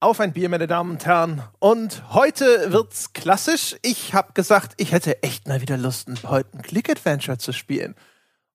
Auf ein Bier, meine Damen und Herren. Und heute wird's klassisch. Ich habe gesagt, ich hätte echt mal wieder Lust, heute ein Click-Adventure zu spielen.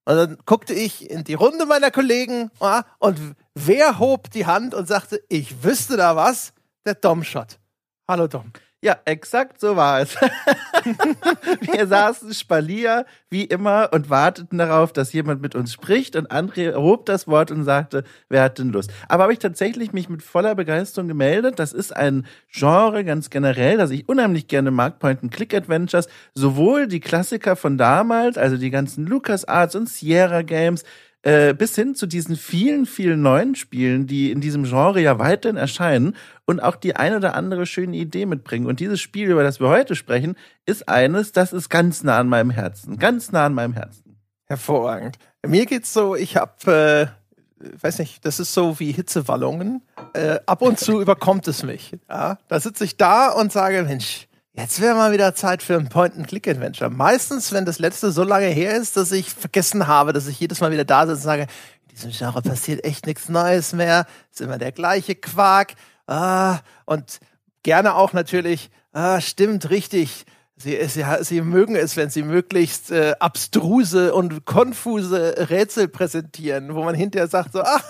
Und dann guckte ich in die Runde meiner Kollegen ah, und wer hob die Hand und sagte, ich wüsste da was? Der Domshot. Hallo Dom. Ja, exakt so war es. wir saßen Spalier, wie immer, und warteten darauf, dass jemand mit uns spricht. Und André hob das Wort und sagte, wer hat denn Lust? Aber habe ich tatsächlich mich mit voller Begeisterung gemeldet. Das ist ein Genre ganz generell, das ich unheimlich gerne mag, Point-and-Click-Adventures. Sowohl die Klassiker von damals, also die ganzen LucasArts und Sierra Games, äh, bis hin zu diesen vielen, vielen neuen Spielen, die in diesem Genre ja weiterhin erscheinen und auch die eine oder andere schöne Idee mitbringen. Und dieses Spiel, über das wir heute sprechen, ist eines, das ist ganz nah an meinem Herzen. Ganz nah an meinem Herzen. Hervorragend. Mir geht's so, ich habe, äh, weiß nicht, das ist so wie Hitzewallungen. Äh, ab und zu überkommt es mich. Ja? Da sitze ich da und sage, Mensch, Jetzt wäre mal wieder Zeit für ein Point-and-Click-Adventure. Meistens, wenn das letzte so lange her ist, dass ich vergessen habe, dass ich jedes Mal wieder da sitze und sage, in diesem Genre passiert echt nichts Neues mehr, ist immer der gleiche Quark. Ah, und gerne auch natürlich, ah, stimmt, richtig. Sie, sie, sie mögen es, wenn sie möglichst äh, abstruse und konfuse Rätsel präsentieren, wo man hinterher sagt so, ah,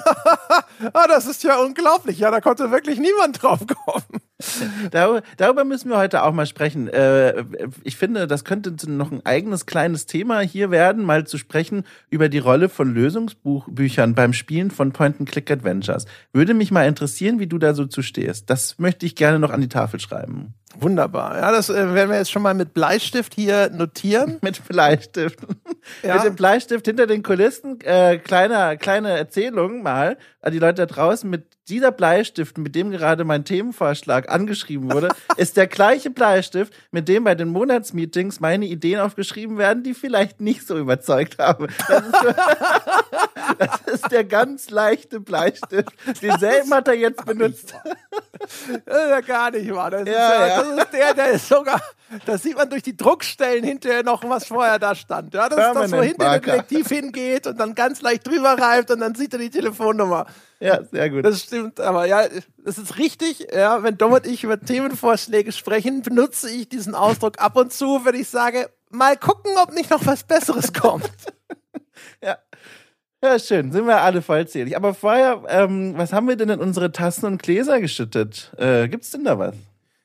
ah, das ist ja unglaublich, ja, da konnte wirklich niemand drauf kommen. darüber, darüber, müssen wir heute auch mal sprechen. Äh, ich finde, das könnte noch ein eigenes kleines Thema hier werden, mal zu sprechen über die Rolle von Lösungsbüchern beim Spielen von Point-and-Click-Adventures. Würde mich mal interessieren, wie du da so zu stehst. Das möchte ich gerne noch an die Tafel schreiben. Wunderbar. Ja, das äh, werden wir jetzt schon mal mit Bleistift hier notieren. mit Bleistift. Ja. mit dem Bleistift hinter den Kulissen. Äh, kleine, kleine Erzählung mal an die Leute da draußen. Mit dieser Bleistift, mit dem gerade mein Themenvorschlag angeschrieben wurde, ist der gleiche Bleistift, mit dem bei den Monatsmeetings meine Ideen aufgeschrieben werden, die vielleicht nicht so überzeugt haben. Das ist, das ist der ganz leichte Bleistift. Denselben hat er jetzt benutzt. Das ist ja gar nicht wahr. Das, ja, ist, ja. das ist der, der ist sogar, da sieht man durch die Druckstellen hinterher noch, was vorher da stand. Ja, das Permanent ist das, wo hinter der Detektiv hingeht und dann ganz leicht drüber reibt und dann sieht er die Telefonnummer. Ja, sehr gut. Das stimmt, aber ja, das ist richtig. Ja, wenn Dom und ich über Themenvorschläge sprechen, benutze ich diesen Ausdruck ab und zu, wenn ich sage, mal gucken, ob nicht noch was Besseres kommt. ja. Ja, schön. Sind wir alle vollzählig. Aber vorher, ähm, was haben wir denn in unsere Tassen und Gläser geschüttet? Äh, gibt's denn da was?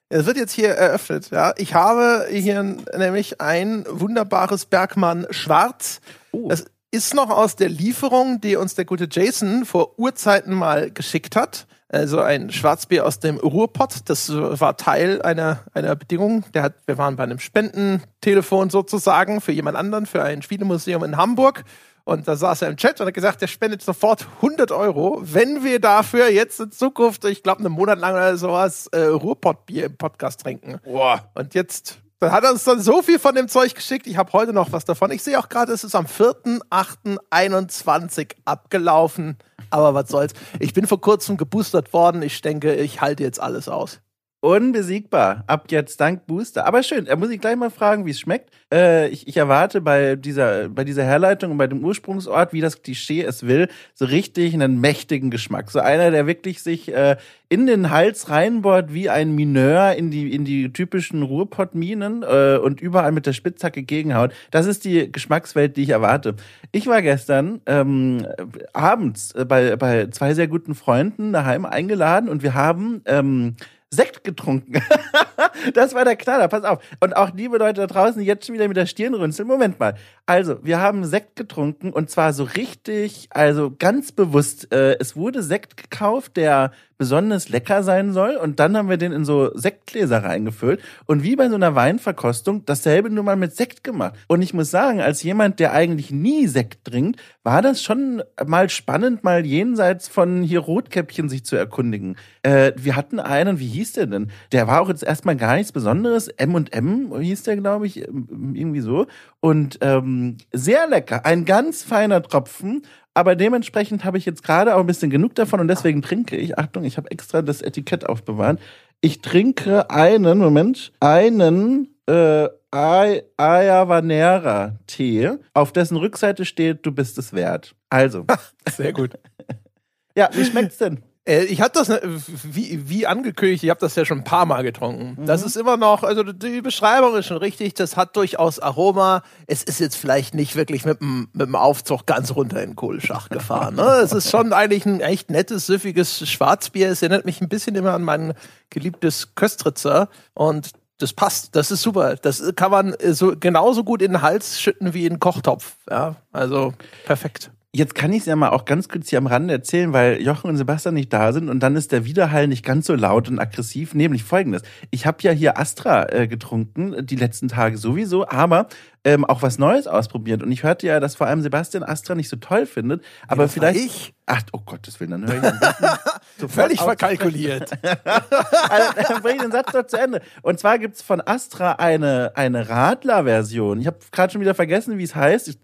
Es wird jetzt hier eröffnet. Ja, ich habe hier nämlich ein wunderbares Bergmann Schwarz. Oh. Das ist noch aus der Lieferung, die uns der gute Jason vor Urzeiten mal geschickt hat. Also ein Schwarzbier aus dem Ruhrpott. Das war Teil einer, einer Bedingung. Der hat, wir waren bei einem Spendentelefon sozusagen für jemand anderen, für ein Spielemuseum in Hamburg. Und da saß er im Chat und hat gesagt, der spendet sofort 100 Euro, wenn wir dafür jetzt in Zukunft, ich glaube, einen Monat lang oder sowas, äh, Ruhrpottbier im Podcast trinken. Boah. Und jetzt dann hat er uns dann so viel von dem Zeug geschickt. Ich habe heute noch was davon. Ich sehe auch gerade, es ist am 4.8.21 abgelaufen. Aber was soll's. Ich bin vor kurzem geboostert worden. Ich denke, ich halte jetzt alles aus. Unbesiegbar. Ab jetzt dank Booster. Aber schön, da muss ich gleich mal fragen, wie es schmeckt. Äh, ich, ich erwarte bei dieser, bei dieser Herleitung und bei dem Ursprungsort, wie das Klischee es will, so richtig einen mächtigen Geschmack. So einer, der wirklich sich äh, in den Hals reinbohrt wie ein Mineur in die, in die typischen Ruhrpottminen äh, und überall mit der Spitzhacke gegenhaut. Das ist die Geschmackswelt, die ich erwarte. Ich war gestern ähm, abends bei, bei zwei sehr guten Freunden daheim eingeladen und wir haben ähm, Sekt getrunken. das war der Knaller, pass auf. Und auch liebe Leute da draußen, jetzt schon wieder mit der Stirn runzeln. Moment mal. Also, wir haben Sekt getrunken und zwar so richtig, also ganz bewusst. Äh, es wurde Sekt gekauft, der besonders lecker sein soll. Und dann haben wir den in so Sektgläser reingefüllt. Und wie bei so einer Weinverkostung, dasselbe nur mal mit Sekt gemacht. Und ich muss sagen, als jemand, der eigentlich nie Sekt trinkt, war das schon mal spannend, mal jenseits von hier Rotkäppchen sich zu erkundigen. Äh, wir hatten einen, wie hieß der denn? Der war auch jetzt erstmal gar nichts Besonderes. M&M hieß der, glaube ich, irgendwie so. Und ähm, sehr lecker. Ein ganz feiner Tropfen aber dementsprechend habe ich jetzt gerade auch ein bisschen genug davon und deswegen trinke ich, Achtung, ich habe extra das Etikett aufbewahrt. Ich trinke einen, Moment, einen äh, Ay- Ayavanera Tee, auf dessen Rückseite steht, du bist es wert. Also, Sehr gut. ja, wie schmeckt's denn? Äh, Ich hatte das, ne, wie, wie angekündigt, ich habe das ja schon ein paar Mal getrunken. Das ist immer noch, also die Beschreibung ist schon richtig, das hat durchaus Aroma. Es ist jetzt vielleicht nicht wirklich mit dem, mit dem Aufzug ganz runter in den Kohlschach gefahren. Ne? Es ist schon eigentlich ein echt nettes, süffiges Schwarzbier. Es erinnert mich ein bisschen immer an mein geliebtes Köstritzer und das passt, das ist super. Das kann man so genauso gut in den Hals schütten wie in den Kochtopf. Ja, also perfekt. Jetzt kann ich es ja mal auch ganz kurz hier am Rande erzählen, weil Jochen und Sebastian nicht da sind und dann ist der Widerhall nicht ganz so laut und aggressiv. Nämlich folgendes. Ich habe ja hier Astra äh, getrunken, die letzten Tage sowieso, aber ähm, auch was Neues ausprobiert. Und ich hörte ja, dass vor allem Sebastian Astra nicht so toll findet. Aber war vielleicht. ich. Ach, oh Gottes Willen, dann höre ich sofort Völlig verkalkuliert. also, dann bring ich den Satz doch zu Ende. Und zwar gibt's von Astra eine, eine Radler-Version. Ich habe gerade schon wieder vergessen, wie es heißt. Ich,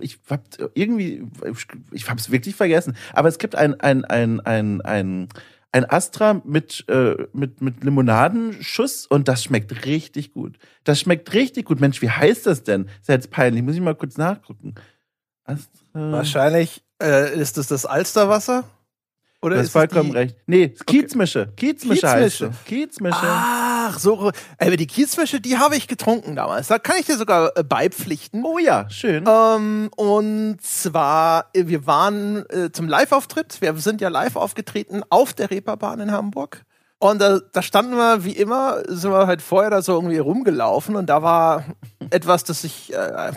ich hab irgendwie, ich habe es wirklich vergessen. Aber es gibt ein, ein, ein, ein, ein, ein Astra mit, äh, mit, mit Limonadenschuss und das schmeckt richtig gut. Das schmeckt richtig gut. Mensch, wie heißt das denn? Ist peinlich. Muss ich mal kurz nachgucken. Astra. Wahrscheinlich äh, ist es das Alsterwasser? Oder Du ist hast vollkommen recht. Nee, Kiezmische. Kiezmische heißt Kiezmische. sie. Kiezmische. Ach, so. Aber die Kiezmische, die habe ich getrunken damals. Da kann ich dir sogar äh, beipflichten. Oh ja, schön. Ähm, und zwar, äh, wir waren äh, zum Live-Auftritt. Wir sind ja live aufgetreten auf der Reeperbahn in Hamburg. Und da, da standen wir, wie immer, sind wir halt vorher da so irgendwie rumgelaufen und da war etwas, das ich äh,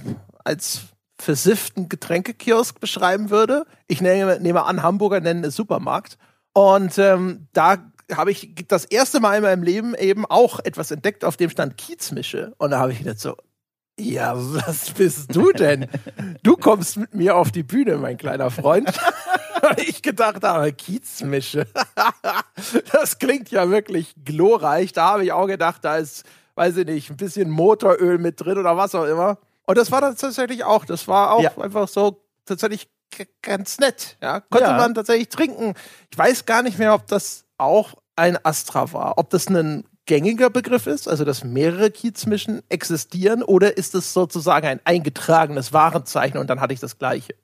als versifften Getränkekiosk beschreiben würde. Ich nehme, nehme an, Hamburger nennen es Supermarkt. Und ähm, da habe ich das erste Mal in meinem Leben eben auch etwas entdeckt, auf dem stand Kiezmische. Und da habe ich gedacht so, ja, was bist du denn? Du kommst mit mir auf die Bühne, mein kleiner Freund. Und ich gedacht habe, Kiezmische. Das klingt ja wirklich glorreich. Da habe ich auch gedacht, da ist, weiß ich nicht, ein bisschen Motoröl mit drin oder was auch immer. Und das war dann tatsächlich auch. Das war auch Ja. einfach so tatsächlich ganz nett. Ja, konnte Ja. man tatsächlich trinken. Ich weiß gar nicht mehr, ob das auch ein Astra war. Ob das ein gängiger Begriff ist, also dass mehrere Kiezmischen existieren, oder ist es sozusagen ein eingetragenes Warenzeichen und dann hatte ich das gleiche?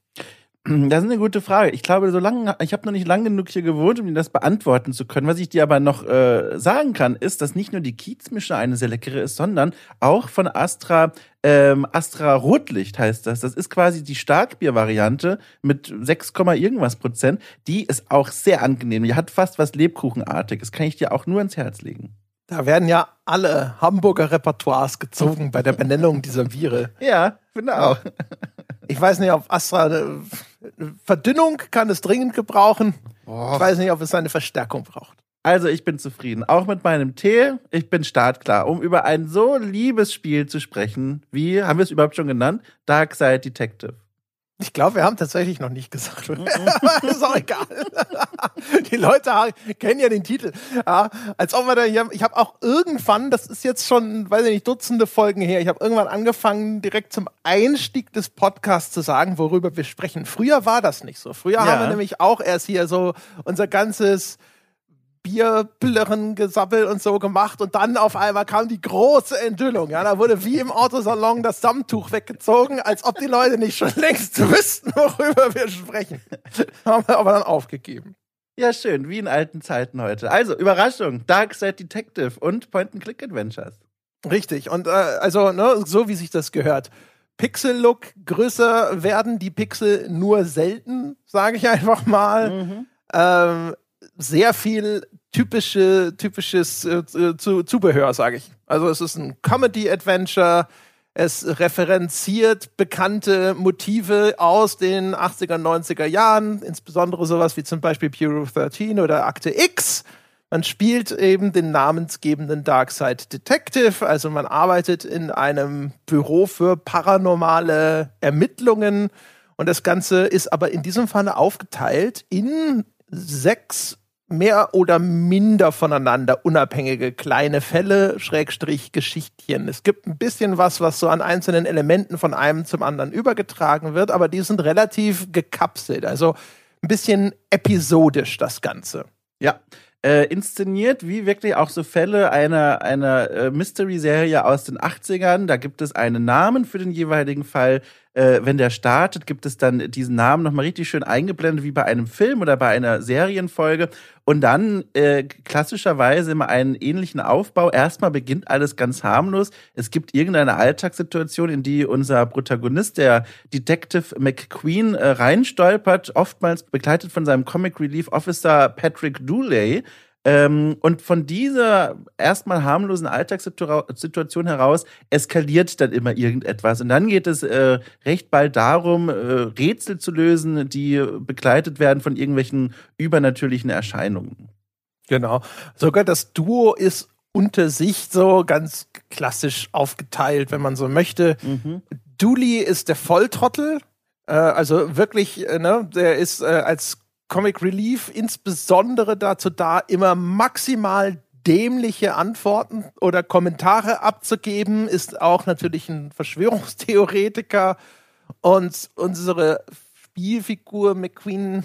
Das ist eine gute Frage. Ich glaube, so lange, ich habe noch nicht lang genug hier gewohnt, um dir das beantworten zu können. Was ich dir aber noch äh, sagen kann, ist, dass nicht nur die Kiezmische eine sehr leckere ist, sondern auch von Astra, ähm, Astra Rotlicht heißt das. Das ist quasi die Starkbier-Variante mit 6, Komma irgendwas Prozent. Die ist auch sehr angenehm. Die hat fast was Lebkuchenartiges. Kann ich dir auch nur ins Herz legen. Da werden ja alle Hamburger Repertoires gezogen bei der Benennung dieser Biere. Ja, finde auch. Ich weiß nicht, ob Astra eine Verdünnung kann es dringend gebrauchen. Ich weiß nicht, ob es eine Verstärkung braucht. Also ich bin zufrieden, auch mit meinem Tee. Ich bin startklar, um über ein so liebes Spiel zu sprechen, wie, haben wir es überhaupt schon genannt? Dark Side Detective. Ich glaube, wir haben tatsächlich noch nicht gesagt. Aber ist auch egal. Die Leute kennen ja den Titel. Ja, als ob wir da hier, ich habe auch irgendwann, das ist jetzt schon, weiß ich nicht, Dutzende Folgen her, ich habe irgendwann angefangen, direkt zum Einstieg des Podcasts zu sagen, worüber wir sprechen. Früher war das nicht so. Früher Ja. haben wir nämlich auch erst hier so unser ganzes Bierplörren gesabbelt und so gemacht und dann auf einmal kam die große Enthüllung. Ja, da wurde wie im Autosalon das Samttuch weggezogen, als ob die Leute nicht schon längst wüssten, worüber wir sprechen. Haben wir aber dann aufgegeben. Ja, schön, wie in alten Zeiten heute. Also, Überraschung, Dark Side Detective und Point-and-Click-Adventures. Richtig. Und äh, also, ne, so wie sich das gehört. Pixel-Look größer werden die Pixel nur selten, sage ich einfach mal. Ähm, sehr viel typische, typisches äh, zu, Zubehör, sage ich. Also es ist ein Comedy-Adventure. Es referenziert bekannte Motive aus den 80er, 90er Jahren, insbesondere sowas wie zum Beispiel Bureau 13 oder Akte X. Man spielt eben den namensgebenden Darkside Detective, also man arbeitet in einem Büro für paranormale Ermittlungen und das Ganze ist aber in diesem Falle aufgeteilt in sechs mehr oder minder voneinander unabhängige kleine Fälle, Schrägstrich Geschichtchen. Es gibt ein bisschen was, was so an einzelnen Elementen von einem zum anderen übergetragen wird, aber die sind relativ gekapselt, also ein bisschen episodisch das Ganze. Ja. Äh, inszeniert wie wirklich auch so Fälle einer, einer äh, Mystery-Serie aus den 80ern. Da gibt es einen Namen für den jeweiligen Fall. Äh, wenn der startet, gibt es dann diesen Namen nochmal richtig schön eingeblendet, wie bei einem Film oder bei einer Serienfolge. Und dann äh, klassischerweise immer einen ähnlichen Aufbau. Erstmal beginnt alles ganz harmlos. Es gibt irgendeine Alltagssituation, in die unser Protagonist, der Detective McQueen, äh, reinstolpert, oftmals begleitet von seinem Comic Relief Officer Patrick Dooley. Ähm, und von dieser erstmal harmlosen Alltagssituation heraus eskaliert dann immer irgendetwas. Und dann geht es äh, recht bald darum, äh, Rätsel zu lösen, die begleitet werden von irgendwelchen übernatürlichen Erscheinungen. Genau. Sogar das Duo ist unter sich so ganz klassisch aufgeteilt, wenn man so möchte. Mhm. Dooley ist der Volltrottel, äh, also wirklich, äh, ne, der ist äh, als Comic Relief insbesondere dazu da, immer maximal dämliche Antworten oder Kommentare abzugeben, ist auch natürlich ein Verschwörungstheoretiker. Und unsere Spielfigur McQueen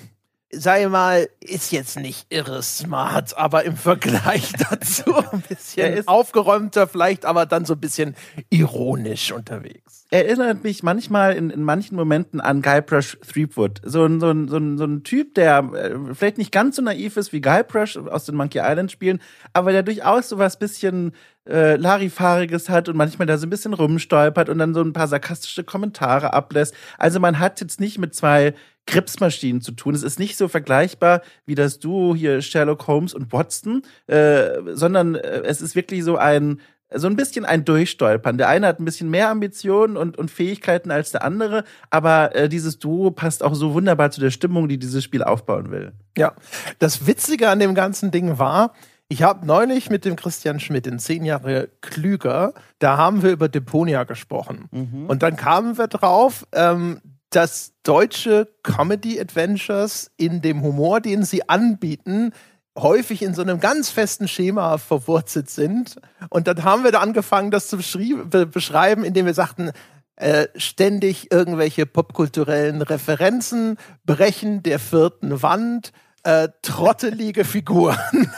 sei mal, ist jetzt nicht irre smart, aber im Vergleich dazu ein bisschen aufgeräumter, vielleicht aber dann so ein bisschen ironisch unterwegs. Erinnert mich manchmal in, in manchen Momenten an Guybrush Threepwood. So ein, so ein, so ein, so ein Typ, der äh, vielleicht nicht ganz so naiv ist wie Guybrush aus den Monkey Island Spielen, aber der durchaus so was bisschen äh, Larifariges hat und manchmal da so ein bisschen rumstolpert und dann so ein paar sarkastische Kommentare ablässt. Also man hat jetzt nicht mit zwei Krebsmaschinen zu tun. Es ist nicht so vergleichbar wie das Duo hier Sherlock Holmes und Watson, äh, sondern äh, es ist wirklich so ein so ein bisschen ein Durchstolpern. Der eine hat ein bisschen mehr Ambitionen und, und Fähigkeiten als der andere, aber äh, dieses Duo passt auch so wunderbar zu der Stimmung, die dieses Spiel aufbauen will. Ja, das Witzige an dem ganzen Ding war, ich habe neulich mit dem Christian Schmidt in zehn Jahre klüger, da haben wir über Deponia gesprochen. Mhm. Und dann kamen wir drauf, ähm, dass deutsche Comedy-Adventures in dem Humor, den sie anbieten, häufig in so einem ganz festen Schema verwurzelt sind. Und dann haben wir da angefangen, das zu beschreiben, indem wir sagten, äh, ständig irgendwelche popkulturellen Referenzen, Brechen der vierten Wand, äh, trottelige Figuren.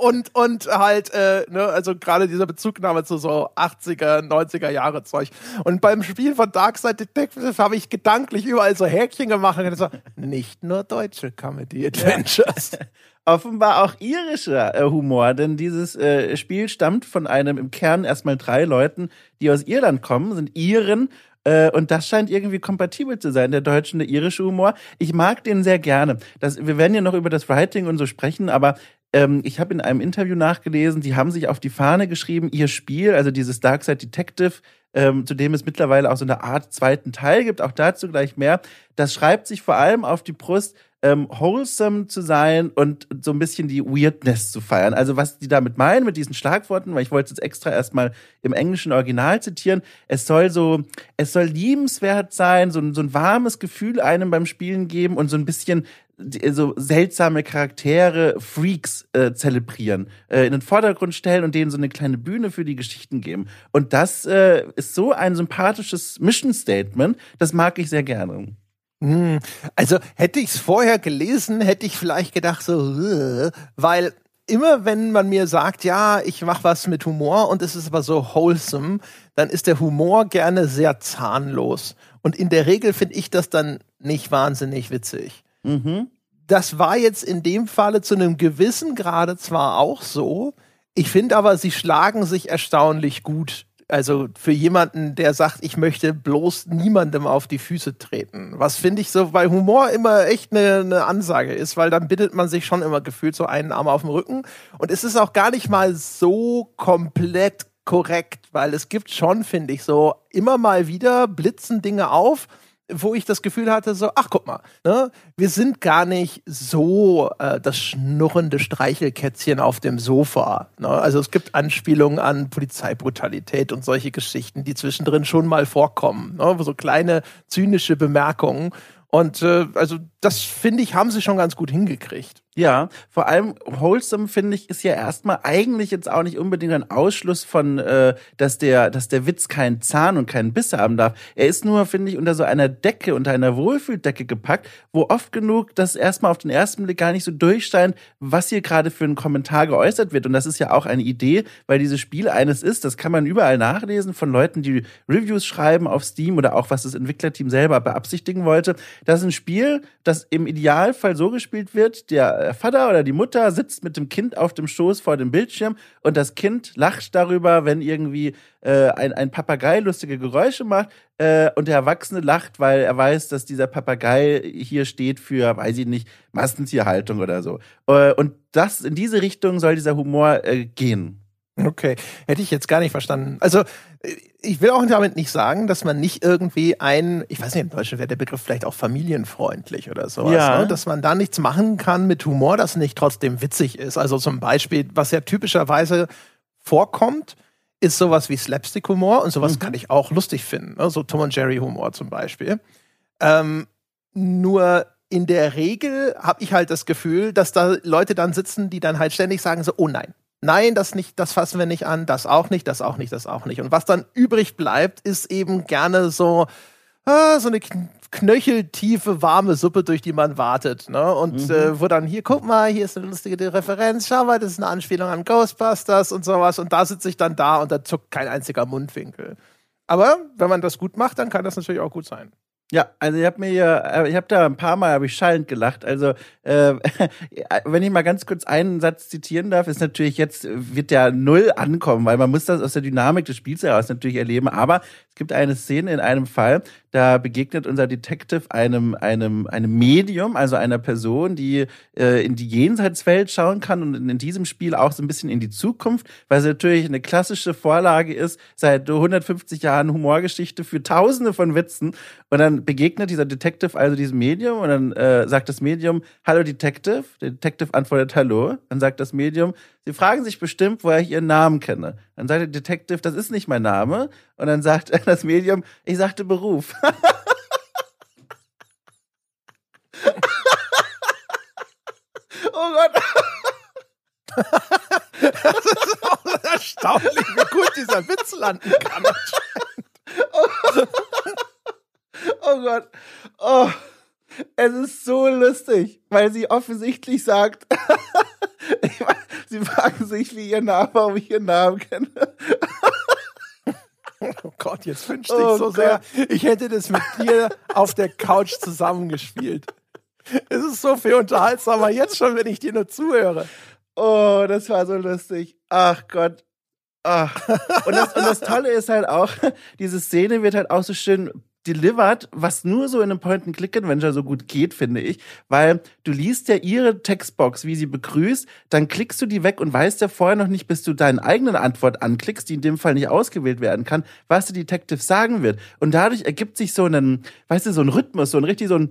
Und und halt äh, ne, also gerade dieser Bezugnahme zu so 80er 90er Jahre Zeug. Und beim Spiel von Darkside Detective habe ich gedanklich überall so Häkchen gemacht und gesagt nicht nur deutsche Comedy Adventures offenbar auch irischer äh, Humor denn dieses äh, Spiel stammt von einem im Kern erstmal drei Leuten die aus Irland kommen sind Iren und das scheint irgendwie kompatibel zu sein, der deutsche und der irische Humor. Ich mag den sehr gerne. Das, wir werden ja noch über das Writing und so sprechen, aber ähm, ich habe in einem Interview nachgelesen, die haben sich auf die Fahne geschrieben, ihr Spiel, also dieses Darkside Detective, ähm, zu dem es mittlerweile auch so eine Art zweiten Teil gibt, auch dazu gleich mehr. Das schreibt sich vor allem auf die Brust, ähm, wholesome zu sein und so ein bisschen die Weirdness zu feiern. Also was die damit meinen mit diesen Schlagworten, weil ich wollte es jetzt extra erstmal im englischen Original zitieren. Es soll so, es soll liebenswert sein, so, so ein warmes Gefühl einem beim Spielen geben und so ein bisschen so seltsame Charaktere, Freaks äh, zelebrieren, äh, in den Vordergrund stellen und denen so eine kleine Bühne für die Geschichten geben. Und das äh, ist so ein sympathisches Mission Statement, das mag ich sehr gerne. Hm. Also hätte ich es vorher gelesen, hätte ich vielleicht gedacht so, weil immer wenn man mir sagt, ja, ich mache was mit Humor und es ist aber so wholesome, dann ist der Humor gerne sehr zahnlos. Und in der Regel finde ich das dann nicht wahnsinnig witzig. Mhm. Das war jetzt in dem Falle zu einem gewissen Grade zwar auch so, ich finde aber, sie schlagen sich erstaunlich gut also für jemanden, der sagt, ich möchte bloß niemandem auf die Füße treten. Was finde ich so bei Humor immer echt eine, eine Ansage ist, weil dann bittet man sich schon immer gefühlt so einen Arm auf dem Rücken. Und es ist auch gar nicht mal so komplett korrekt, weil es gibt schon, finde ich, so immer mal wieder blitzen Dinge auf wo ich das Gefühl hatte, so, ach guck mal, ne, wir sind gar nicht so äh, das schnurrende Streichelkätzchen auf dem Sofa. Ne? Also es gibt Anspielungen an Polizeibrutalität und solche Geschichten, die zwischendrin schon mal vorkommen. Ne? So kleine zynische Bemerkungen. Und äh, also das finde ich, haben sie schon ganz gut hingekriegt. Ja, vor allem wholesome finde ich ist ja erstmal eigentlich jetzt auch nicht unbedingt ein Ausschluss von, äh, dass der, dass der Witz keinen Zahn und keinen Biss haben darf. Er ist nur, finde ich, unter so einer Decke, unter einer Wohlfühldecke gepackt, wo oft genug das erstmal auf den ersten Blick gar nicht so durchscheint, was hier gerade für ein Kommentar geäußert wird. Und das ist ja auch eine Idee, weil dieses Spiel eines ist, das kann man überall nachlesen von Leuten, die Reviews schreiben auf Steam oder auch was das Entwicklerteam selber beabsichtigen wollte. Das ist ein Spiel, das im Idealfall so gespielt wird, der der Vater oder die Mutter sitzt mit dem Kind auf dem Schoß vor dem Bildschirm und das Kind lacht darüber, wenn irgendwie äh, ein, ein Papagei lustige Geräusche macht äh, und der Erwachsene lacht, weil er weiß, dass dieser Papagei hier steht für, weiß ich nicht, Massentierhaltung oder so. Äh, und das in diese Richtung soll dieser Humor äh, gehen. Okay, hätte ich jetzt gar nicht verstanden. Also ich will auch damit nicht sagen, dass man nicht irgendwie ein, ich weiß nicht, im Deutschen wäre der Begriff vielleicht auch familienfreundlich oder sowas, ja. ne? dass man da nichts machen kann mit Humor, das nicht trotzdem witzig ist. Also zum Beispiel, was ja typischerweise vorkommt, ist sowas wie Slapstick-Humor und sowas mhm. kann ich auch lustig finden, ne? so Tom und Jerry-Humor zum Beispiel. Ähm, nur in der Regel habe ich halt das Gefühl, dass da Leute dann sitzen, die dann halt ständig sagen so, oh nein, nein, das nicht, das fassen wir nicht an, das auch nicht, das auch nicht, das auch nicht. Und was dann übrig bleibt, ist eben gerne so, ah, so eine knöcheltiefe, warme Suppe, durch die man wartet. Ne? Und mhm. äh, wo dann hier, guck mal, hier ist eine lustige Referenz, schau mal, das ist eine Anspielung an Ghostbusters und sowas. Und da sitze ich dann da und da zuckt kein einziger Mundwinkel. Aber wenn man das gut macht, dann kann das natürlich auch gut sein. Ja, also ich habe mir hier, äh, ich habe da ein paar Mal habe ich schallend gelacht. Also äh, wenn ich mal ganz kurz einen Satz zitieren darf, ist natürlich jetzt wird der null ankommen, weil man muss das aus der Dynamik des Spiels heraus natürlich erleben. Aber es gibt eine Szene in einem Fall, da begegnet unser Detective einem, einem, einem Medium, also einer Person, die äh, in die Jenseitswelt schauen kann und in diesem Spiel auch so ein bisschen in die Zukunft, weil es natürlich eine klassische Vorlage ist, seit 150 Jahren Humorgeschichte für tausende von Witzen. Und dann begegnet dieser Detective also diesem Medium und dann äh, sagt das Medium, Hallo Detective. Der Detective antwortet Hallo. Dann sagt das Medium, Sie fragen sich bestimmt, woher ich Ihren Namen kenne. Dann sagt der Detective, das ist nicht mein Name. Und dann sagt das Medium, ich sagte Beruf. oh Gott. das ist auch erstaunlich, wie gut dieser Witz landen kann. oh, oh Gott. Oh. Es ist so lustig, weil sie offensichtlich sagt, sie fragen sich, wie ihr Name, warum ich ihren Namen kenne. Oh Gott, jetzt wünschte oh ich so Gott. sehr, ich hätte das mit dir auf der Couch zusammengespielt. Es ist so viel unterhaltsamer jetzt schon, wenn ich dir nur zuhöre. Oh, das war so lustig. Ach Gott. Ach. Und, das, und das Tolle ist halt auch, diese Szene wird halt auch so schön delivered, was nur so in einem Point-and-Click-Adventure so gut geht, finde ich, weil du liest ja ihre Textbox, wie sie begrüßt, dann klickst du die weg und weißt ja vorher noch nicht, bis du deine eigene Antwort anklickst, die in dem Fall nicht ausgewählt werden kann, was der Detective sagen wird. Und dadurch ergibt sich so ein, weißt du, so ein Rhythmus, so ein richtig so ein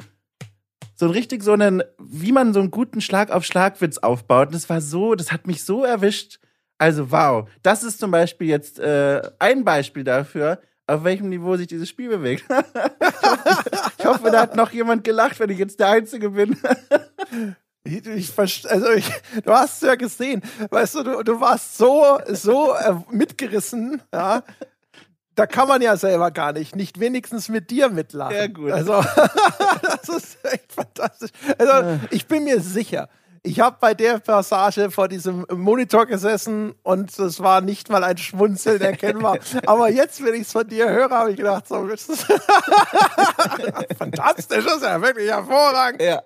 so ein richtig so einen, wie man so einen guten Schlag auf Schlagwitz aufbaut. Und das war so, das hat mich so erwischt. Also wow, das ist zum Beispiel jetzt äh, ein Beispiel dafür, auf welchem Niveau sich dieses Spiel bewegt. ich, hoffe, da hat noch jemand gelacht, wenn ich jetzt der Einzige bin. Ich, ich, also ich, du hast es ja gesehen, weißt du, du, du warst so, so äh, mitgerissen, ja. Da kann man ja selber gar nicht, nicht wenigstens mit dir mitlachen. Ja, gut. Also, das ist echt fantastisch. Also, ich bin mir sicher, ich habe bei der Passage vor diesem Monitor gesessen und es war nicht mal ein Schmunzeln erkennbar. Aber jetzt, wenn ich es von dir höre, habe ich gedacht, so, fantastisch, das ist ja wirklich hervorragend. Ja.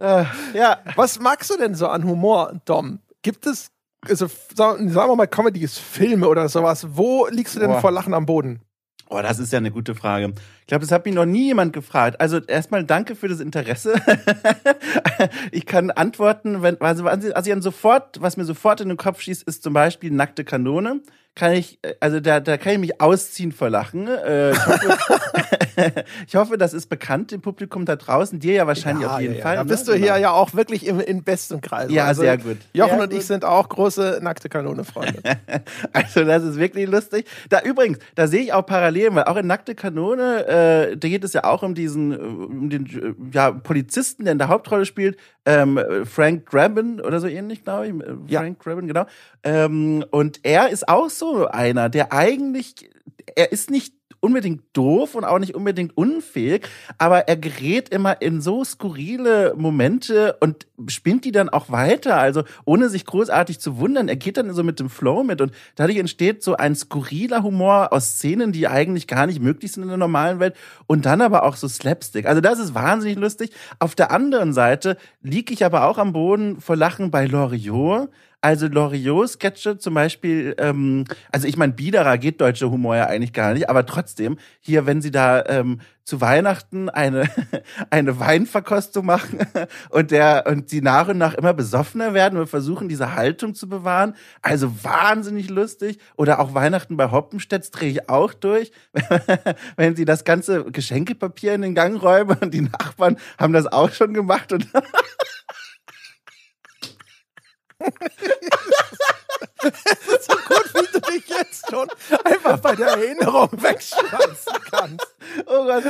äh, ja. Was magst du denn so an Humor, Dom? Gibt es, also sagen wir mal, Comedies, Filme oder sowas, wo liegst du denn Boah. vor Lachen am Boden? Oh, das ist ja eine gute Frage. Ich glaube, das hat mich noch nie jemand gefragt. Also erstmal danke für das Interesse. ich kann antworten, wenn, also, also sofort, was mir sofort in den Kopf schießt, ist zum Beispiel nackte Kanone. kann ich, äh, also da, da kann ich mich ausziehen vor Lachen. Äh, ich, hoffe, ich hoffe, das ist bekannt im Publikum da draußen. Dir ja wahrscheinlich Ja, auf jeden ja, Fall. Ja. Da ne? bist du Genau. hier ja auch wirklich im, im besten Kreis. Ja, sehr gut. Jochen Sehr und ich gut. sind auch große nackte Kanone-Freunde. Also das ist wirklich lustig. Da übrigens, da sehe ich auch Parallelen, weil auch in Nackte Kanone, äh, da geht es ja auch um diesen, äh, um den äh, ja, Polizisten, der in der Hauptrolle spielt, ähm, Frank Drabin oder so ähnlich, glaube ich. Äh, Ja. Frank Drabin, genau. Ähm, und er ist auch so einer, der eigentlich, er ist nicht unbedingt doof und auch nicht unbedingt unfähig, aber er gerät immer in so skurrile Momente und spinnt die dann auch weiter, also ohne sich großartig zu wundern. Er geht dann so mit dem Flow mit und dadurch entsteht so ein skurriler Humor aus Szenen, die eigentlich gar nicht möglich sind in der normalen Welt und dann aber auch so Slapstick. Also das ist wahnsinnig lustig. Auf der anderen Seite liege ich aber auch am Boden vor Lachen bei Loriot. Also Loriot-Sketche zum Beispiel, ähm, also ich meine, Biederer geht deutscher Humor ja eigentlich gar nicht, aber trotzdem, hier, wenn sie da ähm, zu Weihnachten eine, eine Weinverkostung machen und der und die nach und nach immer besoffener werden und versuchen, diese Haltung zu bewahren. Also wahnsinnig lustig. Oder auch Weihnachten bei Hoppenstedts drehe ich auch durch, wenn sie das ganze Geschenkepapier in den Gang räumen und die Nachbarn haben das auch schon gemacht und so gut, wie du dich jetzt schon einfach bei der Erinnerung wegschmeißen kannst. Oh Gott.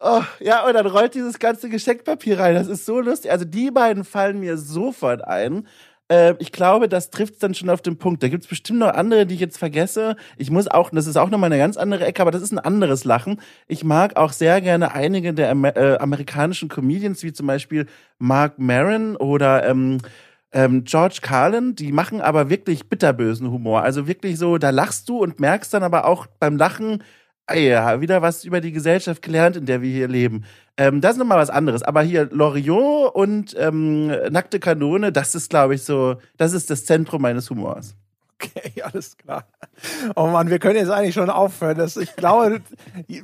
Oh, ja, und dann rollt dieses ganze Geschenkpapier rein. Das ist so lustig. Also die beiden fallen mir sofort ein. Äh, ich glaube, das trifft dann schon auf den Punkt. Da gibt's bestimmt noch andere, die ich jetzt vergesse. Ich muss auch, das ist auch nochmal eine ganz andere Ecke, aber das ist ein anderes Lachen. Ich mag auch sehr gerne einige der Amer äh, amerikanischen Comedians, wie zum Beispiel Mark Maron oder ähm, ähm, George Carlin, die machen aber wirklich bitterbösen Humor. Also wirklich so, da lachst du und merkst dann aber auch beim Lachen, ja, wieder was über die Gesellschaft gelernt, in der wir hier leben. Ähm, das ist nochmal was anderes. Aber hier Loriot und ähm, Nackte Kanone, das ist, glaube ich, so, das ist das Zentrum meines Humors. Okay, alles klar. Oh Mann, wir können jetzt eigentlich schon aufhören. Das, ich glaube,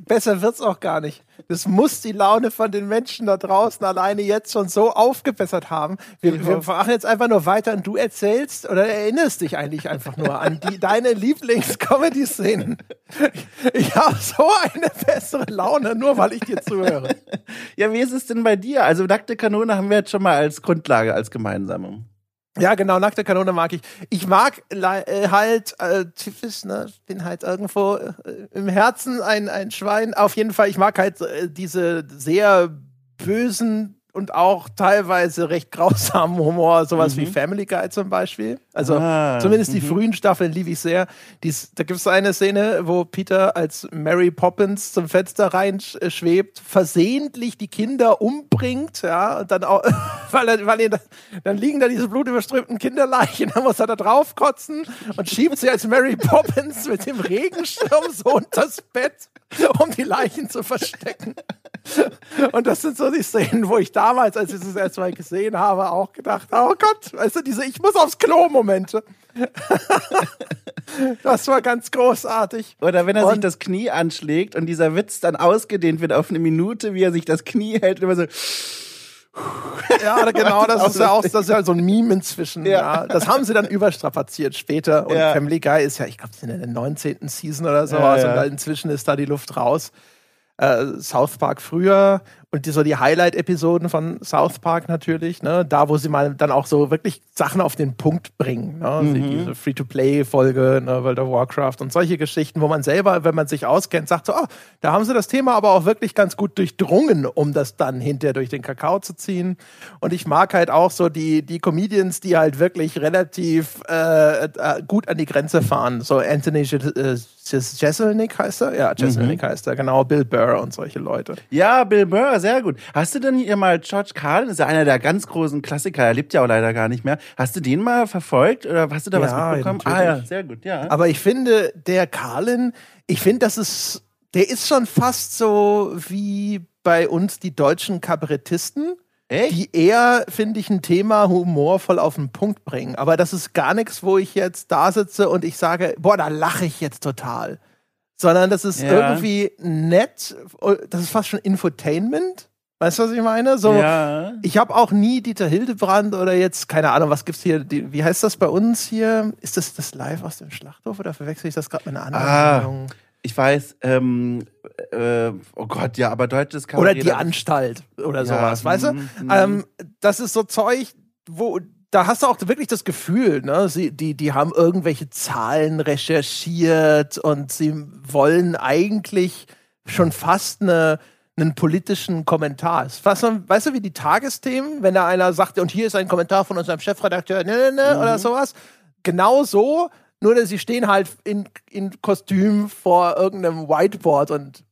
besser wird's auch gar nicht. Das muss die Laune von den Menschen da draußen alleine jetzt schon so aufgebessert haben. Wir, wir machen jetzt einfach nur weiter und du erzählst oder erinnerst dich eigentlich einfach nur an die, deine Lieblings-Comedy-Szenen. Ich habe so eine bessere Laune, nur weil ich dir zuhöre. Ja, wie ist es denn bei dir? Also Nackte Kanone haben wir jetzt schon mal als Grundlage, als gemeinsame. Ja, genau, nackte Kanone mag ich. Ich mag äh, halt äh, typisch, ne, bin halt irgendwo äh, im Herzen ein, ein Schwein. Auf jeden Fall, ich mag halt äh, diese sehr bösen und auch teilweise recht grausamen Humor, sowas wie Family Guy zum Beispiel. Also Ah, zumindest die frühen Staffeln liebe ich sehr. Dies, da gibt es eine Szene, wo Peter als Mary Poppins zum Fenster reinschwebt, versehentlich die Kinder umbringt, ja, und dann auch, weil er, weil er, dann liegen da diese blutüberströmten Kinderleichen, dann muss er da drauf kotzen und schiebt sie als Mary Poppins mit dem Regenschirm so unters Bett, um die Leichen zu verstecken. Und das sind so die Szenen, wo ich damals, als ich das erste Mal gesehen habe, auch gedacht, oh Gott, weißt du, diese Ich muss aufs Klo Momente. Das war ganz großartig. Oder wenn er sich Und- das Knie anschlägt und dieser Witz dann ausgedehnt wird auf eine Minute, wie er sich das Knie hält und immer so. Ja, genau, das ist ja auch das ist ja so ein Meme inzwischen. Ja. Ja. Das haben sie dann überstrapaziert später. Und Ja. Family Guy ist ja, ich glaube, in der 19. Season oder so. Ja, also inzwischen ist da die Luft raus. Äh, South Park früher und die, so die Highlight-Episoden von South Park natürlich, ne? Da, wo sie mal dann auch so wirklich Sachen auf den Punkt bringen. Ne? Mhm. Diese Free-to-Play-Folge, ne? World of Warcraft und solche Geschichten, wo man selber, wenn man sich auskennt, sagt so, oh, da haben sie das Thema aber auch wirklich ganz gut durchdrungen, um das dann hinterher durch den Kakao zu ziehen. Und ich mag halt auch so die, die Comedians, die halt wirklich relativ äh, äh, gut an die Grenze fahren. So Anthony äh, Jes- Jeselnik heißt er? Ja, Jeselnik heißt er, genau. Bill Burr und solche Leute. Ja, Bill Burr, sehr gut. Hast du denn hier mal George Carlin, das ist ja einer der ganz großen Klassiker, er lebt ja auch leider gar nicht mehr. Hast du den mal verfolgt oder hast du da was Ja, mitbekommen? natürlich. Ah ja, sehr gut, ja. Aber ich finde, der Carlin, ich finde, das ist, der ist schon fast so wie bei uns die deutschen Kabarettisten. Echt? die eher, finde ich, ein Thema humorvoll auf den Punkt bringen. Aber das ist gar nichts, wo ich jetzt da sitze und ich sage, boah, da lache ich jetzt total. Sondern das ist Ja. irgendwie nett, das ist fast schon Infotainment. Weißt du, was ich meine? So, Ja. ich habe auch nie Dieter Hildebrand oder jetzt, keine Ahnung, was gibt's hier, die, wie heißt das bei uns hier? Ist das das live aus dem Schlachthof oder verwechsel ich das gerade mit einer anderen Ah, Sendung? Ich weiß, ähm, äh, oh Gott, ja, aber deutsches Oder Kabarett. die Anstalt oder Ja, sowas, weißt du? mhm, mhm. Ähm, das ist so Zeug, wo da hast du auch wirklich das Gefühl, ne? Sie, die, die haben irgendwelche Zahlen recherchiert und sie wollen eigentlich schon fast eine, einen politischen Kommentar. Fast, weißt du, wie die Tagesthemen, wenn da einer sagt, und hier ist ein Kommentar von unserem Chefredakteur, ne, ne, ne, oder sowas. Genau so, nur dass sie stehen halt in, in Kostüm vor irgendeinem Whiteboard und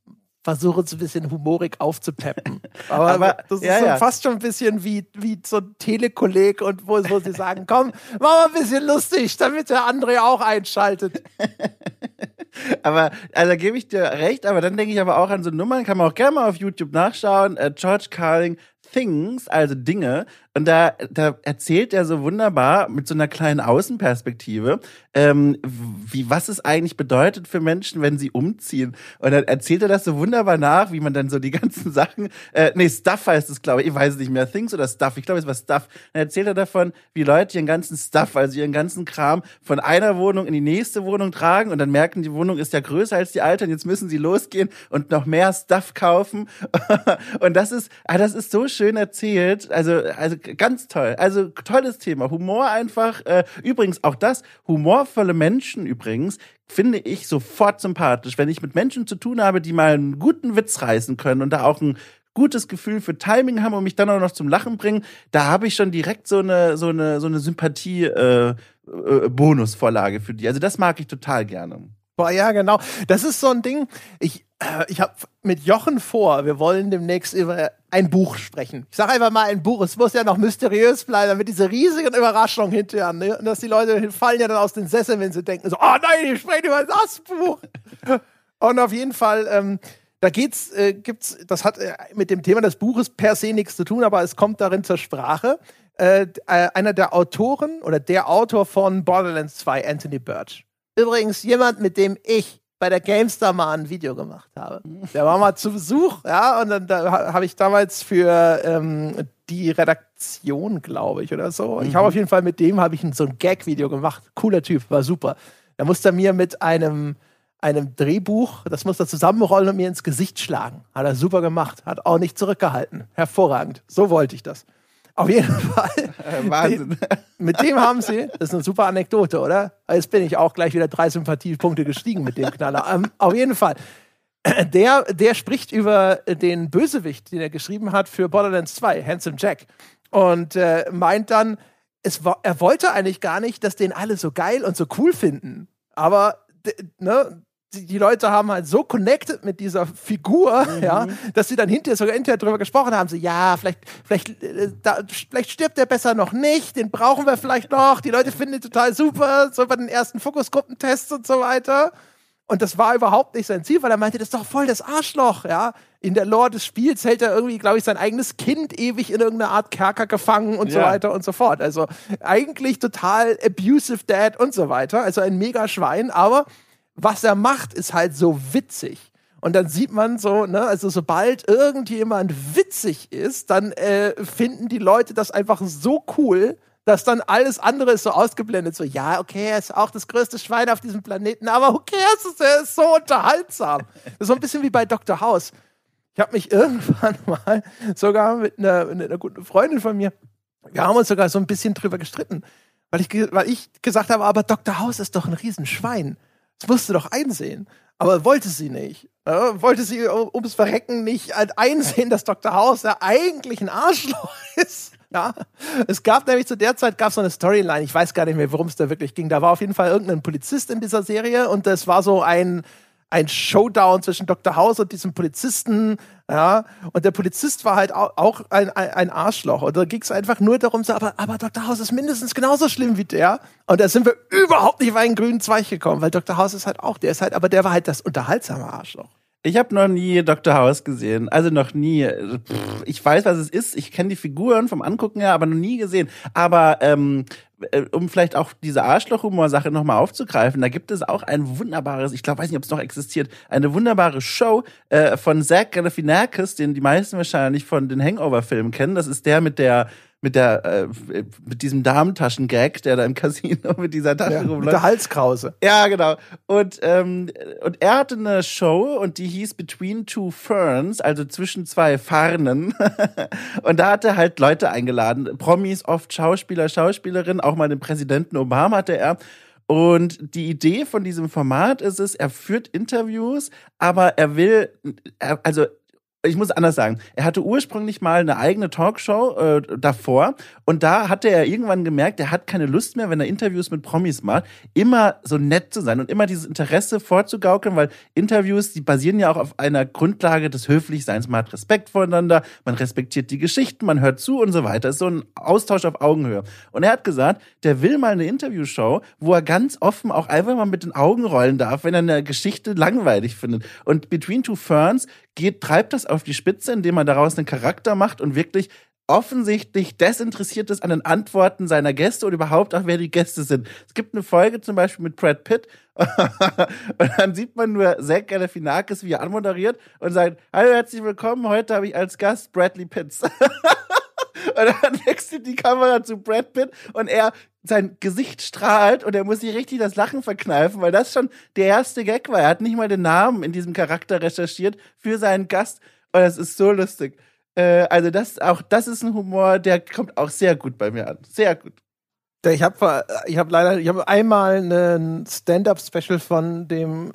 versuchen es ein bisschen humorig aufzupeppen. Aber, Aber, das ist ja, so ja. fast schon ein bisschen wie, wie so ein Telekolleg und wo, wo sie sagen, komm, mach mal ein bisschen lustig, damit der andere auch einschaltet. Aber, also da gebe ich dir recht, aber dann denke ich aber auch an so Nummern, kann man auch gerne mal auf YouTube nachschauen. Äh, George Carling Things, also Dinge. Und da, da erzählt er so wunderbar mit so einer kleinen Außenperspektive, ähm, wie, was es eigentlich bedeutet für Menschen, wenn sie umziehen. Und dann erzählt er das so wunderbar nach, wie man dann so die ganzen Sachen, äh, nee, Stuff heißt es, glaube ich, ich weiß es nicht mehr, Things oder Stuff, ich glaube, es war Stuff. Dann erzählt er davon, wie Leute ihren ganzen Stuff, also ihren ganzen Kram von einer Wohnung in die nächste Wohnung tragen und dann merken, die Wohnung ist ja größer als die alte und jetzt müssen sie losgehen und noch mehr Stuff kaufen. und das ist, ah, das ist so schön erzählt, also, also ganz toll. Also tolles Thema. Humor einfach, äh, übrigens auch das, humorvolle Menschen übrigens, finde ich sofort sympathisch. Wenn ich mit Menschen zu tun habe, die mal einen guten Witz reißen können und da auch ein gutes Gefühl für Timing haben und mich dann auch noch zum Lachen bringen, da habe ich schon direkt so eine so eine so eine Sympathie äh, äh, für die. Also das mag ich total gerne. Boah, ja, genau. Das ist so ein Ding. Ich, ich habe mit Jochen vor, wir wollen demnächst über ein Buch sprechen. Ich sage einfach mal ein Buch. Es muss ja noch mysteriös bleiben, damit diese riesigen Überraschungen hinterher, ne? Und dass die Leute fallen ja dann aus den Sesseln, wenn sie denken so, oh nein, ich spreche über das Buch. Und auf jeden Fall, ähm, da geht's, äh, gibt's, das hat äh, mit dem Thema des Buches per se nichts zu tun, aber es kommt darin zur Sprache. Äh, äh, einer der Autoren oder der Autor von Borderlands 2, Anthony Birch. Übrigens jemand, mit dem ich bei der GameStar mal ein Video gemacht habe. Der war mal zu Besuch, ja, und dann da ha- habe ich damals für ähm, die Redaktion, glaube ich, oder so. Ich habe auf jeden Fall mit dem habe ich ein, so ein Gag-Video gemacht. Cooler Typ, war super. Da musste er mir mit einem einem Drehbuch, das musste er zusammenrollen und mir ins Gesicht schlagen. Hat er super gemacht, hat auch nicht zurückgehalten. Hervorragend. So wollte ich das. Auf jeden Fall. Wahnsinn. Mit dem haben sie, das ist eine super Anekdote, oder? Jetzt bin ich auch gleich wieder drei Sympathiepunkte gestiegen mit dem Knaller. Ähm, auf jeden Fall. Der, der spricht über den Bösewicht, den er geschrieben hat für Borderlands 2, Handsome Jack. Und äh, meint dann, es er wollte eigentlich gar nicht, dass den alle so geil und so cool finden. Aber ne, die, Leute haben halt so connected mit dieser Figur, ja, dass sie dann hinterher sogar hinterher drüber gesprochen haben, so, ja, vielleicht, vielleicht, äh, da, vielleicht stirbt er besser noch nicht, den brauchen wir vielleicht noch, die Leute finden ihn total super, so bei den ersten Fokusgruppentests und so weiter. Und das war überhaupt nicht sein Ziel, weil er meinte, das ist doch voll das Arschloch, ja. In der Lore des Spiels hält er irgendwie, glaube ich, sein eigenes Kind ewig in irgendeiner Art Kerker gefangen und so Ja. weiter und so fort. Also eigentlich total abusive Dad und so weiter. Also ein mega Schwein, aber was er macht, ist halt so witzig. Und dann sieht man so, ne, also sobald irgendjemand witzig ist, dann äh, finden die Leute das einfach so cool, dass dann alles andere ist so ausgeblendet. So, ja, okay, er ist auch das größte Schwein auf diesem Planeten, aber cares? Er ist so unterhaltsam. Das ist so ein bisschen wie bei Dr. House. Ich habe mich irgendwann mal sogar mit einer, mit einer guten Freundin von mir, wir haben uns sogar so ein bisschen drüber gestritten, weil ich, weil ich gesagt habe, aber Dr. House ist doch ein Riesenschwein. Das musst du doch einsehen. Aber wollte sie nicht. Ja, wollte sie um- ums Verrecken nicht halt einsehen, dass Dr. House ja eigentlich ein Arschloch ist. Ja, es gab nämlich zu der Zeit gab so eine Storyline, ich weiß gar nicht mehr, worum es da wirklich ging. Da war auf jeden Fall irgendein Polizist in dieser Serie und das war so ein, ein Showdown zwischen Dr. House und diesem Polizisten, ja, und der Polizist war halt au- auch ein, ein, Arschloch. Und da ging es einfach nur darum, so, aber, aber Dr. House ist mindestens genauso schlimm wie der. Und da sind wir überhaupt nicht auf einen grünen Zweig gekommen, weil Dr. House ist halt auch, der ist halt, aber der war halt das unterhaltsame Arschloch. Ich habe noch nie Dr. House gesehen. Also noch nie. Ich weiß, was es ist. Ich kenne die Figuren vom Angucken her, aber noch nie gesehen. Aber ähm, äh, um vielleicht auch diese Arschloch-Humor-Sache nochmal aufzugreifen, da gibt es auch ein wunderbares, ich glaube, weiß nicht, ob es noch existiert, eine wunderbare Show äh, von Zach Galifianakis, den die meisten wahrscheinlich von den Hangover-Filmen kennen. Das ist der mit der mit der äh, mit diesem Damentaschen-Gag, der da im Casino mit dieser Tasche Ja, rumläuft. mit der Halskrause. Ja, genau. Und, ähm, und er hatte eine Show und die hieß Between Two Ferns, also zwischen zwei Farnen. und da hat er halt Leute eingeladen. Promis, oft Schauspieler, Schauspielerinnen, auch mal den Präsidenten Obama hatte er. Und die Idee von diesem Format ist es, er führt Interviews, aber er will, er, also ich muss anders sagen, er hatte ursprünglich mal eine eigene Talkshow äh, davor und da hatte er irgendwann gemerkt, er hat keine Lust mehr, wenn er Interviews mit Promis macht, immer so nett zu sein und immer dieses Interesse vorzugaukeln, weil Interviews, die basieren ja auch auf einer Grundlage des Höflichseins. Man hat Respekt voneinander, man respektiert die Geschichten, man hört zu und so weiter. Das ist so ein Austausch auf Augenhöhe. Und er hat gesagt, der will mal eine Interviewshow, wo er ganz offen auch einfach mal mit den Augen rollen darf, wenn er eine Geschichte langweilig findet. Und Between Two Ferns geht, treibt das auf die Spitze, indem man daraus einen Charakter macht und wirklich offensichtlich desinteressiert ist an den Antworten seiner Gäste und überhaupt auch, wer die Gäste sind. Es gibt eine Folge zum Beispiel mit Brad Pitt und dann sieht man nur Zach Galifianakis, wie er anmoderiert und sagt, hallo, herzlich willkommen, heute habe ich als Gast Bradley Pitts. Und dann wechselt die Kamera zu Brad Pitt und er, sein Gesicht strahlt und er muss sich richtig das Lachen verkneifen, weil das schon der erste Gag war. Er hat nicht mal den Namen in diesem Charakter recherchiert für seinen Gast und das ist so lustig. Äh, also das auch, das ist ein Humor, der kommt auch sehr gut bei mir an. Sehr gut. Ich habe ich hab leider, ich habe einmal ein Stand-up-Special von dem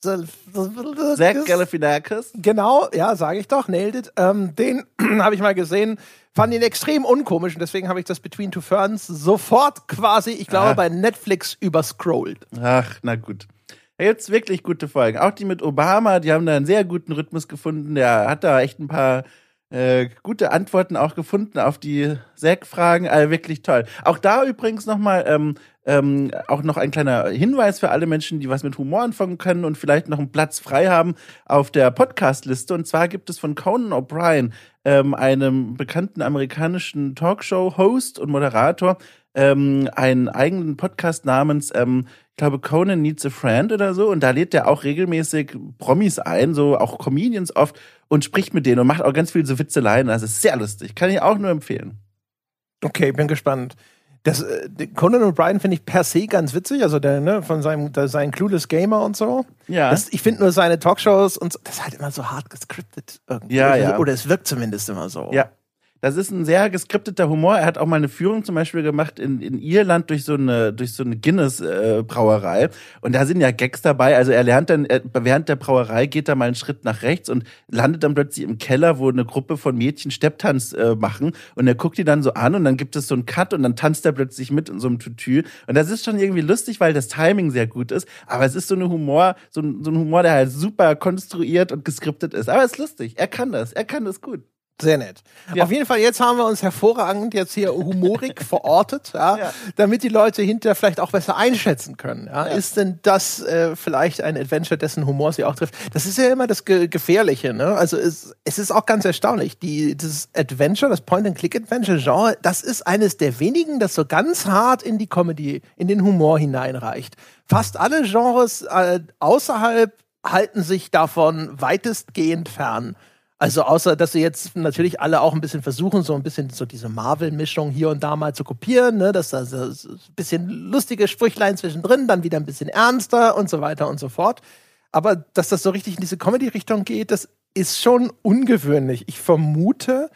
Zach Galifianakis. Genau, ja, sage ich doch, nailed it. Ähm, den habe ich mal gesehen, fand ihn extrem unkomisch und deswegen habe ich das Between Two Ferns sofort quasi, ich glaube, Ah. bei Netflix überscrollt. Ach, na gut. Da gibt's wirklich gute Folgen. Auch die mit Obama, die haben da einen sehr guten Rhythmus gefunden. Der hat da echt ein paar äh, gute Antworten auch gefunden auf die Zack-Fragen. Also wirklich toll. Auch da übrigens nochmal ähm, ähm, auch noch ein kleiner Hinweis für alle Menschen, die was mit Humor anfangen können und vielleicht noch einen Platz frei haben auf der Podcast-Liste. Und zwar gibt es von Conan O'Brien, ähm, einem bekannten amerikanischen Talkshow-Host und Moderator, ähm, einen eigenen Podcast namens, ähm, ich glaube, Conan Needs a Friend oder so. Und da lädt er auch regelmäßig Promis ein, so auch Comedians oft, und spricht mit denen und macht auch ganz viel so Witzeleien. Ist sehr lustig. Kann ich auch nur empfehlen. Okay, bin gespannt. Das, äh, Conan O'Brien finde ich per se ganz witzig, also der, ne, von seinem, der, sein Clueless Gamer und so. Ja. Das, ich finde nur seine Talkshows und so, das ist halt immer so hart gescriptet irgendwie. Ja, oder, ja. oder es wirkt zumindest immer so. Ja. Das ist ein sehr geskripteter Humor. Er hat auch mal eine Führung zum Beispiel gemacht in, in Irland durch so eine, durch so eine Guinness-Brauerei. und da sind ja Gags dabei. Also er lernt dann, er, während der Brauerei geht er mal einen Schritt nach rechts und landet dann plötzlich im Keller, wo eine Gruppe von Mädchen Stepptanz äh, machen. Und er guckt die dann so an und dann gibt es so einen Cut und dann tanzt er plötzlich mit in so einem Tütü. Und das ist schon irgendwie lustig, weil das Timing sehr gut ist. Aber es ist so eine Humor, so ein, so ein Humor, der halt super konstruiert und geskriptet ist. Aber es ist lustig. Er kann das. Er kann das gut. Sehr nett. Ja. Auf jeden Fall, jetzt haben wir uns hervorragend jetzt hier humorig verortet, ja, Ja. damit die Leute hinterher vielleicht auch besser einschätzen können. Ja. Ja. Ist denn das äh, vielleicht ein Adventure, dessen Humor sie auch trifft? Das ist ja immer das Ge Gefährliche. Ne? Also es, es ist auch ganz erstaunlich. Die, das Adventure, das Point-and-Click-Adventure-Genre, das ist eines der wenigen, das so ganz hart in die Comedy, in den Humor hineinreicht. Fast alle Genres äh, außerhalb halten sich davon weitestgehend fern. Also außer, dass sie jetzt natürlich alle auch ein bisschen versuchen, so ein bisschen so diese Marvel-Mischung hier und da mal zu kopieren, ne? dass da so, ein bisschen lustige Sprüchlein zwischendrin, dann wieder ein bisschen ernster und so weiter und so fort. Aber dass das so richtig in diese Comedy-Richtung geht, das ist schon ungewöhnlich. Ich vermute,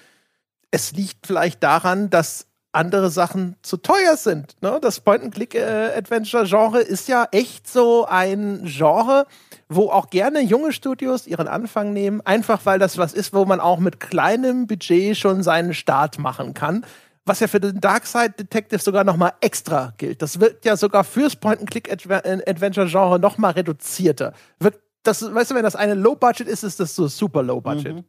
es liegt vielleicht daran, dass andere Sachen zu teuer sind. Ne? Das Point-and-Click-Adventure-Genre ist ja echt so ein Genre, wo auch gerne junge Studios ihren Anfang nehmen, einfach weil das was ist, wo man auch mit kleinem Budget schon seinen Start machen kann. Was ja für den Darkside Detective sogar noch mal extra gilt. Das wird ja sogar fürs Point-and-Click-Adventure-Genre noch mal reduzierter. Wirkt das, weißt du, wenn das eine Low-Budget ist, ist das so super Low-Budget. Mhm.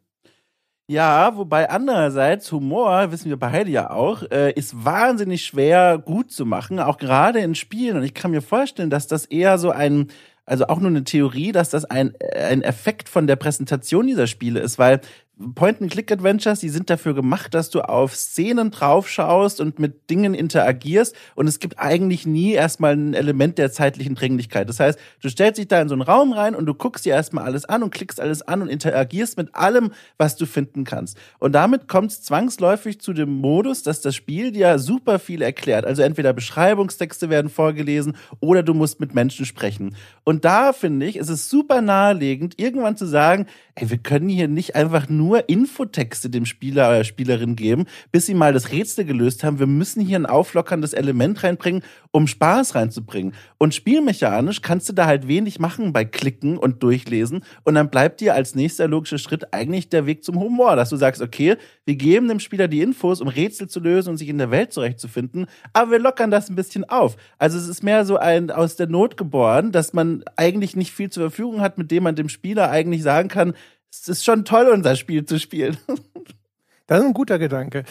Ja, wobei andererseits Humor, wissen wir beide ja auch, äh, ist wahnsinnig schwer gut zu machen, auch gerade in Spielen. Und ich kann mir vorstellen, dass das eher so ein, also auch nur eine Theorie, dass das ein, ein Effekt von der Präsentation dieser Spiele ist, weil Point-and-Click-Adventures, die sind dafür gemacht, dass du auf Szenen draufschaust und mit Dingen interagierst und es gibt eigentlich nie erstmal ein Element der zeitlichen Dringlichkeit. Das heißt, du stellst dich da in so einen Raum rein und du guckst dir erstmal alles an und klickst alles an und interagierst mit allem, was du finden kannst. Und damit kommt es zwangsläufig zu dem Modus, dass das Spiel dir super viel erklärt. Also entweder Beschreibungstexte werden vorgelesen oder du musst mit Menschen sprechen. Und da finde ich, ist es super naheliegend, irgendwann zu sagen, ey, wir können hier nicht einfach nur Infotexte dem Spieler oder Spielerin geben, bis sie mal das Rätsel gelöst haben. Wir müssen hier ein auflockerndes Element reinbringen, um Spaß reinzubringen. Und spielmechanisch kannst du da halt wenig machen bei Klicken und Durchlesen. Und dann bleibt dir als nächster logischer Schritt eigentlich der Weg zum Humor, dass du sagst, okay, wir geben dem Spieler die Infos, um Rätsel zu lösen und sich in der Welt zurechtzufinden, aber wir lockern das ein bisschen auf. Also es ist mehr so ein aus der Not geboren, dass man eigentlich nicht viel zur Verfügung hat, mit dem man dem Spieler eigentlich sagen kann, es ist schon toll, unser Spiel zu spielen. Das ist ein guter Gedanke.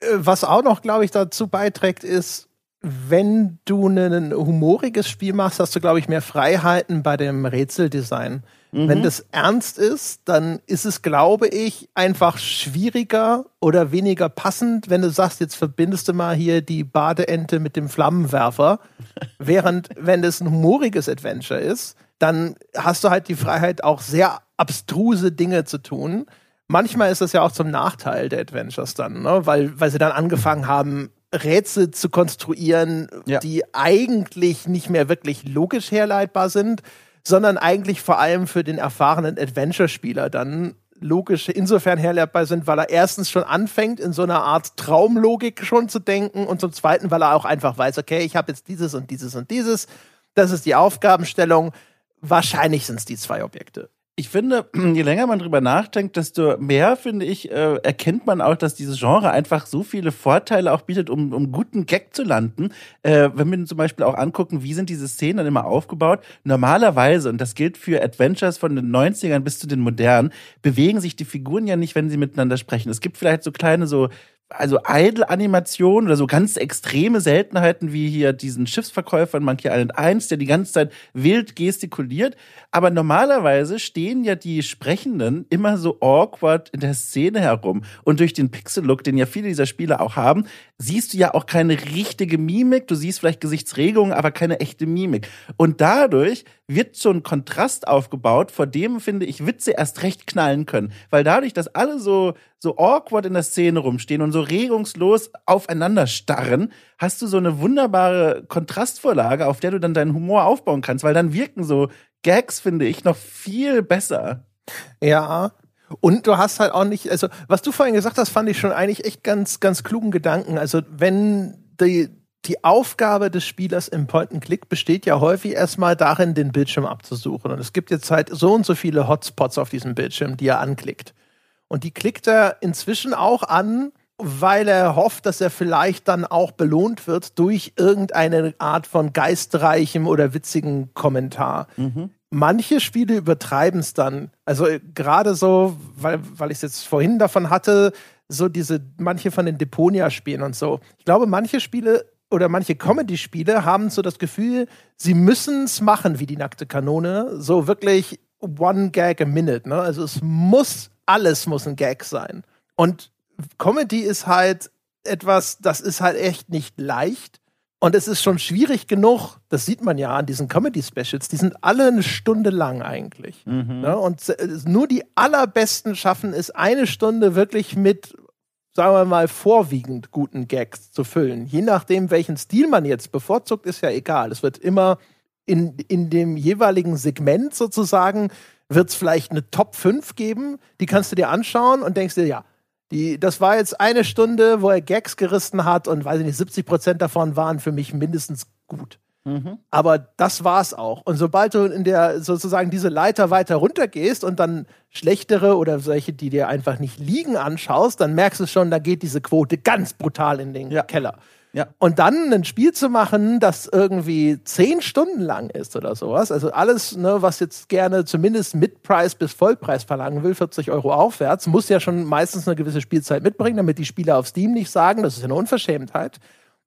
Äh, was auch noch, glaube ich, dazu beiträgt, ist, wenn du ein humoriges Spiel machst, hast du, glaube ich, mehr Freiheiten bei dem Rätseldesign. Mhm. Wenn das ernst ist, dann ist es, glaube ich, einfach schwieriger oder weniger passend, wenn du sagst, jetzt verbindest du mal hier die Badeente mit dem Flammenwerfer. Während, wenn es ein humoriges Adventure ist, dann hast du halt die Freiheit, auch sehr abstruse Dinge zu tun. Manchmal ist das ja auch zum Nachteil der Adventures dann, ne? weil, weil sie dann angefangen haben, Rätsel zu konstruieren, ja. die eigentlich nicht mehr wirklich logisch herleitbar sind, sondern eigentlich vor allem für den erfahrenen Adventure-Spieler dann logisch insofern herleitbar sind, weil er erstens schon anfängt, in so einer Art Traumlogik schon zu denken und zum Zweiten, weil er auch einfach weiß, okay, ich habe jetzt dieses und dieses und dieses, das ist die Aufgabenstellung, wahrscheinlich sind es die zwei Objekte ich finde, je länger man drüber nachdenkt, desto mehr, finde ich, äh, erkennt man auch, dass dieses Genre einfach so viele Vorteile auch bietet, um, um guten Gag zu landen. Äh, wenn wir zum Beispiel auch angucken, wie sind diese Szenen dann immer aufgebaut? Normalerweise, und das gilt für Adventures von den 90ern bis zu den modernen, bewegen sich die Figuren ja nicht, wenn sie miteinander sprechen. Es gibt vielleicht so kleine so also Idle-Animationen oder so ganz extreme Seltenheiten wie hier diesen Schiffsverkäufer in Monkey Island 1, der die ganze Zeit wild gestikuliert. Aber normalerweise stehen ja die Sprechenden immer so awkward in der Szene herum. Und durch den Pixel-Look, den ja viele dieser Spiele auch haben, siehst du ja auch keine richtige Mimik. Du siehst vielleicht Gesichtsregungen, aber keine echte Mimik. Und dadurch wird so ein Kontrast aufgebaut, vor dem, finde ich, Witze erst recht knallen können. Weil dadurch, dass alle so, so awkward in der Szene rumstehen und so regungslos aufeinander starren, hast du so eine wunderbare Kontrastvorlage, auf der du dann deinen Humor aufbauen kannst, weil dann wirken so Gags, finde ich, noch viel besser. Ja, und du hast halt auch nicht, also was du vorhin gesagt hast, fand ich schon eigentlich echt ganz, ganz klugen Gedanken. Also wenn die, die Aufgabe des Spielers im Point-and-Click besteht ja häufig erstmal darin, den Bildschirm abzusuchen. Und es gibt jetzt halt so und so viele Hotspots auf diesem Bildschirm, die er anklickt. Und die klickt er inzwischen auch an, weil er hofft, dass er vielleicht dann auch belohnt wird durch irgendeine Art von geistreichem oder witzigen Kommentar. Mhm. Manche Spiele übertreiben es dann. Also äh, gerade so, weil, weil ich es jetzt vorhin davon hatte, so diese, manche von den Deponia-Spielen und so. Ich glaube, manche Spiele oder manche Comedy-Spiele haben so das Gefühl, sie müssen es machen wie die nackte Kanone. So wirklich one Gag a minute. Ne? Also es muss, alles muss ein Gag sein. Und Comedy ist halt etwas, das ist halt echt nicht leicht. Und es ist schon schwierig genug, das sieht man ja an diesen Comedy-Specials, die sind alle eine Stunde lang eigentlich. Mhm. Ne? Und nur die allerbesten schaffen es, eine Stunde wirklich mit sagen wir mal, vorwiegend guten Gags zu füllen. Je nachdem, welchen Stil man jetzt bevorzugt, ist ja egal. Es wird immer in, in dem jeweiligen Segment sozusagen, wird es vielleicht eine Top 5 geben, die kannst du dir anschauen und denkst dir, ja, die, das war jetzt eine Stunde, wo er Gags gerissen hat und weiß ich nicht, 70 Prozent davon waren für mich mindestens gut. Mhm. Aber das war's auch. Und sobald du in der sozusagen diese Leiter weiter runter gehst und dann schlechtere oder solche, die dir einfach nicht liegen, anschaust, dann merkst du schon, da geht diese Quote ganz brutal in den ja. Keller. Ja. Und dann ein Spiel zu machen, das irgendwie zehn Stunden lang ist oder sowas, also alles, ne, was jetzt gerne zumindest Mid-Price bis Vollpreis verlangen will, 40 Euro aufwärts, muss ja schon meistens eine gewisse Spielzeit mitbringen, damit die Spieler auf Steam nicht sagen, das ist eine Unverschämtheit.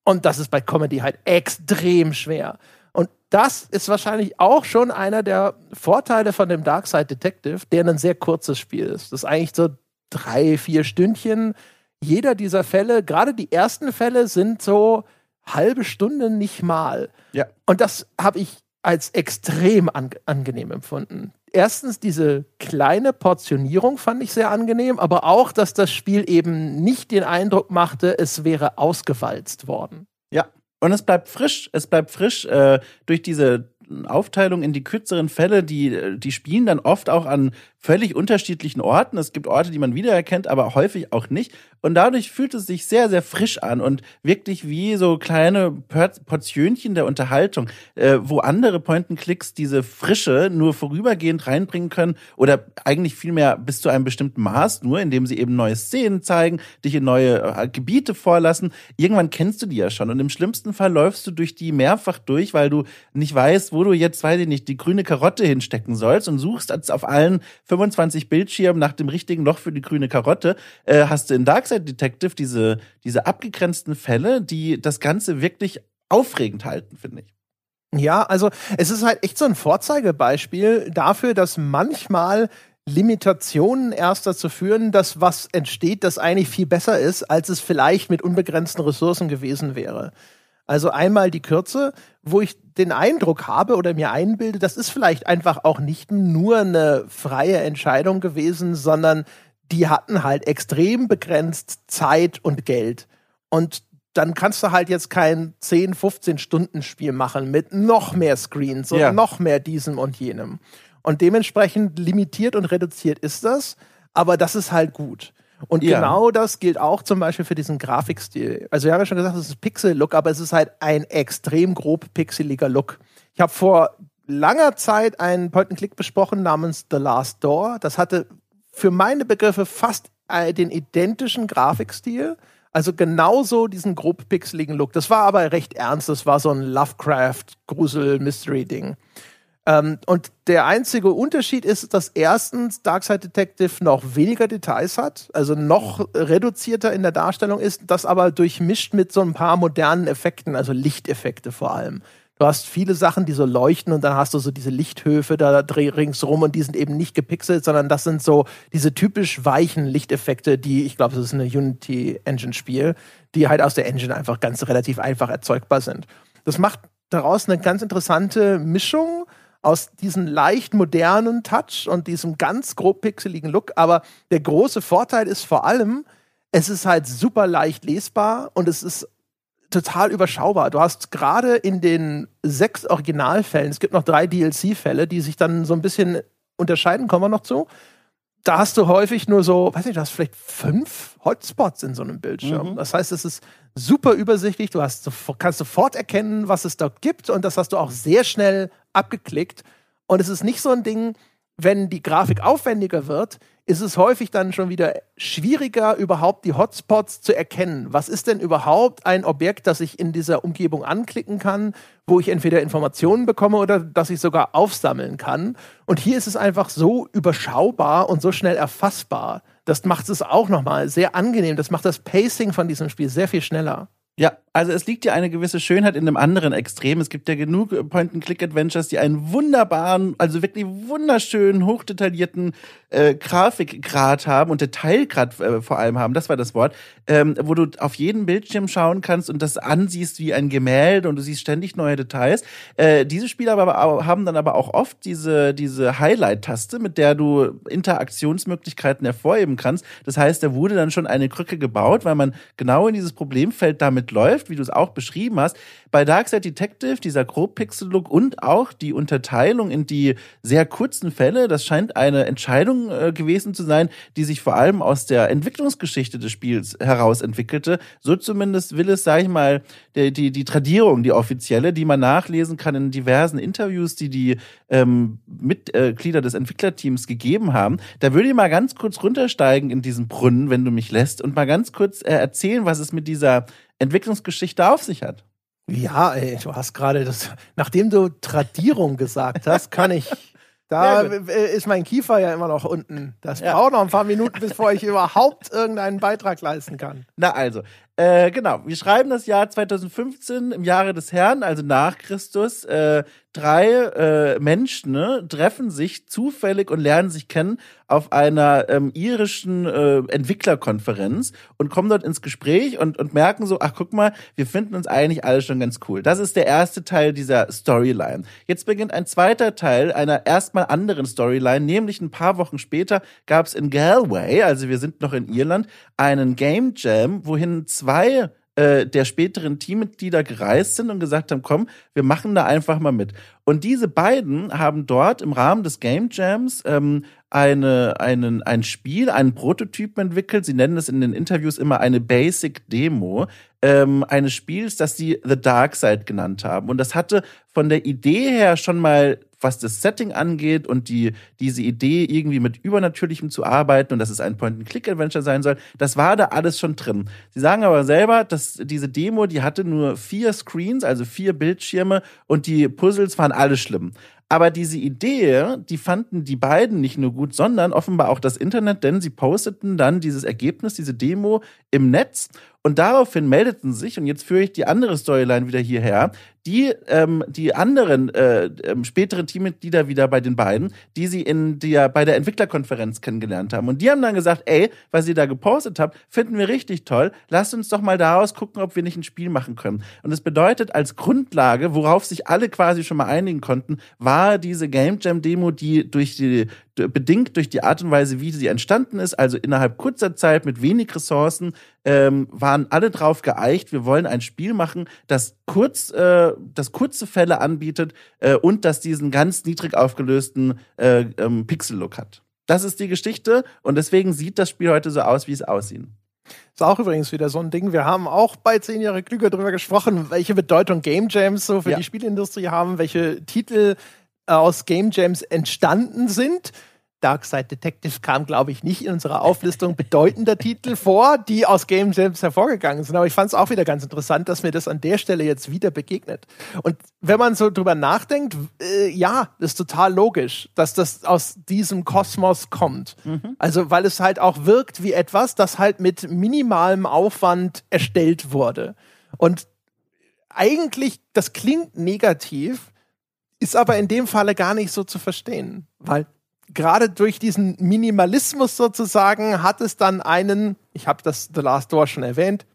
Und das ist bei Comedy halt extrem schwer. Und das ist wahrscheinlich auch schon einer der Vorteile von dem Darkside Detective, der ein sehr kurzes Spiel ist. Das ist eigentlich so drei, vier Stündchen. Jeder dieser Fälle, gerade die ersten Fälle, sind so halbe Stunde nicht mal. Ja. Und das habe ich als extrem an angenehm empfunden. Erstens, diese kleine Portionierung fand ich sehr angenehm, aber auch, dass das Spiel eben nicht den Eindruck machte, es wäre ausgewalzt worden. Ja. Und es bleibt frisch. Es bleibt frisch äh, durch diese Aufteilung in die kürzeren Fälle, die, die spielen dann oft auch an völlig unterschiedlichen Orten. Es gibt Orte, die man wiedererkennt, aber häufig auch nicht. Und dadurch fühlt es sich sehr, sehr frisch an und wirklich wie so kleine Portionchen der Unterhaltung, äh, wo andere Point-and-Clicks diese Frische nur vorübergehend reinbringen können oder eigentlich vielmehr bis zu einem bestimmten Maß nur, indem sie eben neue Szenen zeigen, dich in neue äh, Gebiete vorlassen. Irgendwann kennst du die ja schon und im schlimmsten Fall läufst du durch die mehrfach durch, weil du nicht weißt, wo du jetzt, weiß ich nicht, die grüne Karotte hinstecken sollst und suchst als auf allen 25 Bildschirmen nach dem richtigen Loch für die grüne Karotte, äh, hast du in Darkside Detective diese, diese abgegrenzten Fälle, die das Ganze wirklich aufregend halten, finde ich. Ja, also es ist halt echt so ein Vorzeigebeispiel dafür, dass manchmal Limitationen erst dazu führen, dass was entsteht, das eigentlich viel besser ist, als es vielleicht mit unbegrenzten Ressourcen gewesen wäre. Also einmal die Kürze, wo ich den Eindruck habe oder mir einbilde, das ist vielleicht einfach auch nicht nur eine freie Entscheidung gewesen, sondern die hatten halt extrem begrenzt Zeit und Geld. Und dann kannst du halt jetzt kein 10, 15 Stunden Spiel machen mit noch mehr Screens und ja. noch mehr diesem und jenem. Und dementsprechend limitiert und reduziert ist das, aber das ist halt gut. Und ja. genau das gilt auch zum Beispiel für diesen Grafikstil. Also wir haben ja schon gesagt, es ist Pixel-Look, aber es ist halt ein extrem grob pixeliger Look. Ich habe vor langer Zeit einen Point-and-Click besprochen namens The Last Door. Das hatte für meine Begriffe fast äh, den identischen Grafikstil. Also genauso diesen grob pixeligen Look. Das war aber recht ernst. Das war so ein Lovecraft-Grusel-Mystery-Ding. Ähm, und der einzige Unterschied ist, dass erstens Darkside Detective noch weniger Details hat, also noch reduzierter in der Darstellung ist, das aber durchmischt mit so ein paar modernen Effekten, also Lichteffekte vor allem. Du hast viele Sachen, die so leuchten und dann hast du so diese Lichthöfe da ringsrum und die sind eben nicht gepixelt, sondern das sind so diese typisch weichen Lichteffekte, die, ich glaube, das ist eine Unity Engine Spiel, die halt aus der Engine einfach ganz relativ einfach erzeugbar sind. Das macht daraus eine ganz interessante Mischung aus diesem leicht modernen Touch und diesem ganz grob pixeligen Look. Aber der große Vorteil ist vor allem, es ist halt super leicht lesbar und es ist total überschaubar. Du hast gerade in den sechs Originalfällen, es gibt noch drei DLC-Fälle, die sich dann so ein bisschen unterscheiden, kommen wir noch zu. Da hast du häufig nur so, weiß nicht, du hast vielleicht fünf Hotspots in so einem Bildschirm. Mhm. Das heißt, es ist super übersichtlich. Du hast, kannst sofort erkennen, was es dort gibt und das hast du auch sehr schnell abgeklickt. Und es ist nicht so ein Ding, wenn die Grafik aufwendiger wird, ist es häufig dann schon wieder schwieriger, überhaupt die Hotspots zu erkennen. Was ist denn überhaupt ein Objekt, das ich in dieser Umgebung anklicken kann, wo ich entweder Informationen bekomme oder das ich sogar aufsammeln kann? Und hier ist es einfach so überschaubar und so schnell erfassbar. Das macht es auch nochmal sehr angenehm. Das macht das Pacing von diesem Spiel sehr viel schneller. Ja, also es liegt ja eine gewisse Schönheit in einem anderen Extrem. Es gibt ja genug Point-and-Click-Adventures, die einen wunderbaren, also wirklich wunderschönen, hochdetaillierten äh, Grafikgrad haben und Detailgrad äh, vor allem haben. Das war das Wort, ähm, wo du auf jeden Bildschirm schauen kannst und das ansiehst wie ein Gemälde und du siehst ständig neue Details. Äh, diese Spiele aber haben dann aber auch oft diese diese Highlight-Taste, mit der du Interaktionsmöglichkeiten hervorheben kannst. Das heißt, da wurde dann schon eine Krücke gebaut, weil man genau in dieses Problemfeld damit läuft wie du es auch beschrieben hast. Bei Darkside Detective, dieser Grobpixel-Look und auch die Unterteilung in die sehr kurzen Fälle, das scheint eine Entscheidung äh, gewesen zu sein, die sich vor allem aus der Entwicklungsgeschichte des Spiels heraus entwickelte. So zumindest will es, sag ich mal, die, die, die Tradierung, die offizielle, die man nachlesen kann in diversen Interviews, die die ähm, Mitglieder des Entwicklerteams gegeben haben. Da würde ich mal ganz kurz runtersteigen in diesen Brunnen, wenn du mich lässt, und mal ganz kurz äh, erzählen, was es mit dieser Entwicklungsgeschichte auf sich hat. Ja, ey, du hast gerade das, nachdem du Tradierung gesagt hast, kann ich, da ist mein Kiefer ja immer noch unten. Das ja. braucht noch ein paar Minuten, bevor ich überhaupt irgendeinen Beitrag leisten kann. Na also, Äh, genau, wir schreiben das Jahr 2015 im Jahre des Herrn, also nach Christus. Äh, drei äh, Menschen ne, treffen sich zufällig und lernen sich kennen auf einer ähm, irischen äh, Entwicklerkonferenz und kommen dort ins Gespräch und, und merken so, ach guck mal, wir finden uns eigentlich alle schon ganz cool. Das ist der erste Teil dieser Storyline. Jetzt beginnt ein zweiter Teil einer erstmal anderen Storyline, nämlich ein paar Wochen später gab es in Galway, also wir sind noch in Irland, einen Game Jam, wohin zwei äh, der späteren Teammitglieder gereist sind und gesagt haben, komm, wir machen da einfach mal mit. Und diese beiden haben dort im Rahmen des Game Jams ähm, eine, einen, ein Spiel, einen Prototypen entwickelt. Sie nennen es in den Interviews immer eine Basic Demo ähm, eines Spiels, das sie The Dark Side genannt haben. Und das hatte von der Idee her schon mal was das Setting angeht und die, diese Idee, irgendwie mit Übernatürlichem zu arbeiten und dass es ein Point-and-Click-Adventure sein soll, das war da alles schon drin. Sie sagen aber selber, dass diese Demo, die hatte nur vier Screens, also vier Bildschirme und die Puzzles waren alle schlimm. Aber diese Idee, die fanden die beiden nicht nur gut, sondern offenbar auch das Internet, denn sie posteten dann dieses Ergebnis, diese Demo im Netz und daraufhin meldeten sich, und jetzt führe ich die andere Storyline wieder hierher, die, ähm, die anderen äh, ähm, späteren Teammitglieder wieder bei den beiden, die sie in der, bei der Entwicklerkonferenz kennengelernt haben. Und die haben dann gesagt, ey, was ihr da gepostet habt, finden wir richtig toll. Lasst uns doch mal daraus gucken, ob wir nicht ein Spiel machen können. Und es bedeutet als Grundlage, worauf sich alle quasi schon mal einigen konnten, war diese Game Jam Demo, die durch die bedingt durch die Art und Weise, wie sie entstanden ist, also innerhalb kurzer Zeit mit wenig Ressourcen, ähm, waren alle drauf geeicht. Wir wollen ein Spiel machen, das kurz, äh, das kurze Fälle anbietet äh, und das diesen ganz niedrig aufgelösten äh, ähm, Pixel-Look hat. Das ist die Geschichte und deswegen sieht das Spiel heute so aus, wie es aussieht. Ist auch übrigens wieder so ein Ding. Wir haben auch bei 10 Jahre klüger darüber gesprochen, welche Bedeutung Game Jams so für ja. die Spielindustrie haben, welche Titel aus Game Jams entstanden sind. Dark Side Detective kam, glaube ich, nicht in unserer Auflistung bedeutender Titel vor, die aus Game Jams hervorgegangen sind. Aber ich fand es auch wieder ganz interessant, dass mir das an der Stelle jetzt wieder begegnet. Und wenn man so drüber nachdenkt, äh, ja, das ist total logisch, dass das aus diesem Kosmos kommt. Mhm. Also, weil es halt auch wirkt wie etwas, das halt mit minimalem Aufwand erstellt wurde. Und eigentlich, das klingt negativ, ist aber in dem Falle gar nicht so zu verstehen, weil gerade durch diesen Minimalismus sozusagen hat es dann einen, ich habe das The Last Door schon erwähnt,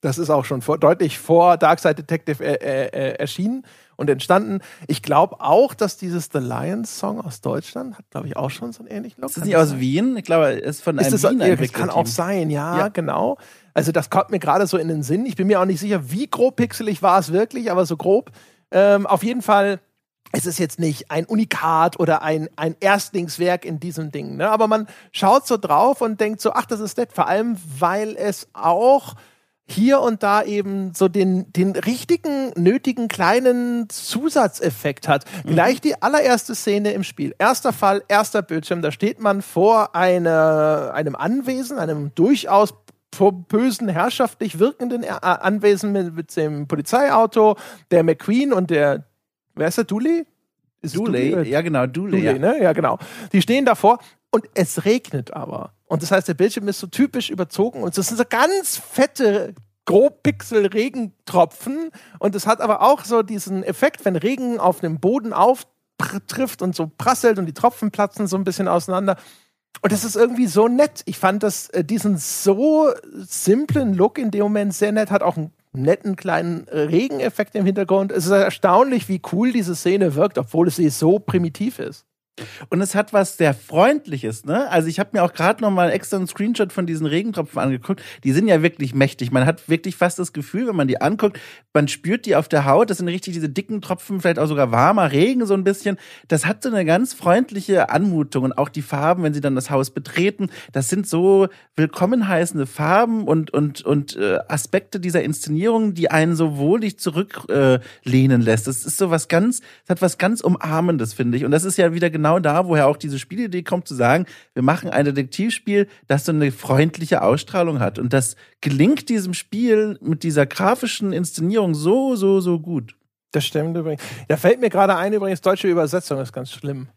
das ist auch schon vor, deutlich vor Darkside Detective äh, äh, äh, erschienen und entstanden. Ich glaube auch, dass dieses The Lions Song aus Deutschland hat, glaube ich, auch schon so einen ähnlichen Look. Ist das nicht aus? Wien? Ich glaube, es ist von einem ist das, Wiener Das kann auch sein, ja, ja, genau. Also das kommt mir gerade so in den Sinn. Ich bin mir auch nicht sicher, wie grob pixelig war es wirklich, aber so grob. Ähm, auf jeden Fall es ist jetzt nicht ein Unikat oder ein, ein Erstlingswerk in diesem Ding. Ne? Aber man schaut so drauf und denkt so, ach, das ist nett. Vor allem, weil es auch hier und da eben so den, den richtigen, nötigen kleinen Zusatzeffekt hat. Mhm. Gleich die allererste Szene im Spiel. Erster Fall, erster Bildschirm, da steht man vor eine, einem Anwesen, einem durchaus bösen, herrschaftlich wirkenden Anwesen mit, mit dem Polizeiauto, der McQueen und der Wer ist der? Dooley? Ist Dooley? Dooley? Ja, genau, Dooley. Dooley, ja. ne? Ja, genau. Die stehen davor und es regnet aber. Und das heißt, der Bildschirm ist so typisch überzogen und das sind so ganz fette Grobpixel-Regentropfen und es hat aber auch so diesen Effekt, wenn Regen auf dem Boden auftrifft und so prasselt und die Tropfen platzen so ein bisschen auseinander. Und das ist irgendwie so nett. Ich fand das, äh, diesen so simplen Look in dem Moment sehr nett, hat auch einen netten kleinen Regeneffekt im Hintergrund. Es ist erstaunlich, wie cool diese Szene wirkt, obwohl sie so primitiv ist. Und es hat was sehr Freundliches, ne? Also ich habe mir auch gerade noch mal extra einen Screenshot von diesen Regentropfen angeguckt. Die sind ja wirklich mächtig. Man hat wirklich fast das Gefühl, wenn man die anguckt, man spürt die auf der Haut. Das sind richtig diese dicken Tropfen, vielleicht auch sogar warmer Regen so ein bisschen. Das hat so eine ganz freundliche Anmutung und auch die Farben, wenn sie dann das Haus betreten, das sind so willkommen heißende Farben und und und äh, Aspekte dieser Inszenierung, die einen so wohlig zurücklehnen äh, lässt. Das ist so was ganz, das hat was ganz umarmendes, finde ich. Und das ist ja wieder genau da, woher auch diese Spielidee kommt, zu sagen, wir machen ein Detektivspiel, das so eine freundliche Ausstrahlung hat. Und das gelingt diesem Spiel mit dieser grafischen Inszenierung so, so, so gut. Das stimmt übrigens. Da fällt mir gerade ein, übrigens, deutsche Übersetzung ist ganz schlimm.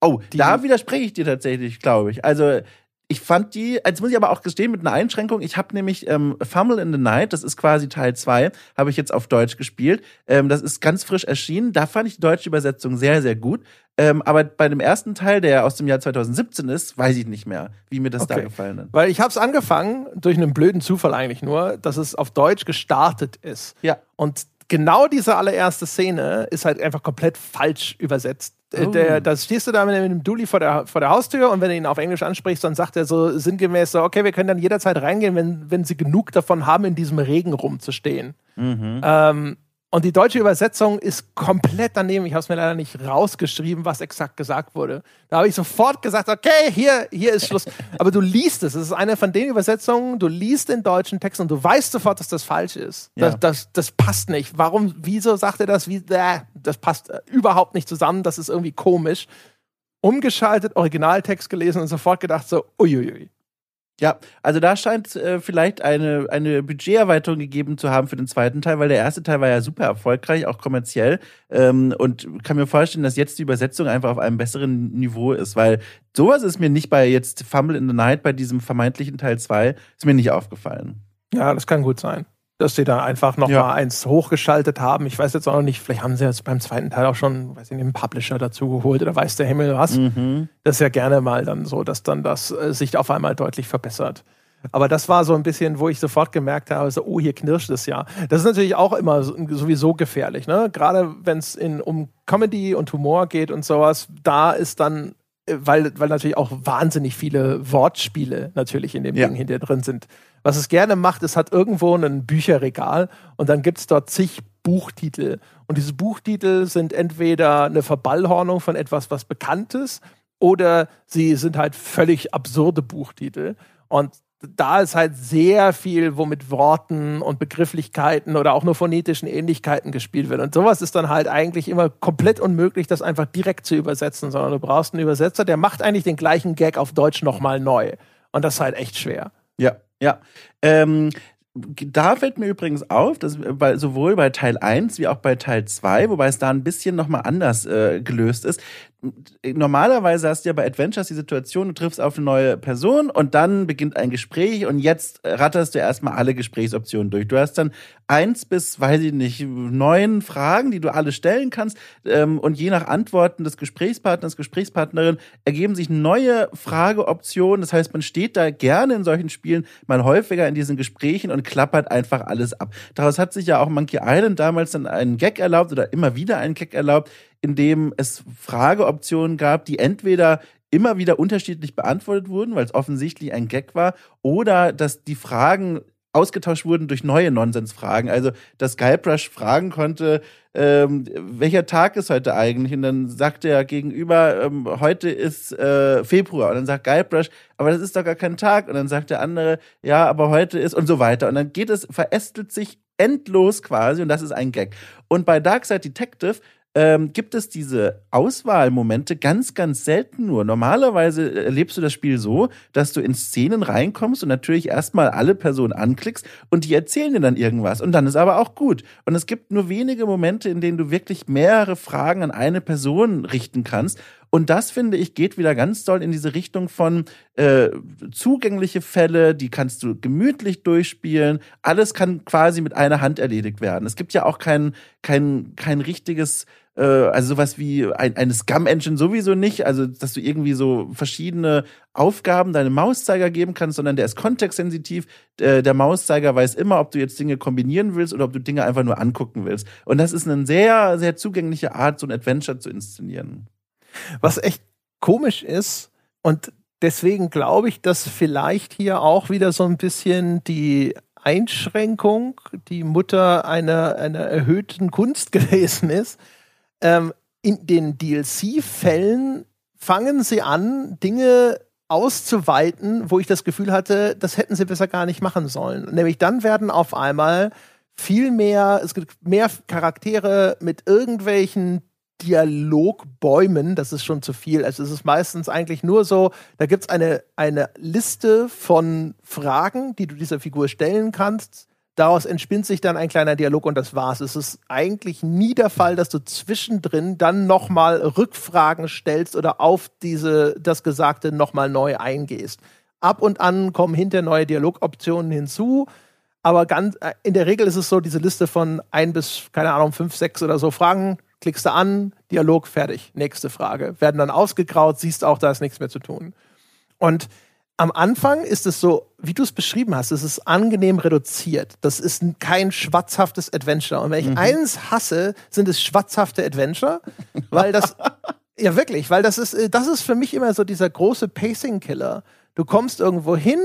Oh, da widerspreche ich dir tatsächlich, glaube ich. Also, ich fand die, jetzt muss ich aber auch gestehen, mit einer Einschränkung. Ich habe nämlich ähm, Fumble in the Night, das ist quasi Teil 2, habe ich jetzt auf Deutsch gespielt. Ähm, das ist ganz frisch erschienen. Da fand ich die deutsche Übersetzung sehr, sehr gut. Ähm, aber bei dem ersten Teil, der aus dem Jahr 2017 ist, weiß ich nicht mehr, wie mir das okay. da gefallen hat. Weil ich habe es angefangen, durch einen blöden Zufall eigentlich nur, dass es auf Deutsch gestartet ist. Ja. Und genau diese allererste Szene ist halt einfach komplett falsch übersetzt. Äh, oh. Der, da stehst du da mit dem Dulli vor der, vor der Haustür und wenn du ihn auf Englisch ansprichst, dann sagt er so sinngemäß so, okay, wir können dann jederzeit reingehen, wenn, wenn sie genug davon haben, in diesem Regen rumzustehen. Mhm. Ähm, und die deutsche Übersetzung ist komplett daneben. Ich habe es mir leider nicht rausgeschrieben, was exakt gesagt wurde. Da habe ich sofort gesagt, okay, hier, hier ist Schluss. Aber du liest es. Es ist eine von den Übersetzungen, du liest den deutschen Text und du weißt sofort, dass das falsch ist. Ja. Das, das, das passt nicht. Warum, wieso sagt er das? Wie, äh, das passt überhaupt nicht zusammen. Das ist irgendwie komisch. Umgeschaltet, Originaltext gelesen und sofort gedacht so, uiuiui. Ja, also da scheint äh, vielleicht eine, eine Budgeterweiterung gegeben zu haben für den zweiten Teil, weil der erste Teil war ja super erfolgreich, auch kommerziell. Ähm, und kann mir vorstellen, dass jetzt die Übersetzung einfach auf einem besseren Niveau ist, weil sowas ist mir nicht bei jetzt Fumble in the Night, bei diesem vermeintlichen Teil 2, ist mir nicht aufgefallen. Ja, das kann gut sein dass sie da einfach noch ja. mal eins hochgeschaltet haben. Ich weiß jetzt auch noch nicht, vielleicht haben sie jetzt beim zweiten Teil auch schon, weiß ich nicht, einen Publisher dazu geholt oder weiß der Himmel was. Mhm. Das ist ja gerne mal dann so, dass dann das äh, sich auf einmal deutlich verbessert. Aber das war so ein bisschen, wo ich sofort gemerkt habe, so, oh, hier knirscht es ja. Das ist natürlich auch immer sowieso gefährlich, ne? Gerade wenn es um Comedy und Humor geht und sowas, da ist dann weil, weil natürlich auch wahnsinnig viele Wortspiele natürlich in dem ja. Ding hinter drin sind. Was es gerne macht, es hat irgendwo ein Bücherregal und dann gibt es dort zig Buchtitel. Und diese Buchtitel sind entweder eine Verballhornung von etwas, was bekannt ist, oder sie sind halt völlig absurde Buchtitel. Und da ist halt sehr viel, wo mit Worten und Begrifflichkeiten oder auch nur phonetischen Ähnlichkeiten gespielt wird. Und sowas ist dann halt eigentlich immer komplett unmöglich, das einfach direkt zu übersetzen, sondern du brauchst einen Übersetzer, der macht eigentlich den gleichen Gag auf Deutsch nochmal neu. Und das ist halt echt schwer. Ja, ja. Ähm, da fällt mir übrigens auf, dass bei, sowohl bei Teil 1 wie auch bei Teil 2, wobei es da ein bisschen nochmal anders äh, gelöst ist, normalerweise hast du ja bei Adventures die Situation, du triffst auf eine neue Person und dann beginnt ein Gespräch und jetzt ratterst du erstmal alle Gesprächsoptionen durch. Du hast dann eins bis, weiß ich nicht, neun Fragen, die du alle stellen kannst ähm, und je nach Antworten des Gesprächspartners, Gesprächspartnerin ergeben sich neue Frageoptionen. Das heißt, man steht da gerne in solchen Spielen mal häufiger in diesen Gesprächen und klappert einfach alles ab. Daraus hat sich ja auch Monkey Island damals dann einen Gag erlaubt oder immer wieder einen Gag erlaubt, in dem es Frageoptionen gab, die entweder immer wieder unterschiedlich beantwortet wurden, weil es offensichtlich ein Gag war, oder dass die Fragen ausgetauscht wurden durch neue Nonsensfragen. Also, dass Guybrush fragen konnte, ähm, welcher Tag ist heute eigentlich? Und dann sagt er gegenüber, ähm, heute ist äh, Februar. Und dann sagt Guybrush, aber das ist doch gar kein Tag. Und dann sagt der andere, ja, aber heute ist und so weiter. Und dann geht es, verästelt sich endlos quasi und das ist ein Gag. Und bei Darkside Detective ähm, gibt es diese Auswahlmomente ganz, ganz selten nur. Normalerweise erlebst du das Spiel so, dass du in Szenen reinkommst und natürlich erstmal alle Personen anklickst und die erzählen dir dann irgendwas. Und dann ist aber auch gut. Und es gibt nur wenige Momente, in denen du wirklich mehrere Fragen an eine Person richten kannst. Und das, finde ich, geht wieder ganz doll in diese Richtung von äh, zugängliche Fälle, die kannst du gemütlich durchspielen. Alles kann quasi mit einer Hand erledigt werden. Es gibt ja auch kein, kein, kein richtiges äh, also sowas wie ein, eine Scum-Engine sowieso nicht, also dass du irgendwie so verschiedene Aufgaben deinem Mauszeiger geben kannst, sondern der ist kontextsensitiv. Äh, der Mauszeiger weiß immer, ob du jetzt Dinge kombinieren willst oder ob du Dinge einfach nur angucken willst. Und das ist eine sehr, sehr zugängliche Art, so ein Adventure zu inszenieren. Was echt komisch ist und deswegen glaube ich, dass vielleicht hier auch wieder so ein bisschen die Einschränkung, die Mutter einer, einer erhöhten Kunst gewesen ist. Ähm, in den DLC-Fällen fangen sie an, Dinge auszuweiten, wo ich das Gefühl hatte, das hätten sie besser gar nicht machen sollen. Nämlich dann werden auf einmal viel mehr, es gibt mehr Charaktere mit irgendwelchen Dialogbäumen, das ist schon zu viel. Also es ist meistens eigentlich nur so, da gibt es eine, eine Liste von Fragen, die du dieser Figur stellen kannst. Daraus entspinnt sich dann ein kleiner Dialog und das war's. Es ist eigentlich nie der Fall, dass du zwischendrin dann nochmal Rückfragen stellst oder auf diese, das Gesagte nochmal neu eingehst. Ab und an kommen hinter neue Dialogoptionen hinzu. Aber ganz, äh, in der Regel ist es so, diese Liste von ein bis, keine Ahnung, fünf, sechs oder so Fragen, klickst du an, Dialog, fertig. Nächste Frage. Werden dann ausgegraut, siehst auch, da ist nichts mehr zu tun. Und am Anfang ist es so, wie du es beschrieben hast, es ist angenehm reduziert. Das ist kein schwatzhaftes Adventure. Und wenn ich mhm. eins hasse, sind es schwatzhafte Adventure, weil das, ja wirklich, weil das ist, das ist für mich immer so dieser große Pacing-Killer. Du kommst irgendwo hin,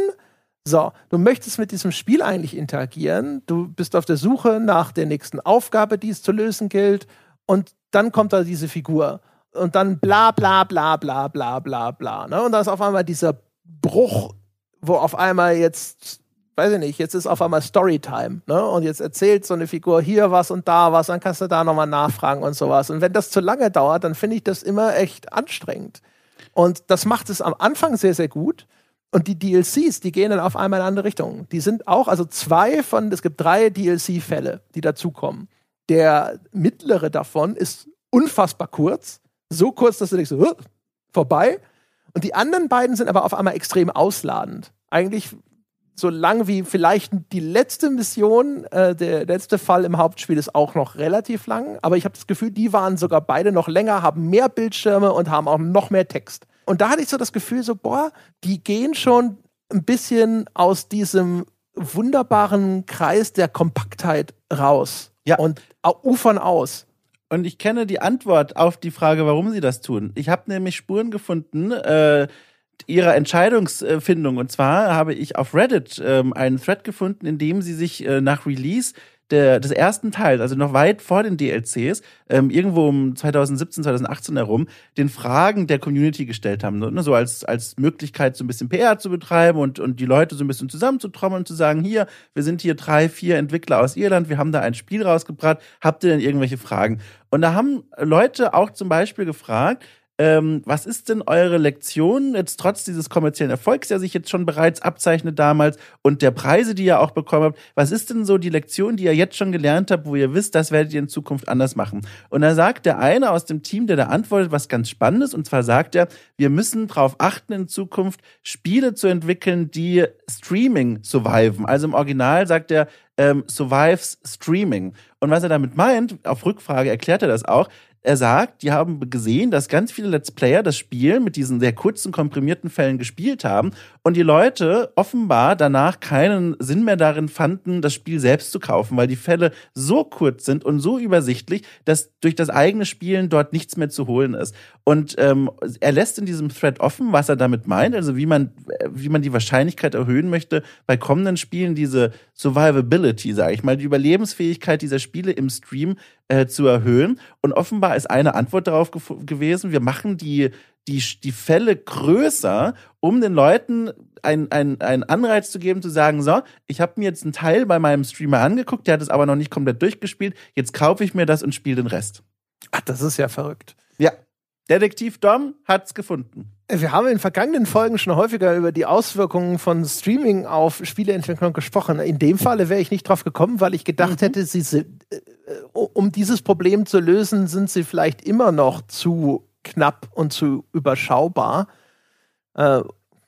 so, du möchtest mit diesem Spiel eigentlich interagieren, du bist auf der Suche nach der nächsten Aufgabe, die es zu lösen gilt, und dann kommt da diese Figur. Und dann bla bla bla bla bla bla bla. Ne? Und da ist auf einmal dieser Bruch, wo auf einmal jetzt, weiß ich nicht, jetzt ist auf einmal Storytime, ne? Und jetzt erzählt so eine Figur hier was und da was, dann kannst du da nochmal nachfragen und sowas. Und wenn das zu lange dauert, dann finde ich das immer echt anstrengend. Und das macht es am Anfang sehr, sehr gut. Und die DLCs, die gehen dann auf einmal in eine andere Richtung. Die sind auch, also zwei von, es gibt drei DLC-Fälle, die dazukommen. Der mittlere davon ist unfassbar kurz. So kurz, dass du denkst, so, vorbei. Und die anderen beiden sind aber auf einmal extrem ausladend. Eigentlich so lang wie vielleicht die letzte Mission, äh, der letzte Fall im Hauptspiel ist auch noch relativ lang, aber ich habe das Gefühl, die waren sogar beide noch länger, haben mehr Bildschirme und haben auch noch mehr Text. Und da hatte ich so das Gefühl, so, boah, die gehen schon ein bisschen aus diesem wunderbaren Kreis der Kompaktheit raus. Ja. Und ufern aus. Und ich kenne die Antwort auf die Frage, warum sie das tun. Ich habe nämlich Spuren gefunden äh, ihrer Entscheidungsfindung. Und zwar habe ich auf Reddit ähm, einen Thread gefunden, in dem sie sich äh, nach Release der, des ersten Teils, also noch weit vor den DLCs, ähm, irgendwo um 2017, 2018 herum, den Fragen der Community gestellt haben. Ne? So als, als Möglichkeit, so ein bisschen PR zu betreiben und, und die Leute so ein bisschen zusammenzutrommeln und zu sagen, hier, wir sind hier drei, vier Entwickler aus Irland, wir haben da ein Spiel rausgebracht, habt ihr denn irgendwelche Fragen? Und da haben Leute auch zum Beispiel gefragt, ähm, was ist denn eure Lektion jetzt trotz dieses kommerziellen Erfolgs, der sich jetzt schon bereits abzeichnet damals und der Preise, die ihr auch bekommen habt? Was ist denn so die Lektion, die ihr jetzt schon gelernt habt, wo ihr wisst, das werdet ihr in Zukunft anders machen? Und da sagt der eine aus dem Team, der da antwortet, was ganz Spannendes. Und zwar sagt er, wir müssen darauf achten, in Zukunft Spiele zu entwickeln, die Streaming surviven. Also im Original sagt er, ähm, survives Streaming. Und was er damit meint, auf Rückfrage erklärt er das auch, er sagt, die haben gesehen, dass ganz viele Let's Player das Spiel mit diesen sehr kurzen, komprimierten Fällen gespielt haben und die Leute offenbar danach keinen Sinn mehr darin fanden, das Spiel selbst zu kaufen, weil die Fälle so kurz sind und so übersichtlich, dass durch das eigene Spielen dort nichts mehr zu holen ist. Und ähm, er lässt in diesem Thread offen, was er damit meint, also wie man, wie man die Wahrscheinlichkeit erhöhen möchte, bei kommenden Spielen diese Survivability, sage ich mal, die Überlebensfähigkeit dieser Spiele im Stream äh, zu erhöhen. Und offenbar ist eine Antwort darauf gewesen, wir machen die, die, die Fälle größer, um den Leuten einen ein Anreiz zu geben, zu sagen, so, ich habe mir jetzt einen Teil bei meinem Streamer angeguckt, der hat es aber noch nicht komplett durchgespielt, jetzt kaufe ich mir das und spiele den Rest. Ach, das ist ja verrückt. Ja. Detektiv Dom hat's gefunden. Wir haben in vergangenen Folgen schon häufiger über die Auswirkungen von Streaming auf Spieleentwicklung gesprochen. In dem Falle wäre ich nicht drauf gekommen, weil ich gedacht mhm. hätte, sie sind, äh, um dieses Problem zu lösen, sind sie vielleicht immer noch zu knapp und zu überschaubar. Äh,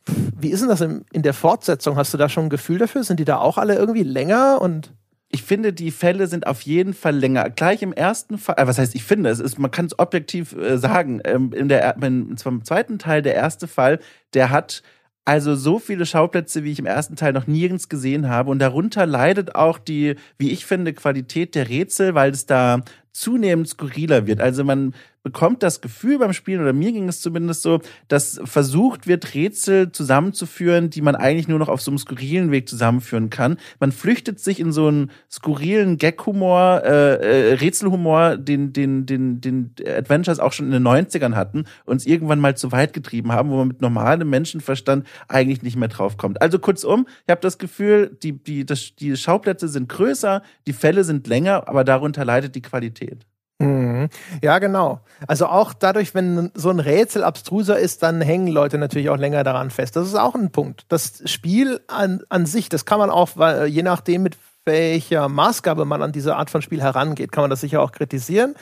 wie ist denn das in, in der Fortsetzung? Hast du da schon ein Gefühl dafür? Sind die da auch alle irgendwie länger und ich finde, die Fälle sind auf jeden Fall länger. Gleich im ersten Fall, äh, was heißt, ich finde, es ist, man kann es objektiv äh, sagen, ähm, in der, in, im zweiten Teil, der erste Fall, der hat also so viele Schauplätze, wie ich im ersten Teil noch nirgends gesehen habe. Und darunter leidet auch die, wie ich finde, Qualität der Rätsel, weil es da zunehmend skurriler wird. Also man bekommt das Gefühl beim Spielen, oder mir ging es zumindest so, dass versucht wird, Rätsel zusammenzuführen, die man eigentlich nur noch auf so einem skurrilen Weg zusammenführen kann. Man flüchtet sich in so einen skurrilen Gag-Humor, äh, äh, Rätselhumor, den, den, den, den Adventures auch schon in den 90ern hatten, uns irgendwann mal zu weit getrieben haben, wo man mit normalem Menschenverstand eigentlich nicht mehr draufkommt. Also kurzum, ich habe das Gefühl, die, die, das, die Schauplätze sind größer, die Fälle sind länger, aber darunter leidet die Qualität. Mhm. Ja, genau. Also auch dadurch, wenn so ein Rätsel abstruser ist, dann hängen Leute natürlich auch länger daran fest. Das ist auch ein Punkt. Das Spiel an, an sich, das kann man auch, weil, je nachdem, mit welcher Maßgabe man an diese Art von Spiel herangeht, kann man das sicher auch kritisieren.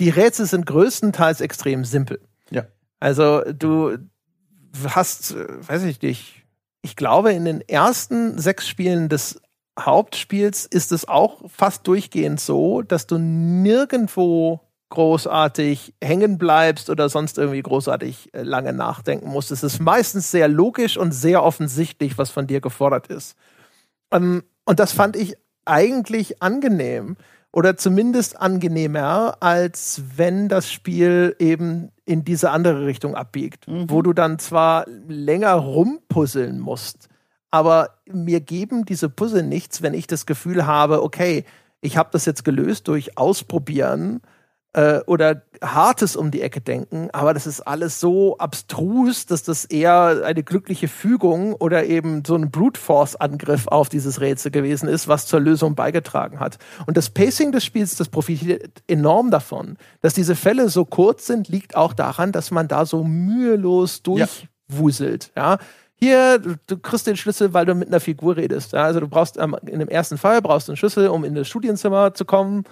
Die Rätsel sind größtenteils extrem simpel. Ja. Also du hast, weiß ich nicht, ich glaube, in den ersten sechs Spielen des Hauptspiels ist es auch fast durchgehend so, dass du nirgendwo großartig hängen bleibst oder sonst irgendwie großartig äh, lange nachdenken musst. Es ist meistens sehr logisch und sehr offensichtlich, was von dir gefordert ist. Ähm, und das fand ich eigentlich angenehm oder zumindest angenehmer, als wenn das Spiel eben in diese andere Richtung abbiegt, mhm. wo du dann zwar länger rumpuzzeln musst, aber mir geben diese Puzzle nichts, wenn ich das Gefühl habe, okay, ich habe das jetzt gelöst durch Ausprobieren äh, oder hartes um die Ecke denken, aber das ist alles so abstrus, dass das eher eine glückliche Fügung oder eben so ein Brute Force Angriff auf dieses Rätsel gewesen ist, was zur Lösung beigetragen hat. Und das Pacing des Spiels, das profitiert enorm davon. Dass diese Fälle so kurz sind, liegt auch daran, dass man da so mühelos durchwuselt. Ja. ja. Hier, du, kriegst den Schlüssel, weil du mit einer Figur redest. Ja. Also du brauchst ähm, in dem ersten Fall brauchst du einen Schlüssel, um in das Studienzimmer zu kommen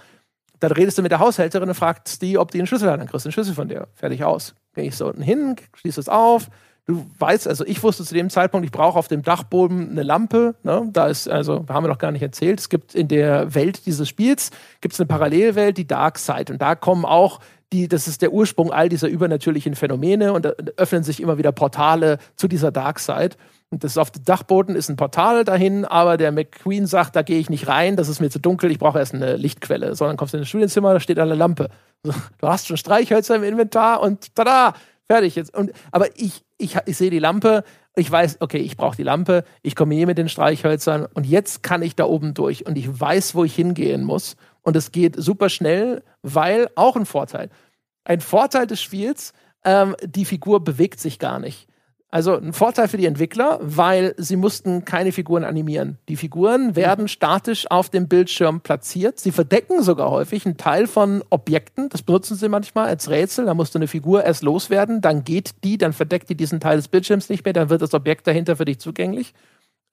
dann redest du mit der Haushälterin und fragst die, ob die einen Schlüssel hat. Dann kriegst du einen Schlüssel von der. Fertig aus. Gehe ich so unten hin, schließe es auf. Du weißt, also ich wusste zu dem Zeitpunkt, ich brauche auf dem Dachboden eine Lampe. Ne? Da ist, also, haben wir noch gar nicht erzählt, es gibt in der Welt dieses Spiels, gibt eine Parallelwelt, die Dark Side. Und da kommen auch die, das ist der Ursprung all dieser übernatürlichen Phänomene und da öffnen sich immer wieder Portale zu dieser Dark Side. Und das auf dem Dachboden ist ein Portal dahin, aber der McQueen sagt, da gehe ich nicht rein, das ist mir zu dunkel, ich brauche erst eine Lichtquelle. Sondern kommst du in das Studienzimmer, da steht eine Lampe. Du hast schon Streichhölzer im Inventar und tada, fertig jetzt. Und, aber ich, ich, ich sehe die Lampe, ich weiß, okay, ich brauche die Lampe, ich komme hier mit den Streichhölzern und jetzt kann ich da oben durch und ich weiß, wo ich hingehen muss. Und es geht super schnell, weil auch ein Vorteil. Ein Vorteil des Spiels, ähm, die Figur bewegt sich gar nicht. Also ein Vorteil für die Entwickler, weil sie mussten keine Figuren animieren. Die Figuren werden statisch auf dem Bildschirm platziert. Sie verdecken sogar häufig einen Teil von Objekten. Das benutzen sie manchmal als Rätsel. Da musst du eine Figur erst loswerden, dann geht die, dann verdeckt die diesen Teil des Bildschirms nicht mehr, dann wird das Objekt dahinter für dich zugänglich.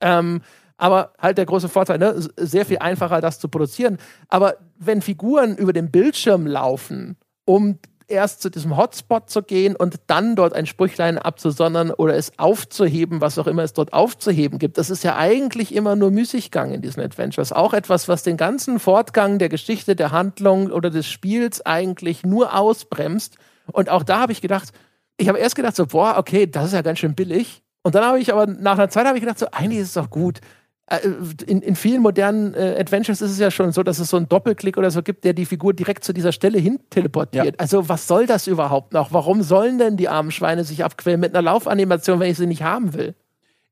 Ähm, aber halt der große Vorteil, ne? sehr viel einfacher, das zu produzieren. Aber wenn Figuren über den Bildschirm laufen, um erst zu diesem Hotspot zu gehen und dann dort ein Sprüchlein abzusondern oder es aufzuheben, was auch immer es dort aufzuheben gibt. Das ist ja eigentlich immer nur Müßiggang in diesen Adventures. Auch etwas, was den ganzen Fortgang der Geschichte, der Handlung oder des Spiels eigentlich nur ausbremst. Und auch da habe ich gedacht, ich habe erst gedacht so, boah, okay, das ist ja ganz schön billig. Und dann habe ich aber nach einer Zeit habe ich gedacht so, eigentlich ist es doch gut. Äh, in, in vielen modernen äh, Adventures ist es ja schon so, dass es so einen Doppelklick oder so gibt, der die Figur direkt zu dieser Stelle hin teleportiert. Ja. Also was soll das überhaupt noch? Warum sollen denn die armen Schweine sich abquälen mit einer Laufanimation, wenn ich sie nicht haben will?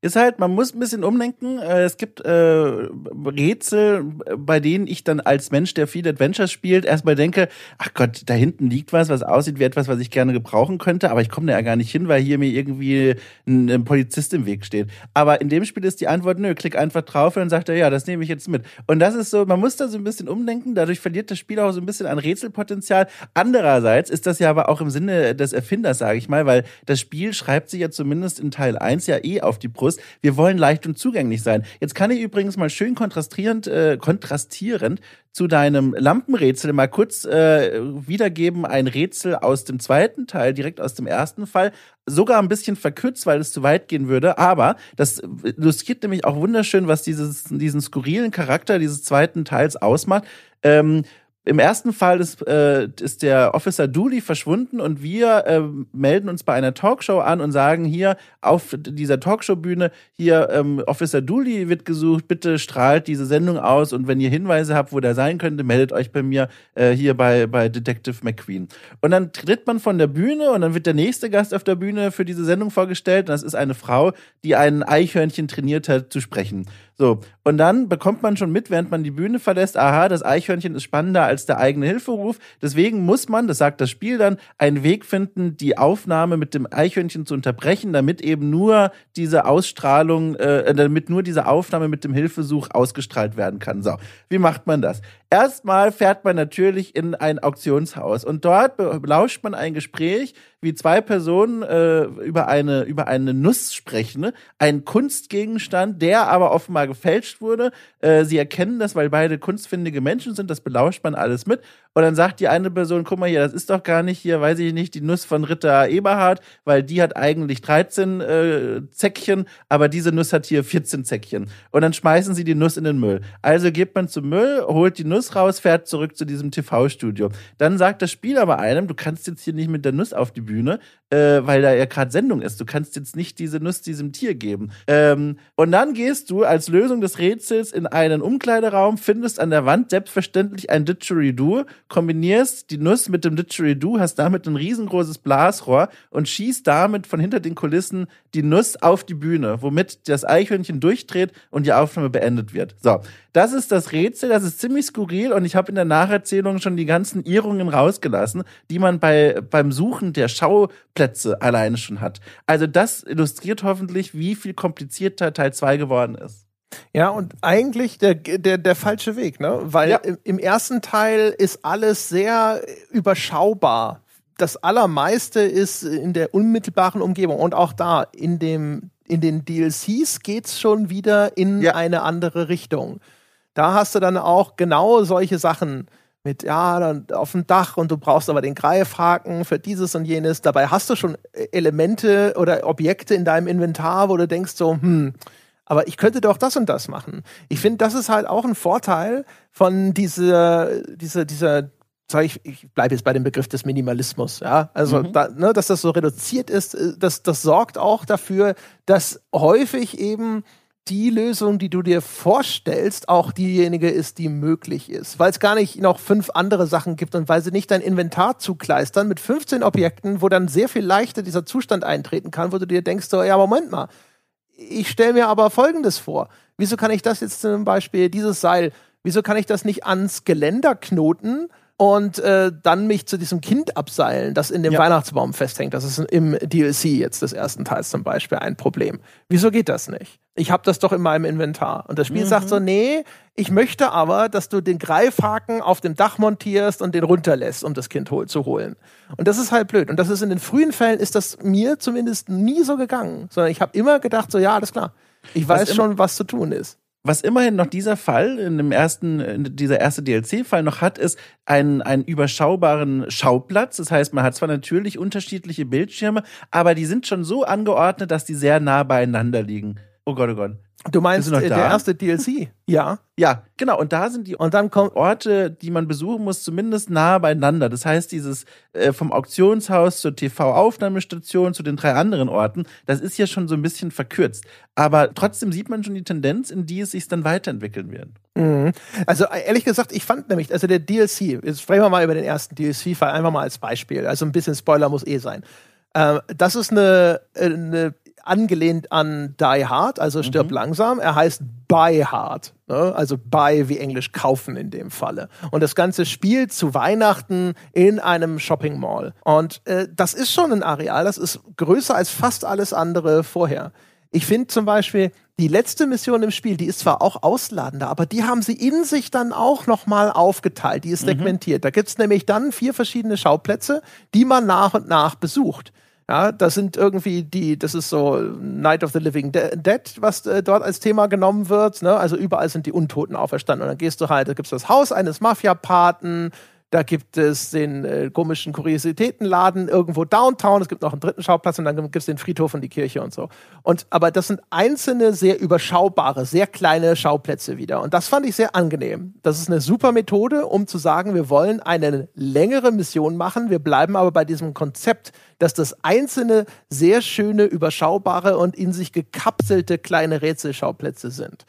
Ist halt, man muss ein bisschen umdenken. Äh, es gibt äh, Rätsel, bei denen ich dann als Mensch, der viel Adventures spielt, erstmal denke, ach Gott, da hinten liegt was, was aussieht wie etwas, was ich gerne gebrauchen könnte, aber ich komme da ja gar nicht hin, weil hier mir irgendwie ein, ein, Polizist im Weg steht. Aber in dem Spiel ist die Antwort, nö, klick einfach drauf und dann sagt er, ja, das nehme ich jetzt mit. Und das ist so, man muss da so ein bisschen umdenken, dadurch verliert das Spiel auch so ein bisschen an Rätselpotenzial. Andererseits ist das ja aber auch im Sinne des Erfinders, sage ich mal, weil das Spiel schreibt sich ja zumindest in Teil 1 ja eh auf die Brust, Fokus. Wir wollen leicht und zugänglich sein. Jetzt kann ich übrigens mal schön kontrastierend, äh, kontrastierend zu deinem Lampenrätsel mal kurz äh, wiedergeben. Ein Rätsel aus dem zweiten Teil, direkt aus dem ersten Fall. Sogar ein bisschen verkürzt, weil es zu weit gehen würde. Aber das illustriert nämlich auch wunderschön, was dieses, diesen skurrilen Charakter dieses zweiten Teils ausmacht. Ähm, im ersten Fall ist, äh, ist der Officer Dooley verschwunden und wir äh, melden uns bei einer Talkshow an und sagen hier auf dieser Talkshow-Bühne, hier ähm, Officer Dooley wird gesucht, bitte strahlt diese Sendung aus und wenn ihr Hinweise habt, wo der sein könnte, meldet euch bei mir äh, hier bei, bei Detective McQueen. Und dann tritt man von der Bühne und dann wird der nächste Gast auf der Bühne für diese Sendung vorgestellt und das ist eine Frau, die ein Eichhörnchen trainiert hat zu sprechen. So, und dann bekommt man schon mit, während man die Bühne verlässt, aha, das Eichhörnchen ist spannender als der eigene Hilferuf. Deswegen muss man, das sagt das Spiel dann, einen Weg finden, die Aufnahme mit dem Eichhörnchen zu unterbrechen, damit eben nur diese Ausstrahlung, äh, damit nur diese Aufnahme mit dem Hilfesuch ausgestrahlt werden kann. So, wie macht man das? Erstmal fährt man natürlich in ein Auktionshaus und dort belauscht man ein Gespräch, wie zwei Personen äh, über eine über eine Nuss sprechen, ein Kunstgegenstand, der aber offenbar gefälscht wurde. Äh, sie erkennen das, weil beide kunstfindige Menschen sind. Das belauscht man alles mit Und dann sagt die eine Person, guck mal hier, das ist doch gar nicht hier, weiß ich nicht, die Nuss von Ritter Eberhard, weil die hat eigentlich 13 äh, Zäckchen, aber diese Nuss hat hier 14 Zäckchen. Und dann schmeißen sie die Nuss in den Müll. Also geht man zum Müll, holt die Nuss raus, fährt zurück zu diesem TV-Studio. Dann sagt das Spiel aber einem, du kannst jetzt hier nicht mit der Nuss auf die Bühne, äh, weil da ja gerade Sendung ist. Du kannst jetzt nicht diese Nuss diesem Tier geben. Ähm, und dann gehst du als Lösung des Rätsels in einen Umkleideraum, findest an der Wand selbstverständlich ein Didgeridoo, kombinierst die Nuss mit dem Didgeridoo, hast damit ein riesengroßes Blasrohr und schießt damit von hinter den Kulissen die Nuss auf die Bühne, womit das Eichhörnchen durchdreht und die Aufnahme beendet wird. So, das ist das Rätsel, das ist ziemlich skurril und ich habe in der Nacherzählung schon die ganzen Irrungen rausgelassen, die man bei, beim Suchen der Schauplätze alleine schon hat. Also das illustriert hoffentlich, wie viel komplizierter Teil 2 geworden ist. Ja, und eigentlich der, der, der falsche Weg, ne? Weil Ja. im, ersten Teil ist alles sehr überschaubar. Das Allermeiste ist in der unmittelbaren Umgebung. Und auch da, in dem, in den DLCs geht's schon wieder in Ja. eine andere Richtung. Da hast du dann auch genau solche Sachen mit, ja, dann auf dem Dach und du brauchst aber den Greifhaken für dieses und jenes. Dabei hast du schon Elemente oder Objekte in deinem Inventar, wo du denkst so, hm, aber ich könnte doch das und das machen. Ich finde, das ist halt auch ein Vorteil von dieser, dieser, dieser, sag ich, ich bleibe jetzt bei dem Begriff des Minimalismus, ja. Also, da, ne, dass das so reduziert ist, äh, das, das sorgt auch dafür, dass häufig eben die Lösung, die du dir vorstellst, auch diejenige ist, die möglich ist. Weil es gar nicht noch fünf andere Sachen gibt und weil sie nicht dein Inventar zukleistern mit 15 Objekten, wo dann sehr viel leichter dieser Zustand eintreten kann, wo du dir denkst, so, ja, Moment mal, ich stelle mir aber Folgendes vor. Wieso kann ich das jetzt zum Beispiel, dieses Seil, wieso kann ich das nicht ans Geländer knoten und äh, dann mich zu diesem Kind abseilen, das in dem Ja. Weihnachtsbaum festhängt? Das ist im DLC jetzt des ersten Teils zum Beispiel ein Problem. Wieso geht das nicht? Ich habe das doch in meinem Inventar. Und das Spiel sagt so, nee, ich möchte aber, dass du den Greifhaken auf dem Dach montierst und den runterlässt, um das Kind hol zu holen. Und das ist halt blöd. Und das ist in den frühen Fällen ist das mir zumindest nie so gegangen, sondern ich habe immer gedacht so, ja, alles klar. Ich weiß schon, was zu tun ist. Was immerhin noch dieser Fall, in dem ersten, dieser erste DLC-Fall noch hat, ist einen, einen überschaubaren Schauplatz. Das heißt, man hat zwar natürlich unterschiedliche Bildschirme, aber die sind schon so angeordnet, dass die sehr nah beieinander liegen. Oh Gott, oh Gott. Du meinst äh, der erste DLC? ja. Ja, genau. Und da sind die Und dann kommt Orte, die man besuchen muss, zumindest nah beieinander. Das heißt, dieses äh, vom Auktionshaus zur TV-Aufnahmestation zu den drei anderen Orten, das ist ja schon so ein bisschen verkürzt. Aber trotzdem sieht man schon die Tendenz, in die es sich dann weiterentwickeln wird. Mhm. Also äh, ehrlich gesagt, ich fand nämlich, also der DLC, jetzt sprechen wir mal über den ersten DLC-Fall, einfach mal als Beispiel. Also ein bisschen Spoiler muss eh sein. Ähm, das ist eine, äh, eine angelehnt an Die Hard, also stirb langsam. Er heißt Buy Hard, ne? also Buy wie Englisch kaufen in dem Falle. Und das Ganze spielt zu Weihnachten in einem Shopping Mall. Und äh, das ist schon ein Areal, das ist größer als fast alles andere vorher. Ich finde zum Beispiel, die letzte Mission im Spiel, die ist zwar auch ausladender, aber die haben sie in sich dann auch nochmal aufgeteilt. Die ist segmentiert. Da gibt's nämlich dann vier verschiedene Schauplätze, die man nach und nach besucht. Ja, das sind irgendwie die, das ist so Night of the Living De Dead, was äh, dort als Thema genommen wird. Ne? Also überall sind die Untoten auferstanden. Und dann gehst du halt, da gibt's das Haus eines Mafia-Paten, da gibt es den äh, komischen Kuriositätenladen irgendwo downtown. Es gibt noch einen dritten Schauplatz und dann gibt es den Friedhof und die Kirche und so. Und aber das sind einzelne, sehr überschaubare, sehr kleine Schauplätze wieder. Und das fand ich sehr angenehm. Das ist eine super Methode, um zu sagen, wir wollen eine längere Mission machen. Wir bleiben aber bei diesem Konzept, dass das einzelne, sehr schöne, überschaubare und in sich gekapselte kleine Rätselschauplätze sind.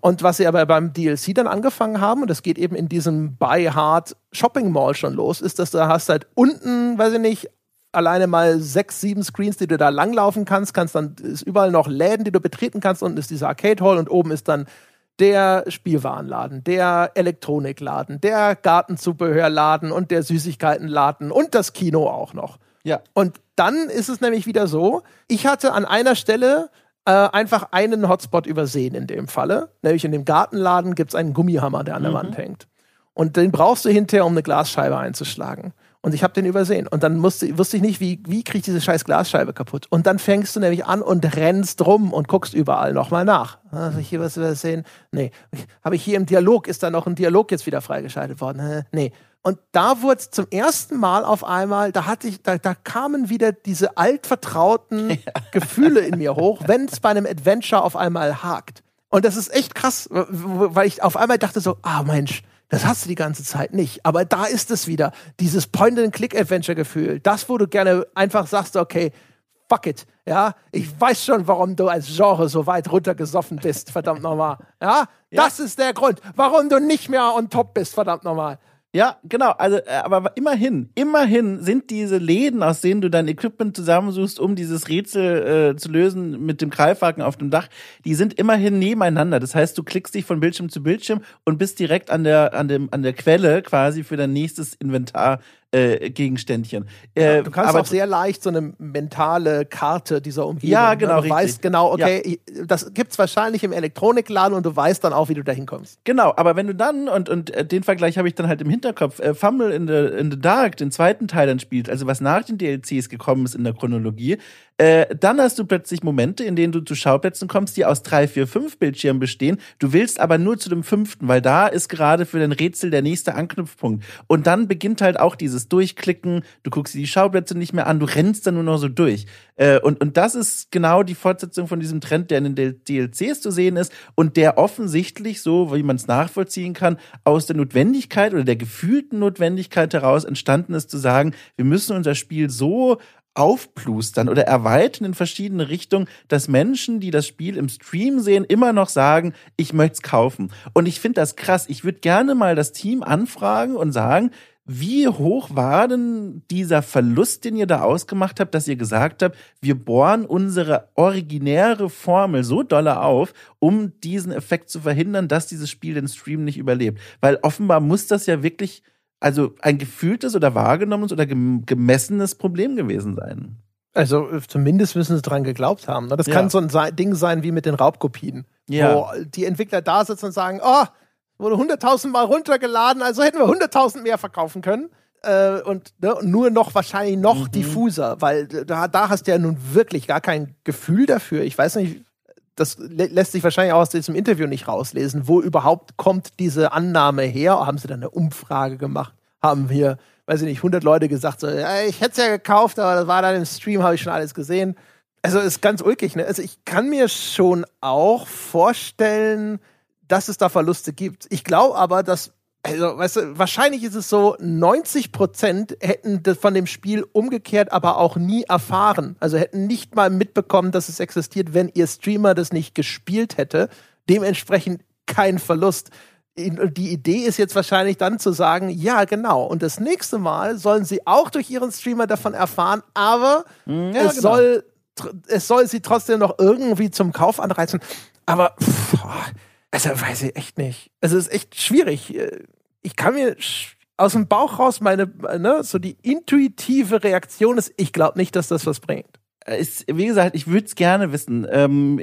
Und was sie aber beim DLC dann angefangen haben, und das geht eben in diesem Buy Hard Shopping Mall schon los, ist, dass du hast halt unten, weiß ich nicht, alleine mal sechs, sieben Screens, die du da langlaufen kannst, kannst dann ist überall noch Läden, die du betreten kannst. Unten ist dieser Arcade Hall und oben ist dann der Spielwarenladen, der Elektronikladen, der Gartenzubehörladen und der Süßigkeitenladen und das Kino auch noch. Ja. Und dann ist es nämlich wieder so, ich hatte an einer Stelle äh, einfach einen Hotspot übersehen in dem Falle. Nämlich in dem Gartenladen gibt es einen Gummihammer, der an der Wand hängt. Und den brauchst du hinterher, um eine Glasscheibe einzuschlagen. Und ich habe den übersehen. Und dann musste, wusste ich nicht, wie, wie kriege ich diese scheiß Glasscheibe kaputt. Und dann fängst du nämlich an und rennst rum und guckst überall nochmal nach. Habe ich hier was übersehen? Nee. Habe ich hier im Dialog, ist da noch ein Dialog jetzt wieder freigeschaltet worden? Nee. Und da wurde zum ersten Mal auf einmal, da hatte ich, da, da kamen wieder diese altvertrauten ja. Gefühle in mir hoch, wenn es bei einem Adventure auf einmal hakt. Und das ist echt krass, weil ich auf einmal dachte so, ah Mensch, das hast du die ganze Zeit nicht. Aber da ist es wieder, dieses Point-and-Click-Adventure-Gefühl. Das, wo du gerne einfach sagst, okay, fuck it. Ja, ich weiß schon, warum du als Genre so weit runtergesoffen bist, verdammt nochmal. Ja, ja, das ist der Grund, warum du nicht mehr on top bist, verdammt nochmal. Ja, genau. Also, äh, aber immerhin, immerhin sind diese Läden, aus denen du dein Equipment zusammensuchst, um dieses Rätsel äh, zu lösen mit dem Greifhaken auf dem Dach, die sind immerhin nebeneinander. Das heißt, du klickst dich von Bildschirm zu Bildschirm und bist direkt an der an dem an der Quelle quasi für dein nächstes Inventar äh, Gegenständchen. Äh, ja, du kannst aber auch sehr leicht so eine mentale Karte dieser Umgebung. Ja, ne? genau. Ne? Du richtig. weißt genau, okay, ja. das gibt's wahrscheinlich im Elektronikladen und du weißt dann auch, wie du da hinkommst. Genau, aber wenn du dann, und, und äh, den Vergleich habe ich dann halt im Hinterkopf, äh, Fumble in the, in the Dark, den zweiten Teil dann spielt, also was nach den DLCs gekommen ist in der Chronologie, äh, dann hast du plötzlich Momente, in denen du zu Schauplätzen kommst, die aus drei, vier, fünf Bildschirmen bestehen. Du willst aber nur zu dem fünften, weil da ist gerade für dein Rätsel der nächste Anknüpfpunkt. Und dann beginnt halt auch dieses Durchklicken. Du guckst dir die Schauplätze nicht mehr an, du rennst dann nur noch so durch. Äh, und, und das ist genau die Fortsetzung von diesem Trend, der in den DLCs zu sehen ist und der offensichtlich, so wie man es nachvollziehen kann, aus der Notwendigkeit oder der gefühlten Notwendigkeit heraus entstanden ist, zu sagen, wir müssen unser Spiel so aufplustern oder erweitern in verschiedene Richtungen, dass Menschen, die das Spiel im Stream sehen, immer noch sagen, ich möchte es kaufen. Und ich finde das krass. Ich würde gerne mal das Team anfragen und sagen, wie hoch war denn dieser Verlust, den ihr da ausgemacht habt, dass ihr gesagt habt, wir bohren unsere originäre Formel so dolle auf, um diesen Effekt zu verhindern, dass dieses Spiel den Stream nicht überlebt? Weil offenbar muss das ja wirklich also ein gefühltes oder wahrgenommenes oder gemessenes Problem gewesen sein. Also äh, zumindest müssen sie dran geglaubt haben. Ne? Das ja. kann so ein Ding sein wie mit den Raubkopien, ja. wo die Entwickler da sitzen und sagen, oh, wurde 100.000 Mal runtergeladen, also hätten wir 100.000 mehr verkaufen können. Äh, und ne, nur noch wahrscheinlich noch mhm. diffuser, weil da, da hast du ja nun wirklich gar kein Gefühl dafür. Ich weiß nicht, das lässt sich wahrscheinlich auch aus diesem Interview nicht rauslesen. Wo überhaupt kommt diese Annahme her? Haben sie dann eine Umfrage gemacht? Haben wir, weiß ich nicht, 100 Leute gesagt, so, ja, ich hätte es ja gekauft, aber das war dann im Stream, habe ich schon alles gesehen. Also ist ganz ulkig. Ne? Also ich kann mir schon auch vorstellen, dass es da Verluste gibt. Ich glaube aber, dass also, weißt du, wahrscheinlich ist es so, 90 Prozent hätten von dem Spiel umgekehrt aber auch nie erfahren. Also hätten nicht mal mitbekommen, dass es existiert, wenn ihr Streamer das nicht gespielt hätte. Dementsprechend kein Verlust. Die Idee ist jetzt wahrscheinlich dann zu sagen, ja, genau. Und das nächste Mal sollen sie auch durch ihren Streamer davon erfahren, aber hm, ja, es genau. soll, es soll sie trotzdem noch irgendwie zum Kauf anreizen. Aber, pff, also weiß ich echt nicht. Also es ist echt schwierig. Ich kann mir aus dem Bauch raus meine, ne, so die intuitive Reaktion ist, ich glaube nicht, dass das was bringt. Ist, wie gesagt, ich würde es gerne wissen. Ähm,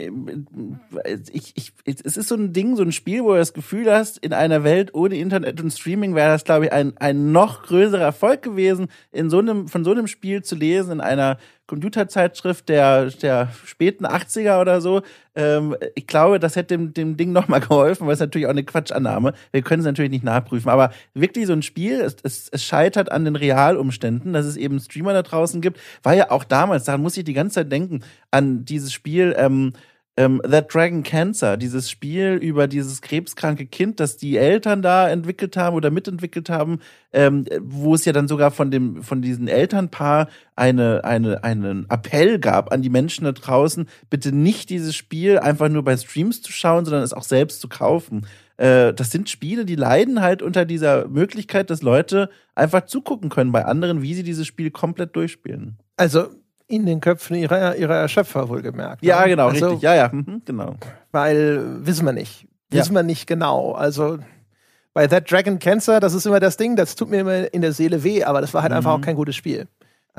ich, ich, es ist so ein Ding, so ein Spiel, wo du das Gefühl hast, in einer Welt ohne Internet und Streaming wäre das, glaube ich, ein, ein noch größerer Erfolg gewesen, in so einem, von so einem Spiel zu lesen, in einer Computerzeitschrift der, der späten 80er oder so. Ähm, ich glaube, das hätte dem, dem Ding nochmal geholfen, weil es natürlich auch eine Quatschannahme. Wir können es natürlich nicht nachprüfen. Aber wirklich so ein Spiel, es, es, es scheitert an den Realumständen, dass es eben Streamer da draußen gibt. War ja auch damals, daran muss ich die ganze Zeit denken, an dieses Spiel, ähm, ähm, That Dragon Cancer, dieses Spiel über dieses krebskranke Kind, das die Eltern da entwickelt haben oder mitentwickelt haben, ähm, wo es ja dann sogar von dem von diesem Elternpaar eine eine einen Appell gab an die Menschen da draußen, bitte nicht dieses Spiel einfach nur bei Streams zu schauen, sondern es auch selbst zu kaufen. Äh, das sind Spiele, die leiden halt unter dieser Möglichkeit, dass Leute einfach zugucken können bei anderen, wie sie dieses Spiel komplett durchspielen. Also in den Köpfen ihrer, ihrer Erschöpfer wohlgemerkt. Ja, ne? genau, also, richtig. Ja, ja, mhm, genau. Weil wissen wir nicht. Wissen ja. wir nicht genau. Also bei That Dragon Cancer, das ist immer das Ding, das tut mir immer in der Seele weh, aber das war halt mhm. einfach auch kein gutes Spiel.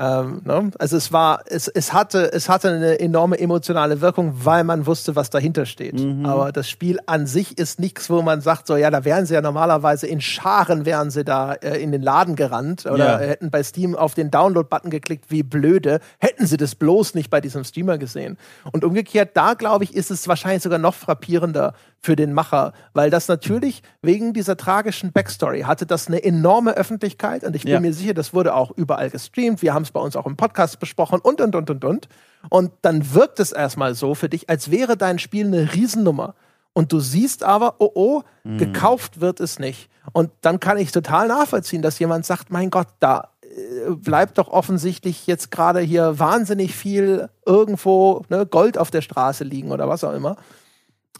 Ähm, ne? Also es war, es, es hatte, es hatte eine enorme emotionale Wirkung, weil man wusste, was dahinter steht. Mhm. Aber das Spiel an sich ist nichts, wo man sagt, so ja, da wären sie ja normalerweise in Scharen wären sie da äh, in den Laden gerannt oder ja. hätten bei Steam auf den Download-Button geklickt, wie blöde, hätten sie das bloß nicht bei diesem Streamer gesehen. Und umgekehrt, da glaube ich, ist es wahrscheinlich sogar noch frappierender für den Macher, weil das natürlich wegen dieser tragischen Backstory hatte das eine enorme Öffentlichkeit und ich bin ja. mir sicher, das wurde auch überall gestreamt. Wir haben es bei uns auch im Podcast besprochen und, und, und, und, und. Und dann wirkt es erstmal so für dich, als wäre dein Spiel eine Riesennummer. Und du siehst aber, oh oh, mhm. gekauft wird es nicht. Und dann kann ich total nachvollziehen, dass jemand sagt, mein Gott, da äh, bleibt doch offensichtlich jetzt gerade hier wahnsinnig viel irgendwo ne, Gold auf der Straße liegen oder was auch immer.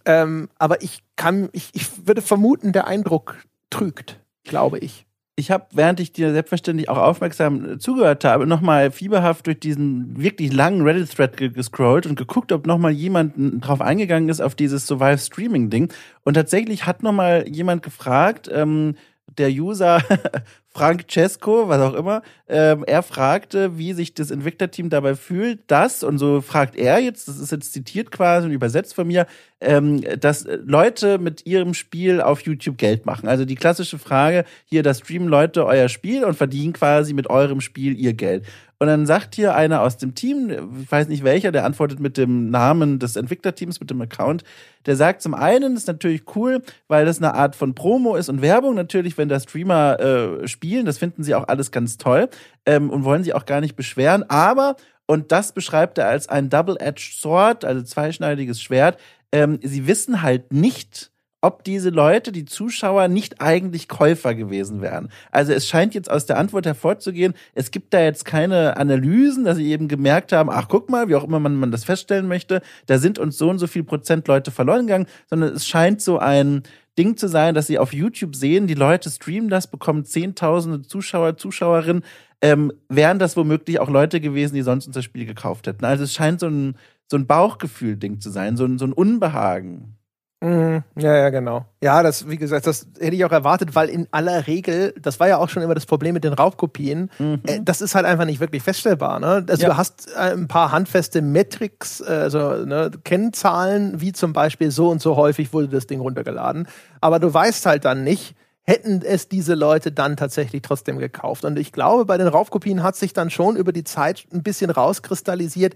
Ähm, aber ich kann, ich, ich würde vermuten, der Eindruck trügt, glaube ich ich habe, während ich dir selbstverständlich auch aufmerksam zugehört habe, nochmal fieberhaft durch diesen wirklich langen Reddit-Thread gescrollt und geguckt, ob nochmal jemand drauf eingegangen ist auf dieses Survive-Streaming-Ding. Und tatsächlich hat nochmal jemand gefragt, ähm, der User Frank Cesco, was auch immer, ähm, er fragte, wie sich das Entwicklerteam dabei fühlt, dass, und so fragt er jetzt, das ist jetzt zitiert quasi und übersetzt von mir, ähm, dass Leute mit ihrem Spiel auf YouTube Geld machen. Also die klassische Frage, hier, da streamen Leute euer Spiel und verdienen quasi mit eurem Spiel ihr Geld. Und dann sagt hier einer aus dem Team, ich weiß nicht welcher, der antwortet mit dem Namen des Entwicklerteams, mit dem Account. Der sagt zum einen, ist natürlich cool, weil das eine Art von Promo ist und Werbung natürlich, wenn da Streamer äh, spielen. Das finden sie auch alles ganz toll ähm, und wollen sich auch gar nicht beschweren. Aber, und das beschreibt er als ein Double-Edged Sword, also zweischneidiges Schwert, ähm, sie wissen halt nicht, ob diese Leute, die Zuschauer, nicht eigentlich Käufer gewesen wären. Also es scheint jetzt aus der Antwort hervorzugehen, es gibt da jetzt keine Analysen, dass sie eben gemerkt haben, ach guck mal, wie auch immer man, man das feststellen möchte, da sind uns so und so viel Prozent Leute verloren gegangen, sondern es scheint so ein Ding zu sein, dass sie auf YouTube sehen, die Leute streamen das, bekommen zehntausende Zuschauer, Zuschauerinnen, ähm, wären das womöglich auch Leute gewesen, die sonst unser Spiel gekauft hätten. Also es scheint so ein, so ein Bauchgefühl-Ding zu sein, so ein, so ein Unbehagen. Mhm. Ja, ja, genau. Ja, das, wie gesagt, das hätte ich auch erwartet, weil in aller Regel, das war ja auch schon immer das Problem mit den Raubkopien, mhm. äh, das ist halt einfach nicht wirklich feststellbar. Ne? Also ja. du hast äh, ein paar handfeste Metrics, also ne, Kennzahlen, wie zum Beispiel so und so häufig wurde das Ding runtergeladen, aber du weißt halt dann nicht, hätten es diese Leute dann tatsächlich trotzdem gekauft. Und ich glaube, bei den Raubkopien hat sich dann schon über die Zeit ein bisschen rauskristallisiert,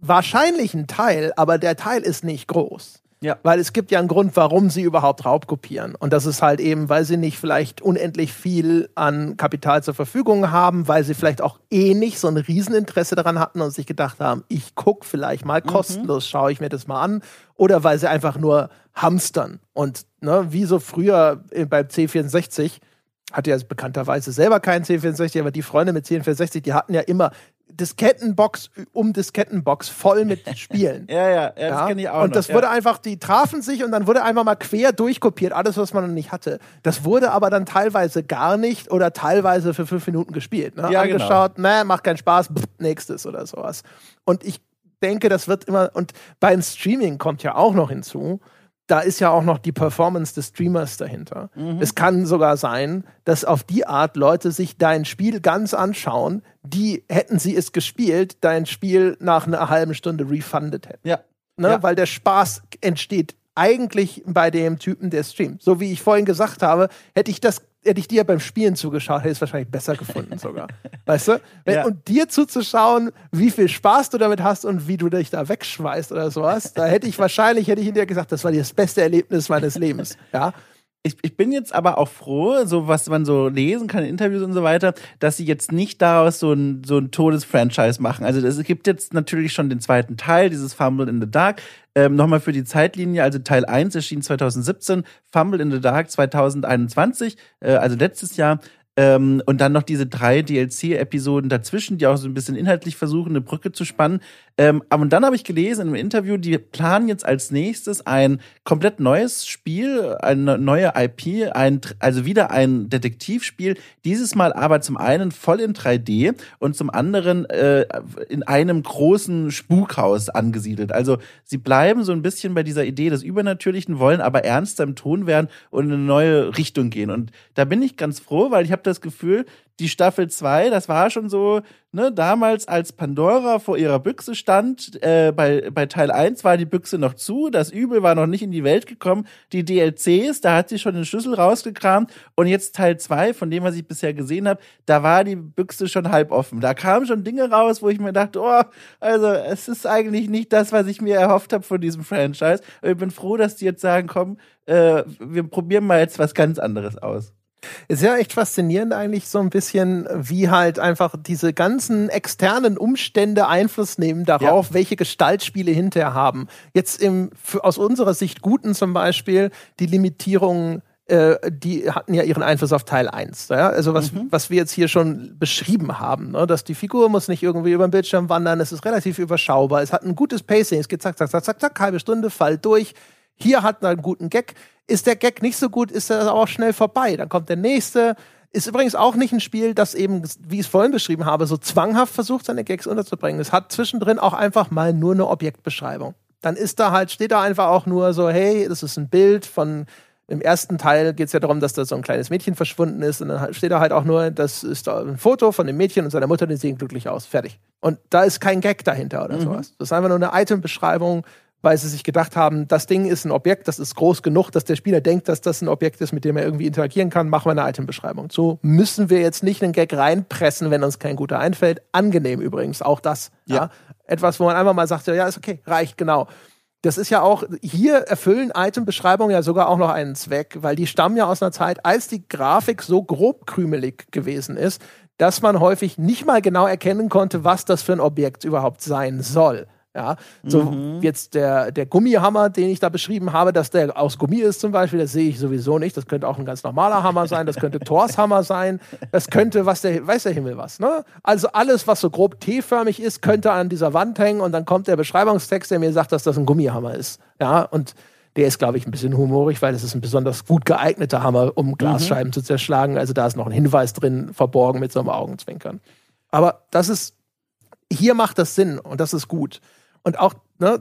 wahrscheinlich ein Teil, aber der Teil ist nicht groß. Ja. Weil es gibt ja einen Grund, warum sie überhaupt Raubkopieren. Und das ist halt eben, weil sie nicht vielleicht unendlich viel an Kapital zur Verfügung haben, weil sie vielleicht auch eh nicht so ein Rieseninteresse daran hatten und sich gedacht haben, ich gucke vielleicht mal mhm. kostenlos, mhm. schaue ich mir das mal an. Oder weil sie einfach nur hamstern. Und ne, wie so früher beim C64, hatte ja bekannterweise selber keinen C64, aber die Freunde mit C64, die hatten ja immer Diskettenbox um Diskettenbox voll mit Spielen. ja, ja, ja, das kenne ich auch. Und das noch, wurde einfach, die trafen sich und dann wurde einfach mal quer durchkopiert, alles, was man noch nicht hatte. Das wurde aber dann teilweise gar nicht oder teilweise für fünf Minuten gespielt. Ne? Ja, genau. Angeschaut, genau. ne, macht keinen Spaß, pff, nächstes oder sowas. Und ich denke, das wird immer, und beim Streaming kommt ja auch noch hinzu, da ist ja auch noch die Performance des Streamers dahinter. Mhm. Es kann sogar sein, dass auf die Art Leute sich dein Spiel ganz anschauen, die hätten sie es gespielt, dein Spiel nach einer halben Stunde refunded hätten. Ja. Ne? ja. Weil der Spaß entsteht eigentlich bei dem Typen, der streamt. So wie ich vorhin gesagt habe, hätte ich das hätte ich dir beim Spielen zugeschaut, hätte ich es wahrscheinlich besser gefunden sogar. weißt du? Wenn, ja. Und dir zuzuschauen, wie viel Spaß du damit hast und wie du dich da wegschweißt oder sowas, da hätte ich wahrscheinlich, hätte ich in dir gesagt, das war das beste Erlebnis meines Lebens. Ja. Ich, ich bin jetzt aber auch froh, so was man so lesen kann in Interviews und so weiter, dass sie jetzt nicht daraus so ein, so ein Todesfranchise machen. Also es gibt jetzt natürlich schon den zweiten Teil, dieses Fumble in the Dark. Ähm, Nochmal für die Zeitlinie, also Teil 1 erschien 2017, Fumble in the Dark 2021, äh, also letztes Jahr. Ähm, und dann noch diese drei DLC-Episoden dazwischen, die auch so ein bisschen inhaltlich versuchen, eine Brücke zu spannen. Ähm, aber dann habe ich gelesen im Interview, die planen jetzt als nächstes ein komplett neues Spiel, eine neue IP, ein, also wieder ein Detektivspiel, dieses Mal aber zum einen voll in 3D und zum anderen äh, in einem großen Spukhaus angesiedelt. Also sie bleiben so ein bisschen bei dieser Idee des Übernatürlichen, wollen aber ernster im Ton werden und in eine neue Richtung gehen. Und da bin ich ganz froh, weil ich habe das Gefühl, die Staffel 2, das war schon so, ne, damals als Pandora vor ihrer Büchse stand, äh, bei, bei Teil 1 war die Büchse noch zu, das Übel war noch nicht in die Welt gekommen, die DLCs, da hat sie schon den Schlüssel rausgekramt und jetzt Teil 2, von dem, was ich bisher gesehen habe, da war die Büchse schon halb offen. Da kamen schon Dinge raus, wo ich mir dachte, oh, also es ist eigentlich nicht das, was ich mir erhofft habe von diesem Franchise. Und ich bin froh, dass die jetzt sagen, komm, äh, wir probieren mal jetzt was ganz anderes aus. Ist ja echt faszinierend eigentlich so ein bisschen, wie halt einfach diese ganzen externen Umstände Einfluss nehmen darauf, ja. welche Gestaltspiele hinterher haben. Jetzt im, für, aus unserer Sicht guten zum Beispiel, die Limitierungen äh, die hatten ja ihren Einfluss auf Teil 1. Ja? Also was, mhm. was wir jetzt hier schon beschrieben haben, ne? dass die Figur muss nicht irgendwie über den Bildschirm wandern, es ist relativ überschaubar, es hat ein gutes Pacing, es geht zack, zack, zack, zack, zack, halbe Stunde, Fall durch. Hier hat er einen guten Gag. Ist der Gag nicht so gut, ist er auch schnell vorbei. Dann kommt der nächste. Ist übrigens auch nicht ein Spiel, das eben, wie ich es vorhin beschrieben habe, so zwanghaft versucht, seine Gags unterzubringen. Es hat zwischendrin auch einfach mal nur eine Objektbeschreibung. Dann ist da halt, steht da einfach auch nur so, hey, das ist ein Bild von im ersten Teil geht es ja darum, dass da so ein kleines Mädchen verschwunden ist und dann steht da halt auch nur, das ist da ein Foto von dem Mädchen und seiner Mutter, die sehen glücklich aus. Fertig. Und da ist kein Gag dahinter oder mhm. sowas. Das ist einfach nur eine Itembeschreibung, weil sie sich gedacht haben, das Ding ist ein Objekt, das ist groß genug, dass der Spieler denkt, dass das ein Objekt ist, mit dem er irgendwie interagieren kann, machen wir eine Itembeschreibung. So müssen wir jetzt nicht einen Gag reinpressen, wenn uns kein guter einfällt. Angenehm übrigens, auch das. Ja. ja. Etwas, wo man einfach mal sagt, ja, ist okay, reicht, genau. Das ist ja auch, hier erfüllen Itembeschreibungen ja sogar auch noch einen Zweck, weil die stammen ja aus einer Zeit, als die Grafik so grob krümelig gewesen ist, dass man häufig nicht mal genau erkennen konnte, was das für ein Objekt überhaupt sein soll. Ja, so mhm. jetzt der, der Gummihammer, den ich da beschrieben habe, dass der aus Gummi ist zum Beispiel, das sehe ich sowieso nicht. Das könnte auch ein ganz normaler Hammer sein, das könnte Thors Hammer sein, das könnte, was der, weiß der Himmel was, ne? Also alles, was so grob T-förmig ist, könnte an dieser Wand hängen und dann kommt der Beschreibungstext, der mir sagt, dass das ein Gummihammer ist. Ja, und der ist, glaube ich, ein bisschen humorig, weil das ist ein besonders gut geeigneter Hammer, um Glasscheiben mhm. zu zerschlagen. Also da ist noch ein Hinweis drin, verborgen mit so einem Augenzwinkern. Aber das ist, hier macht das Sinn und das ist gut. Und auch, ne,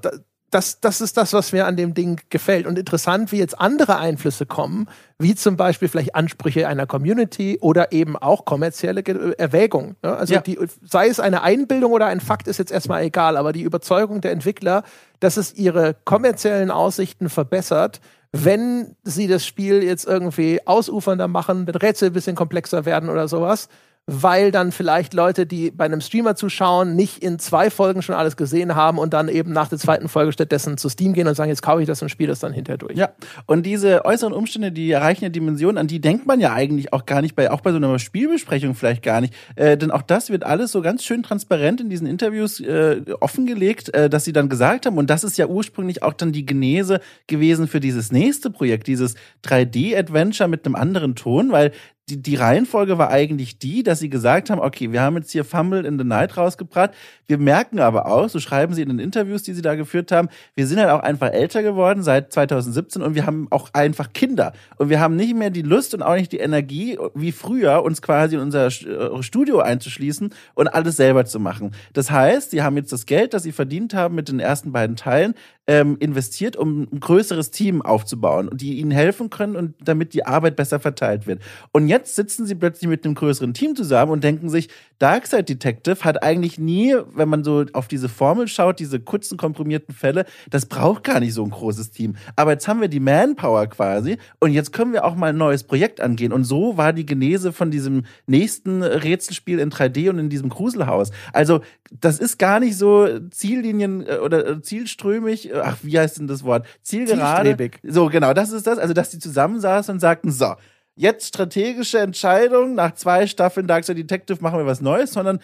das, das ist das, was mir an dem Ding gefällt. Und interessant, wie jetzt andere Einflüsse kommen, wie zum Beispiel vielleicht Ansprüche einer Community oder eben auch kommerzielle Erwägungen. Ne? Also ja. die, sei es eine Einbildung oder ein Fakt, ist jetzt erstmal egal, aber die Überzeugung der Entwickler, dass es ihre kommerziellen Aussichten verbessert, wenn sie das Spiel jetzt irgendwie ausufernder machen, mit Rätsel ein bisschen komplexer werden oder sowas, weil dann vielleicht Leute, die bei einem Streamer zuschauen, nicht in zwei Folgen schon alles gesehen haben und dann eben nach der zweiten Folge stattdessen zu Steam gehen und sagen, jetzt kaufe ich das und spiele das dann hinterher durch. Ja, und diese äußeren Umstände, die erreichen ja Dimensionen, an die denkt man ja eigentlich auch gar nicht, bei, auch bei so einer Spielbesprechung vielleicht gar nicht. Äh, denn auch das wird alles so ganz schön transparent in diesen Interviews äh, offengelegt, äh, dass sie dann gesagt haben, und das ist ja ursprünglich auch dann die Genese gewesen für dieses nächste Projekt, dieses 3D-Adventure mit einem anderen Ton, weil die, die Reihenfolge war eigentlich die, dass sie gesagt haben, okay, wir haben jetzt hier Fumble in the Night rausgebracht. Wir merken aber auch, so schreiben sie in den Interviews, die sie da geführt haben, wir sind halt auch einfach älter geworden seit 2017 und wir haben auch einfach Kinder. Und wir haben nicht mehr die Lust und auch nicht die Energie, wie früher, uns quasi in unser äh, Studio einzuschließen und alles selber zu machen. Das heißt, sie haben jetzt das Geld, das sie verdient haben mit den ersten beiden Teilen, ähm, investiert, um ein größeres Team aufzubauen und die ihnen helfen können und damit die Arbeit besser verteilt wird. Und jetzt sitzen sie plötzlich mit einem größeren Team zusammen und denken sich, Darkside Detective hat eigentlich nie, wenn man so auf diese Formel schaut, diese kurzen komprimierten Fälle, das braucht gar nicht so ein großes Team. Aber jetzt haben wir die Manpower quasi und jetzt können wir auch mal ein neues Projekt angehen. Und so war die Genese von diesem nächsten Rätselspiel in 3D und in diesem Gruselhaus. Also das ist gar nicht so Ziellinien äh, oder äh, zielströmig ach, wie heißt denn das Wort? Zielgerade. Zielstrebig. So, genau, das ist das. Also, dass die zusammensaßen und sagten, so, jetzt strategische Entscheidung, nach zwei Staffeln Dark Side Detective machen wir was Neues, sondern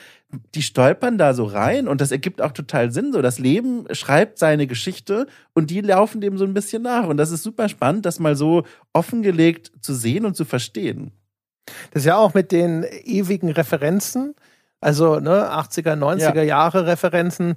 die stolpern da so rein und das ergibt auch total Sinn. So, das Leben schreibt seine Geschichte und die laufen dem so ein bisschen nach. Und das ist super spannend, das mal so offengelegt zu sehen und zu verstehen. Das ist ja auch mit den ewigen Referenzen, also ne, 80er, 90er ja. Jahre Referenzen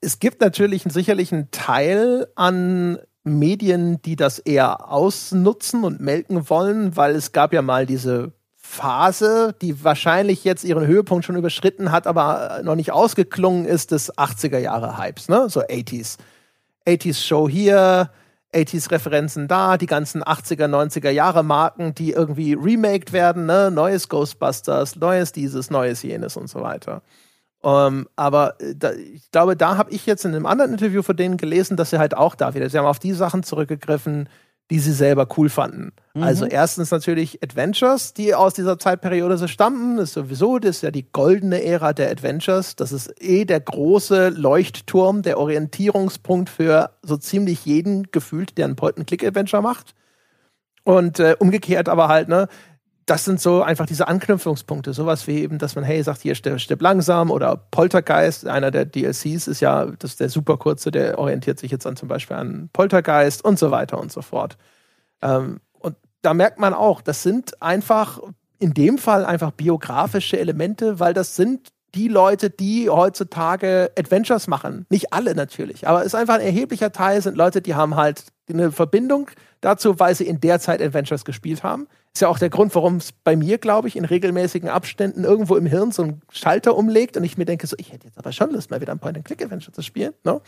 es gibt natürlich sicherlich einen Teil an Medien, die das eher ausnutzen und melken wollen, weil es gab ja mal diese Phase, die wahrscheinlich jetzt ihren Höhepunkt schon überschritten hat, aber noch nicht ausgeklungen ist, des 80er Jahre Hypes, ne? So 80s. 80s Show hier, 80s-Referenzen da, die ganzen 80er, 90er Jahre Marken, die irgendwie remaked werden, ne? Neues Ghostbusters, neues dieses, neues jenes und so weiter. Ähm, aber äh, da, ich glaube, da habe ich jetzt in einem anderen Interview von denen gelesen, dass sie halt auch da wieder, sie haben auf die Sachen zurückgegriffen, die sie selber cool fanden. Mhm. Also erstens natürlich Adventures, die aus dieser Zeitperiode so stammen. Das ist sowieso, das ist ja die goldene Ära der Adventures. Das ist eh der große Leuchtturm, der Orientierungspunkt für so ziemlich jeden gefühlt, der einen Point-and-Click-Adventure macht. Und äh, umgekehrt aber halt, ne, das sind so einfach diese Anknüpfungspunkte. Sowas wie eben, dass man, hey, sagt hier, stirb, stirb langsam oder Poltergeist. Einer der DLCs ist ja, das ist der super kurze, der orientiert sich jetzt an zum Beispiel an Poltergeist und so weiter und so fort. Ähm, und da merkt man auch, das sind einfach in dem Fall einfach biografische Elemente, weil das sind die Leute, die heutzutage Adventures machen. Nicht alle natürlich, aber es ist einfach ein erheblicher Teil, sind Leute, die haben halt eine Verbindung dazu, weil sie in der Zeit Adventures gespielt haben. Ist ja auch der Grund, warum es bei mir, glaube ich, in regelmäßigen Abständen irgendwo im Hirn so einen Schalter umlegt und ich mir denke, so, ich hätte jetzt aber schon Lust, mal wieder ein Point-and-Click-Adventure zu spielen. Ne?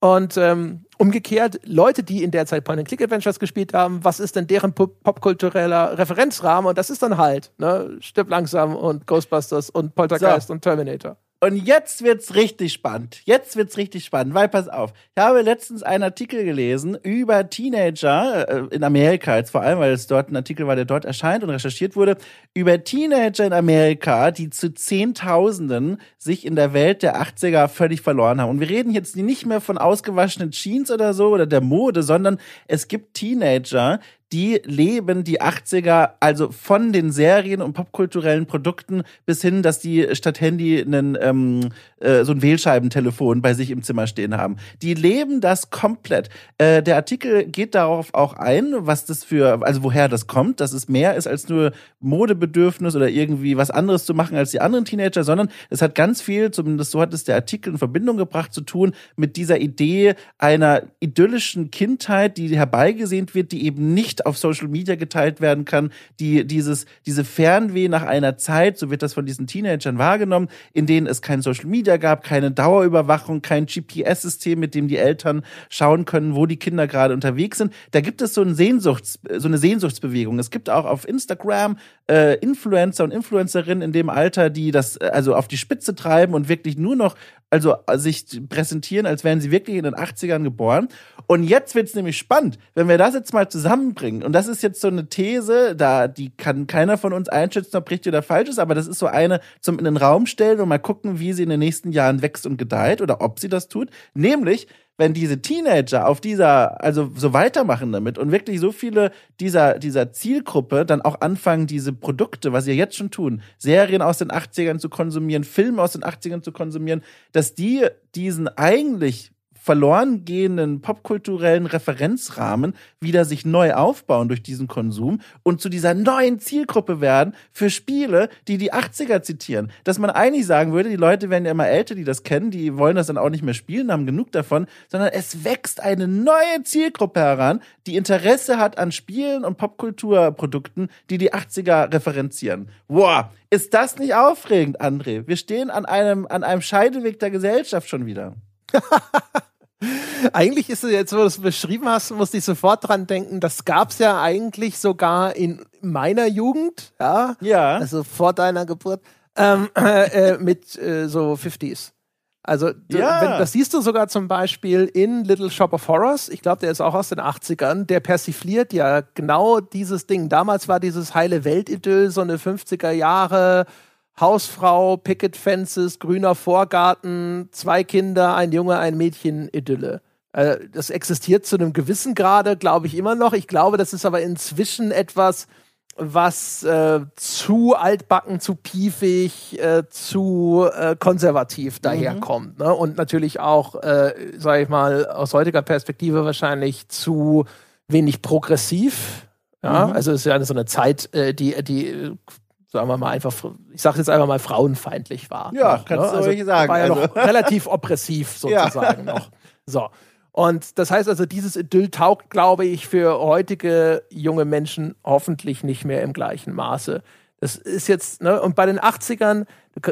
Und ähm, umgekehrt, Leute, die in der Zeit Point-and-Click-Adventures gespielt haben, was ist denn deren popkultureller Referenzrahmen? Und das ist dann halt, ne, Stirb langsam und Ghostbusters und Poltergeist so. und Terminator. Und jetzt wird's richtig spannend. Jetzt wird's richtig spannend, weil pass auf. Ich habe letztens einen Artikel gelesen über Teenager äh, in Amerika, jetzt vor allem, weil es dort ein Artikel war, der dort erscheint und recherchiert wurde, über Teenager in Amerika, die zu Zehntausenden sich in der Welt der 80er völlig verloren haben. Und wir reden jetzt nicht mehr von ausgewaschenen Jeans oder so oder der Mode, sondern es gibt Teenager, die leben die 80er, also von den Serien und popkulturellen Produkten bis hin, dass die statt Handy einen, ähm, äh, so ein Wählscheibentelefon bei sich im Zimmer stehen haben. Die leben das komplett. Äh, der Artikel geht darauf auch ein, was das für, also woher das kommt, dass es mehr ist als nur Modebedürfnis oder irgendwie was anderes zu machen als die anderen Teenager, sondern es hat ganz viel, zumindest so hat es der Artikel in Verbindung gebracht, zu tun mit dieser Idee einer idyllischen Kindheit, die herbeigesehnt wird, die eben nicht auf Social Media geteilt werden kann, die dieses, diese Fernweh nach einer Zeit, so wird das von diesen Teenagern wahrgenommen, in denen es kein Social Media gab, keine Dauerüberwachung, kein GPS-System, mit dem die Eltern schauen können, wo die Kinder gerade unterwegs sind. Da gibt es so, ein Sehnsuchts, so eine Sehnsuchtsbewegung. Es gibt auch auf Instagram äh, Influencer und Influencerinnen in dem Alter, die das äh, also auf die Spitze treiben und wirklich nur noch also sich präsentieren, als wären sie wirklich in den 80ern geboren. Und jetzt wird's nämlich spannend, wenn wir das jetzt mal zusammenbringen. Und das ist jetzt so eine These, da die kann keiner von uns einschätzen, ob richtig oder falsch ist, aber das ist so eine zum in den Raum stellen und mal gucken, wie sie in den nächsten Jahren wächst und gedeiht oder ob sie das tut. Nämlich, wenn diese Teenager auf dieser, also so weitermachen damit und wirklich so viele dieser, dieser Zielgruppe dann auch anfangen, diese Produkte, was sie jetzt schon tun, Serien aus den 80ern zu konsumieren, Filme aus den 80ern zu konsumieren, dass die diesen eigentlich verloren gehenden popkulturellen Referenzrahmen wieder sich neu aufbauen durch diesen Konsum und zu dieser neuen Zielgruppe werden für Spiele, die die 80er zitieren. Dass man eigentlich sagen würde, die Leute werden ja immer älter, die das kennen, die wollen das dann auch nicht mehr spielen, haben genug davon, sondern es wächst eine neue Zielgruppe heran, die Interesse hat an Spielen und Popkulturprodukten, die die 80er referenzieren. Wow, ist das nicht aufregend, André? Wir stehen an einem, an einem Scheideweg der Gesellschaft schon wieder. Eigentlich ist es jetzt, wo du es beschrieben hast, musste ich sofort dran denken, das gab es ja eigentlich sogar in meiner Jugend, ja, ja. also vor deiner Geburt, ähm, äh, mit äh, so 50s. Also, ja. wenn, das siehst du sogar zum Beispiel in Little Shop of Horrors. Ich glaube, der ist auch aus den 80ern. Der persifliert ja genau dieses Ding. Damals war dieses heile Weltidyll, so eine 50er Jahre Hausfrau, Picket Fences, grüner Vorgarten, zwei Kinder, ein Junge, ein Mädchen, Idylle. Äh, das existiert zu einem gewissen Grade, glaube ich, immer noch. Ich glaube, das ist aber inzwischen etwas, was äh, zu altbacken, zu piefig, äh, zu äh, konservativ mhm. daherkommt. Ne? Und natürlich auch, äh, sage ich mal, aus heutiger Perspektive wahrscheinlich zu wenig progressiv. Ja, mhm. also es ist ja so eine Zeit, äh, die, die sagen wir mal einfach, ich sage jetzt einfach mal frauenfeindlich war. Ja, noch, kannst ne? du also, sagen. War ja also. noch relativ oppressiv sozusagen ja. noch. So. Und das heißt also, dieses Idyll taugt, glaube ich, für heutige junge Menschen hoffentlich nicht mehr im gleichen Maße. Das ist jetzt, ne, und bei den 80ern,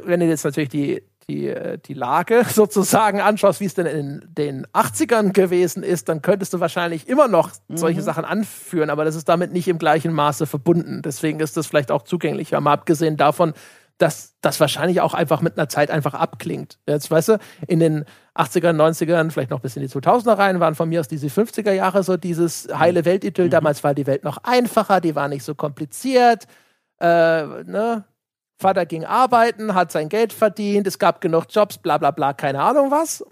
wenn du jetzt natürlich die, die, äh, die Lage sozusagen anschaust, wie es denn in den 80ern gewesen ist, dann könntest du wahrscheinlich immer noch solche Mhm. Sachen anführen, aber das ist damit nicht im gleichen Maße verbunden. Deswegen ist das vielleicht auch zugänglicher, mal abgesehen davon, dass das wahrscheinlich auch einfach mit einer Zeit einfach abklingt. Jetzt weißt du, in den 80ern, 90ern, vielleicht noch bis in die 2000er rein, waren von mir aus diese 50er Jahre so dieses heile Weltidyll. Damals war die Welt noch einfacher, die war nicht so kompliziert. Äh, ne? Vater ging arbeiten, hat sein Geld verdient, es gab genug Jobs, bla bla bla, keine Ahnung was.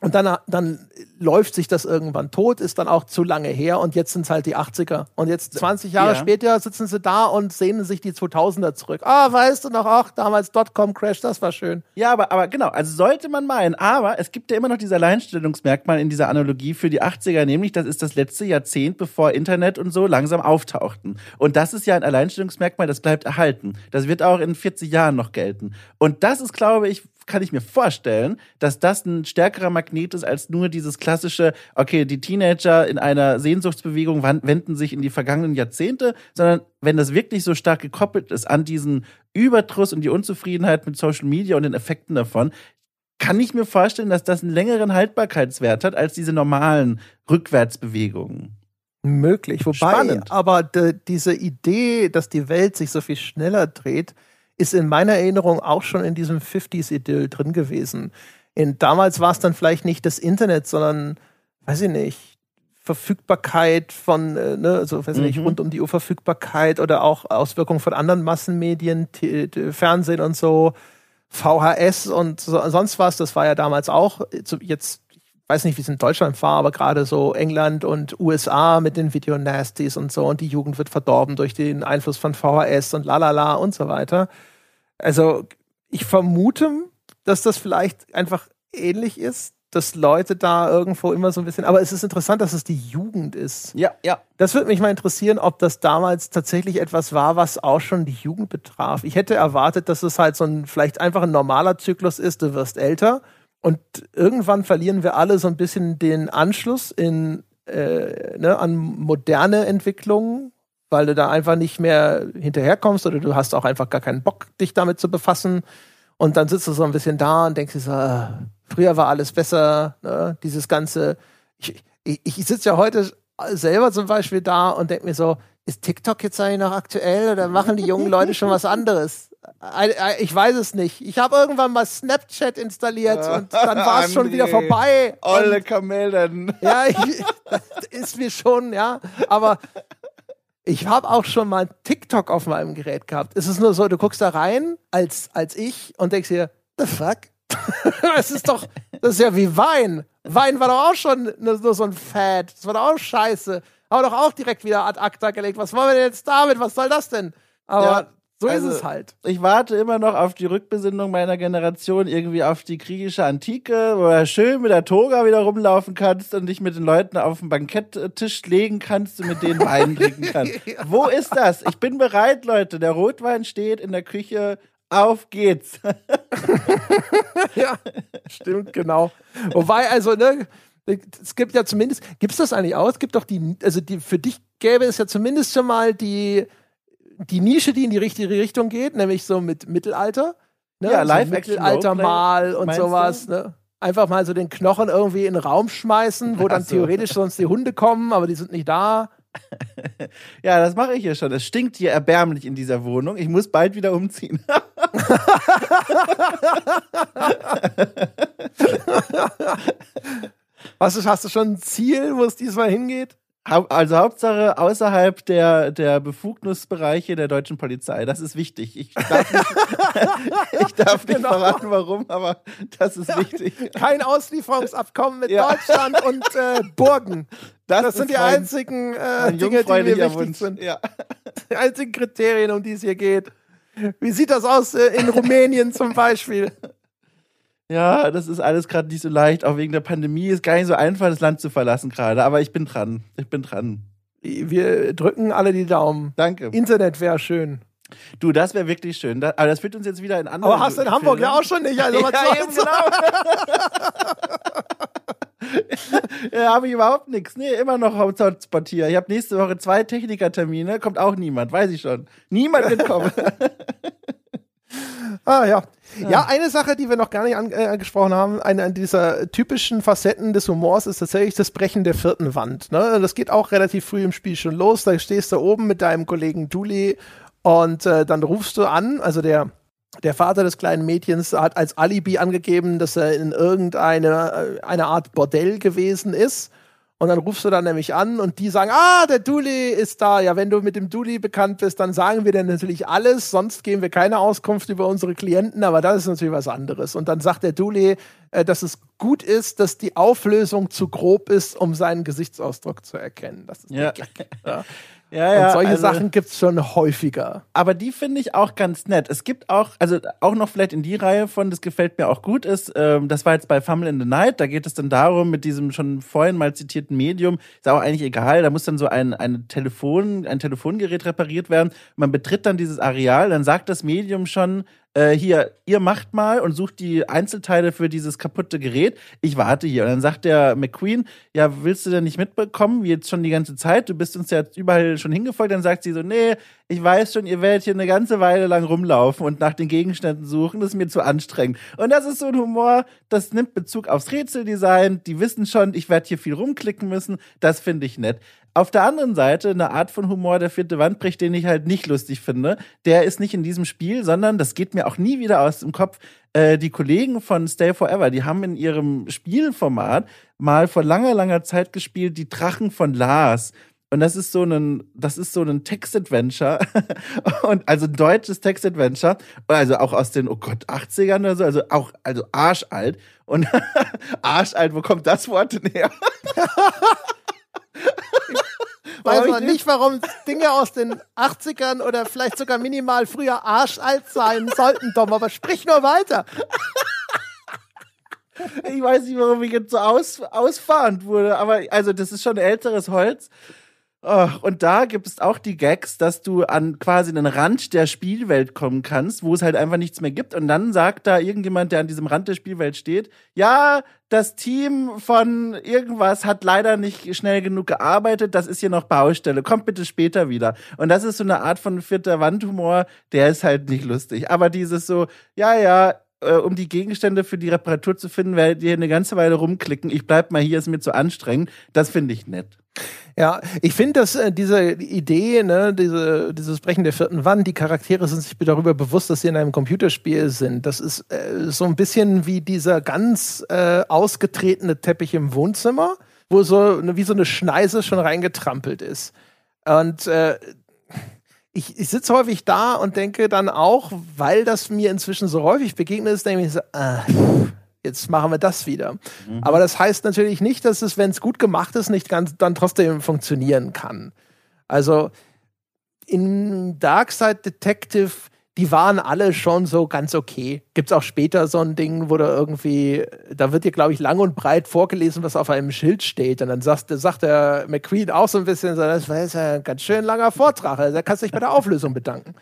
Und dann, dann läuft sich das irgendwann tot, ist dann auch zu lange her und jetzt sind es halt die 80er. Und jetzt 20 Jahre Ja. später sitzen sie da und sehnen sich die 2000er zurück. Ah, weißt du noch, ach, damals Dotcom-Crash, das war schön. Ja, aber, aber genau, also sollte man meinen, aber es gibt ja immer noch dieses Alleinstellungsmerkmal in dieser Analogie für die 80er, nämlich das ist das letzte Jahrzehnt, bevor Internet und so langsam auftauchten. Und das ist ja ein Alleinstellungsmerkmal, das bleibt erhalten. Das wird auch in 40 Jahren noch gelten. Und das ist, glaube ich, kann ich mir vorstellen, dass das ein stärkerer Magnet ist als nur dieses klassische, okay, die Teenager in einer Sehnsuchtsbewegung wenden sich in die vergangenen Jahrzehnte, sondern wenn das wirklich so stark gekoppelt ist an diesen Überdruss und die Unzufriedenheit mit Social Media und den Effekten davon, kann ich mir vorstellen, dass das einen längeren Haltbarkeitswert hat als diese normalen Rückwärtsbewegungen. Möglich. Wobei, Spannend. aber diese Idee, dass die Welt sich so viel schneller dreht, ist in meiner Erinnerung auch schon in diesem 50s-Idyll drin gewesen. In, damals war es dann vielleicht nicht das Internet, sondern, weiß ich nicht, Verfügbarkeit von, äh, ne, also weiß ich nicht, Mhm. rund um die Uhr Verfügbarkeit oder auch Auswirkungen von anderen Massenmedien, Fernsehen und so, VHS und so, sonst was. Das war ja damals auch, so jetzt ich weiß nicht, wie es in Deutschland war, aber gerade so England und USA mit den Video-Nasties und so und die Jugend wird verdorben durch den Einfluss von VHS und lalala und so weiter. Also ich vermute, dass das vielleicht einfach ähnlich ist, dass Leute da irgendwo immer so ein bisschen, aber es ist interessant, dass es die Jugend ist. Ja, ja. Das würde mich mal interessieren, ob das damals tatsächlich etwas war, was auch schon die Jugend betraf. Ich hätte erwartet, dass es halt so ein vielleicht einfach ein normaler Zyklus ist, du wirst älter und irgendwann verlieren wir alle so ein bisschen den Anschluss in, äh, ne, an moderne Entwicklungen, weil du da einfach nicht mehr hinterherkommst oder du hast auch einfach gar keinen Bock, dich damit zu befassen. Und dann sitzt du so ein bisschen da und denkst dir so, äh, früher war alles besser, ne? dieses ganze. Ich, ich, ich sitze ja heute selber zum Beispiel da und denke mir so, ist TikTok jetzt eigentlich noch aktuell oder machen die jungen Leute schon was anderes? Ich weiß es nicht. Ich habe irgendwann mal Snapchat installiert und dann war es schon wieder vorbei. Olle Kamellen. ja, ich, das ist mir schon, ja. Aber ich habe auch schon mal TikTok auf meinem Gerät gehabt. Es ist nur so, du guckst da rein als, als ich und denkst dir, the fuck? Es ist doch, das ist ja wie Wein. Wein war doch auch schon nur, so ein Fad. Das war doch auch scheiße. Aber doch auch direkt wieder ad acta gelegt. Was wollen wir denn jetzt damit? Was soll das denn? Aber Ja, so also- ist es halt. Ich warte immer noch auf die Rückbesinnung meiner Generation, irgendwie auf die griechische Antike, wo du schön mit der Toga wieder rumlaufen kannst und dich mit den Leuten auf den Banketttisch legen kannst und mit denen Wein trinken kannst. Wo ist das? Ich bin bereit, Leute. Der Rotwein steht in der Küche. Auf geht's. ja, stimmt, genau. Wobei, also, ne, es gibt ja zumindest, gibt es das eigentlich auch? Es gibt doch die, also die, für dich gäbe es ja zumindest schon mal die, die Nische, die in die richtige Richtung geht, nämlich so mit Mittelalter. Ne? Ja, so Live-Action Mittelalter mal und sowas, ne? Einfach mal so den Knochen irgendwie in den Raum schmeißen, wo dann Ach so. theoretisch sonst die Hunde kommen, aber die sind nicht da. Ja, das mache ich ja schon. Es stinkt hier erbärmlich in dieser Wohnung. Ich muss bald wieder umziehen. Was ist, hast du schon ein Ziel, wo es diesmal hingeht? Also Hauptsache außerhalb der, der Befugnisbereiche der deutschen Polizei. Das ist wichtig. Ich darf nicht, ich darf nicht Genau. verraten, warum, aber das ist wichtig. Kein Auslieferungsabkommen mit Ja. Deutschland und äh, Burgen. Das, ist sind die mein- einzigen äh, Dinge, die mir wichtig Wunsch. sind. Ja. Die einzigen Kriterien, um die es hier geht. Wie sieht das aus äh, in Rumänien zum Beispiel? Ja, das ist alles gerade nicht so leicht. Auch wegen der Pandemie ist gar nicht so einfach, das Land zu verlassen gerade. Aber ich bin dran. Ich bin dran. Wir drücken alle die Daumen. Danke. Internet wäre schön. Du, das wäre wirklich schön. Da, aber das führt uns jetzt wieder in andere. Aber hast du in Hamburg ja auch schon nicht. Also was ja, eben, genau. ja, habe ich überhaupt nichts. Nee, immer noch Hotspot hier. Ich habe nächste Woche zwei Technikertermine, kommt auch niemand, weiß ich schon. Niemand wird kommen. Ah ja. Ja, eine Sache, die wir noch gar nicht äh, angesprochen haben, eine dieser typischen Facetten des Humors ist tatsächlich das Brechen der vierten Wand. Ne? Das geht auch relativ früh im Spiel schon los. Da stehst du oben mit deinem Kollegen Dooley und äh, dann rufst du an, also der der Vater des kleinen Mädchens hat als Alibi angegeben, dass er in irgendeine äh, eine Art Bordell gewesen ist. Und dann rufst du dann nämlich an und die sagen, ah, der Duli ist da. Ja, wenn du mit dem Duli bekannt bist, dann sagen wir dir natürlich alles, sonst geben wir keine Auskunft über unsere Klienten, aber das ist natürlich was anderes. Und dann sagt der Duli, äh, dass es gut ist, dass die Auflösung zu grob ist, um seinen Gesichtsausdruck zu erkennen. Das ist Ja. ja. Ja, ja. Und solche also- Sachen gibt's schon häufiger. aber die finde ich auch ganz nett. Es gibt auch, also auch noch vielleicht in die Reihe von, das gefällt mir auch gut, ist, ähm, das war jetzt bei Fumble in the Night, da geht es dann darum, mit diesem schon vorhin mal zitierten Medium, ist auch eigentlich egal, da muss dann so ein, ein Telefon, ein Telefongerät repariert werden. Man betritt dann dieses Areal, dann sagt das Medium schon, äh, hier, ihr macht mal und sucht die Einzelteile für dieses kaputte Gerät. Ich warte hier. Und dann sagt der McQueen, ja, willst du denn nicht mitbekommen, wie jetzt schon die ganze Zeit? Du bist uns ja überall schon hingefolgt. Dann sagt sie so, nee, ich weiß schon, ihr werdet hier eine ganze Weile lang rumlaufen und nach den Gegenständen suchen. Das ist mir zu anstrengend. Und das ist so ein Humor, das nimmt Bezug aufs Rätseldesign. Die wissen schon, ich werde hier viel rumklicken müssen. Das finde ich nett. Auf der anderen Seite eine Art von Humor, der vierte Wand bricht, den ich halt nicht lustig finde. Der ist nicht in diesem Spiel, sondern das geht mir auch nie wieder aus dem Kopf. Äh, die Kollegen von Stay Forever, die haben in ihrem Spielformat mal vor langer, langer Zeit gespielt, die Drachen von Lars. Und das ist so ein, das ist so ein Text-Adventure. und also ein deutsches Text-Adventure. Also auch aus den, oh Gott, 80ern oder so. Also auch, also arschalt. Und arschalt, wo kommt das Wort denn her? Weiß man ich- nicht, warum Dinge aus den 80ern oder vielleicht sogar minimal früher arschalt sein sollten, Tom, aber sprich nur weiter. Ich weiß nicht, warum ich jetzt so aus, ausfahrend wurde, aber also das ist schon älteres Holz. Oh, und da gibt es auch die Gags, dass du an quasi den Rand der Spielwelt kommen kannst, wo es halt einfach nichts mehr gibt. Und dann sagt da irgendjemand, der an diesem Rand der Spielwelt steht, ja, das Team von irgendwas hat leider nicht schnell genug gearbeitet, das ist hier noch Baustelle, kommt bitte später wieder. Und das ist so eine Art von vierter Wandhumor, der ist halt nicht lustig. Aber dieses so, ja, ja, äh, um die Gegenstände für die Reparatur zu finden, werdet ihr eine ganze Weile rumklicken. Ich bleib mal hier, ist mir zu anstrengend. Das finde ich nett. Ja, ich finde, dass äh, diese Idee, ne, diese, dieses Brechen der vierten Wand, die Charaktere sind sich darüber bewusst, dass sie in einem Computerspiel sind. Das ist äh, so ein bisschen wie dieser ganz äh, ausgetretene Teppich im Wohnzimmer, wo so ne, wie so eine Schneise schon reingetrampelt ist. Und äh, ich, ich sitze häufig da und denke dann auch, weil das mir inzwischen so häufig begegnet ist, denke ich so, ah, jetzt machen wir das wieder. Aber das heißt natürlich nicht, dass es, wenn es gut gemacht ist, nicht ganz dann trotzdem funktionieren kann. Also in Darkside Detective, die waren alle schon so ganz okay. Gibt's auch später so ein Ding, wo da irgendwie, da wird dir, glaube ich, lang und breit vorgelesen, was auf einem Schild steht. Und dann sagt, sagt der McQueen auch so ein bisschen, so, das war jetzt ja ein ganz schön langer Vortrag. Also, da kannst du dich bei der Auflösung bedanken.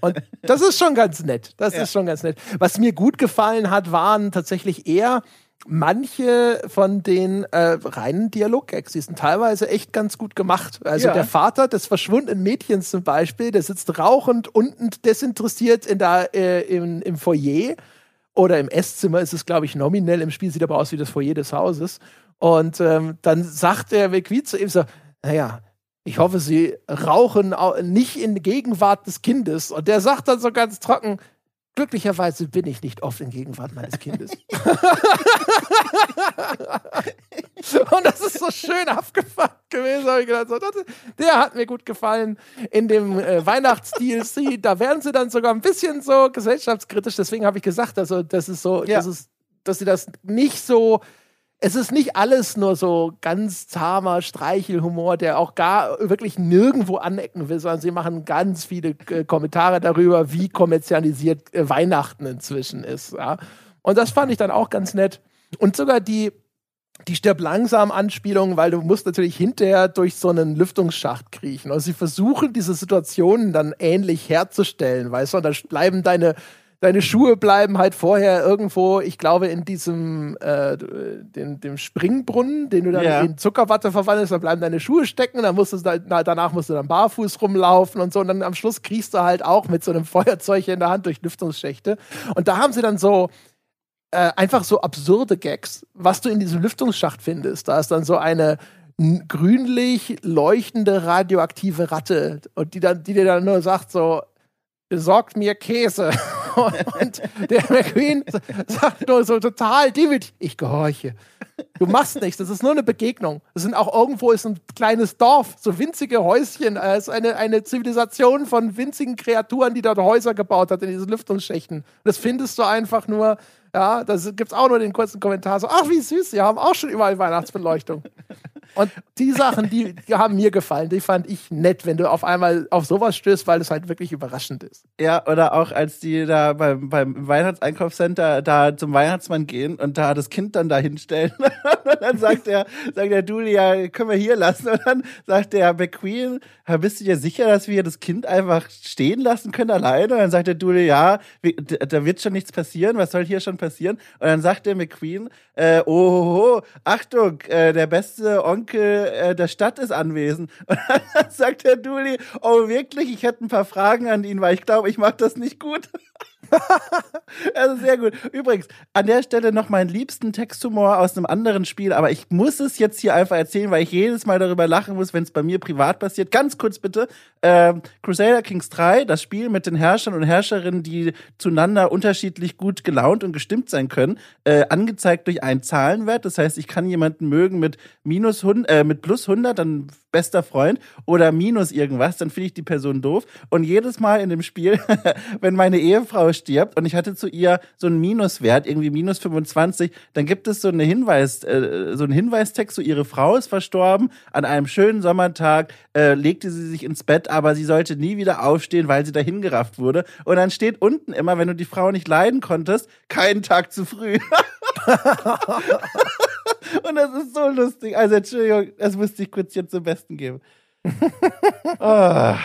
Und das ist schon ganz nett. Das ist schon ganz nett. Was mir gut gefallen hat, waren tatsächlich eher manche von den äh, reinen Dialoggags. Die sind teilweise echt ganz gut gemacht. Also Ja. der Vater des verschwundenen Mädchens zum Beispiel, der sitzt rauchend unten desinteressiert in der, äh, im, im Foyer oder im Esszimmer ist es, glaube ich, nominell. Im Spiel sieht aber aus wie das Foyer des Hauses. Und ähm, dann sagt der McQueen zu ihm so, naja, ich hoffe, Sie rauchen au- nicht in Gegenwart des Kindes. Und der sagt dann so ganz trocken, glücklicherweise bin ich nicht oft in Gegenwart meines Kindes. Und das ist so schön abgefuckt gewesen. Hab ich gedacht, so, das, der hat mir gut gefallen. In dem äh, Weihnachts-DLC, da werden sie dann sogar ein bisschen so gesellschaftskritisch. Deswegen habe ich gesagt, also das ist so, Ja. das ist, dass sie das nicht so es ist nicht alles nur so ganz zahmer Streichelhumor, der auch gar wirklich nirgendwo anecken will, sondern sie machen ganz viele äh, Kommentare darüber, wie kommerzialisiert äh, Weihnachten inzwischen ist. Ja. Und das fand ich dann auch ganz nett. Und sogar die, die stirb langsam Anspielung, weil du musst natürlich hinterher durch so einen Lüftungsschacht kriechen. Und sie versuchen diese Situationen dann ähnlich herzustellen, weißt du, und dann bleiben deine deine Schuhe bleiben halt vorher irgendwo, ich glaube, in diesem äh, den, dem Springbrunnen, den du dann Ja. in Zuckerwatte verwandelst, dann bleiben deine Schuhe stecken, dann musst du na, danach musst du dann barfuß rumlaufen und so. Und dann am Schluss kriegst du halt auch mit so einem Feuerzeug in der Hand durch Lüftungsschächte. Und da haben sie dann so äh, einfach so absurde Gags, was du in diesem Lüftungsschacht findest. Da ist dann so eine grünlich leuchtende radioaktive Ratte und die dann, die dir dann nur sagt so, besorgt mir Käse. Und der McQueen sagt nur so total, David, ich gehorche. Du machst nichts, das ist nur eine Begegnung. Das sind auch irgendwo ist ein kleines Dorf, so winzige Häuschen. Es ist eine, eine Zivilisation von winzigen Kreaturen, die dort Häuser gebaut hat in diesen Lüftungsschächten. Das findest du einfach nur, ja, da gibt's auch nur den kurzen Kommentar so, ach wie süß, sie haben auch schon überall Weihnachtsbeleuchtung. Und die Sachen, die, die haben mir gefallen, die fand ich nett, wenn du auf einmal auf sowas stößt, weil es halt wirklich überraschend ist. Ja, oder auch als die da beim, beim Weihnachtseinkaufscenter da zum Weihnachtsmann gehen und da das Kind dann da hinstellen. und dann sagt der, sagt der Dooley, ja, können wir hier lassen. Und dann sagt der McQueen, "Ja, bist du dir sicher, dass wir das Kind einfach stehen lassen können alleine? Und dann sagt der Dooley, ja, da wird schon nichts passieren. Was soll hier schon passieren? Und dann sagt der McQueen, äh, oh, oh, oh, Achtung, äh, der beste Onkel äh, der Stadt ist anwesend. Und dann sagt der Dooley, oh wirklich, ich hätte ein paar Fragen an ihn, weil ich glaube, ich mache das nicht gut. Also sehr gut. Übrigens, an der Stelle noch meinen liebsten Texthumor aus einem anderen Spiel, aber ich muss es jetzt hier einfach erzählen, weil ich jedes Mal darüber lachen muss, wenn es bei mir privat passiert. Ganz kurz bitte. Ähm, Crusader Kings 3, das Spiel mit den Herrschern und Herrscherinnen, die zueinander unterschiedlich gut gelaunt und gestimmt sein können, äh, angezeigt durch einen Zahlenwert. Das heißt, ich kann jemanden mögen mit minus 100, äh, mit plus 100, dann bester Freund, oder minus irgendwas, dann finde ich die Person doof. Und jedes Mal in dem Spiel, wenn meine Ehefrau stirbt und ich hatte zu ihr so einen Minuswert, irgendwie minus 25, dann gibt es so eine Hinweis, äh, so einen Hinweistext, so ihre Frau ist verstorben, an einem schönen Sommertag äh, legte sie sich ins Bett, aber sie sollte nie wieder aufstehen, weil sie dahin gerafft wurde. Und dann steht unten immer, wenn du die Frau nicht leiden konntest, keinen Tag zu früh. Und das ist so lustig. Also Entschuldigung, das musste ich kurz hier zum Besten geben. Ah.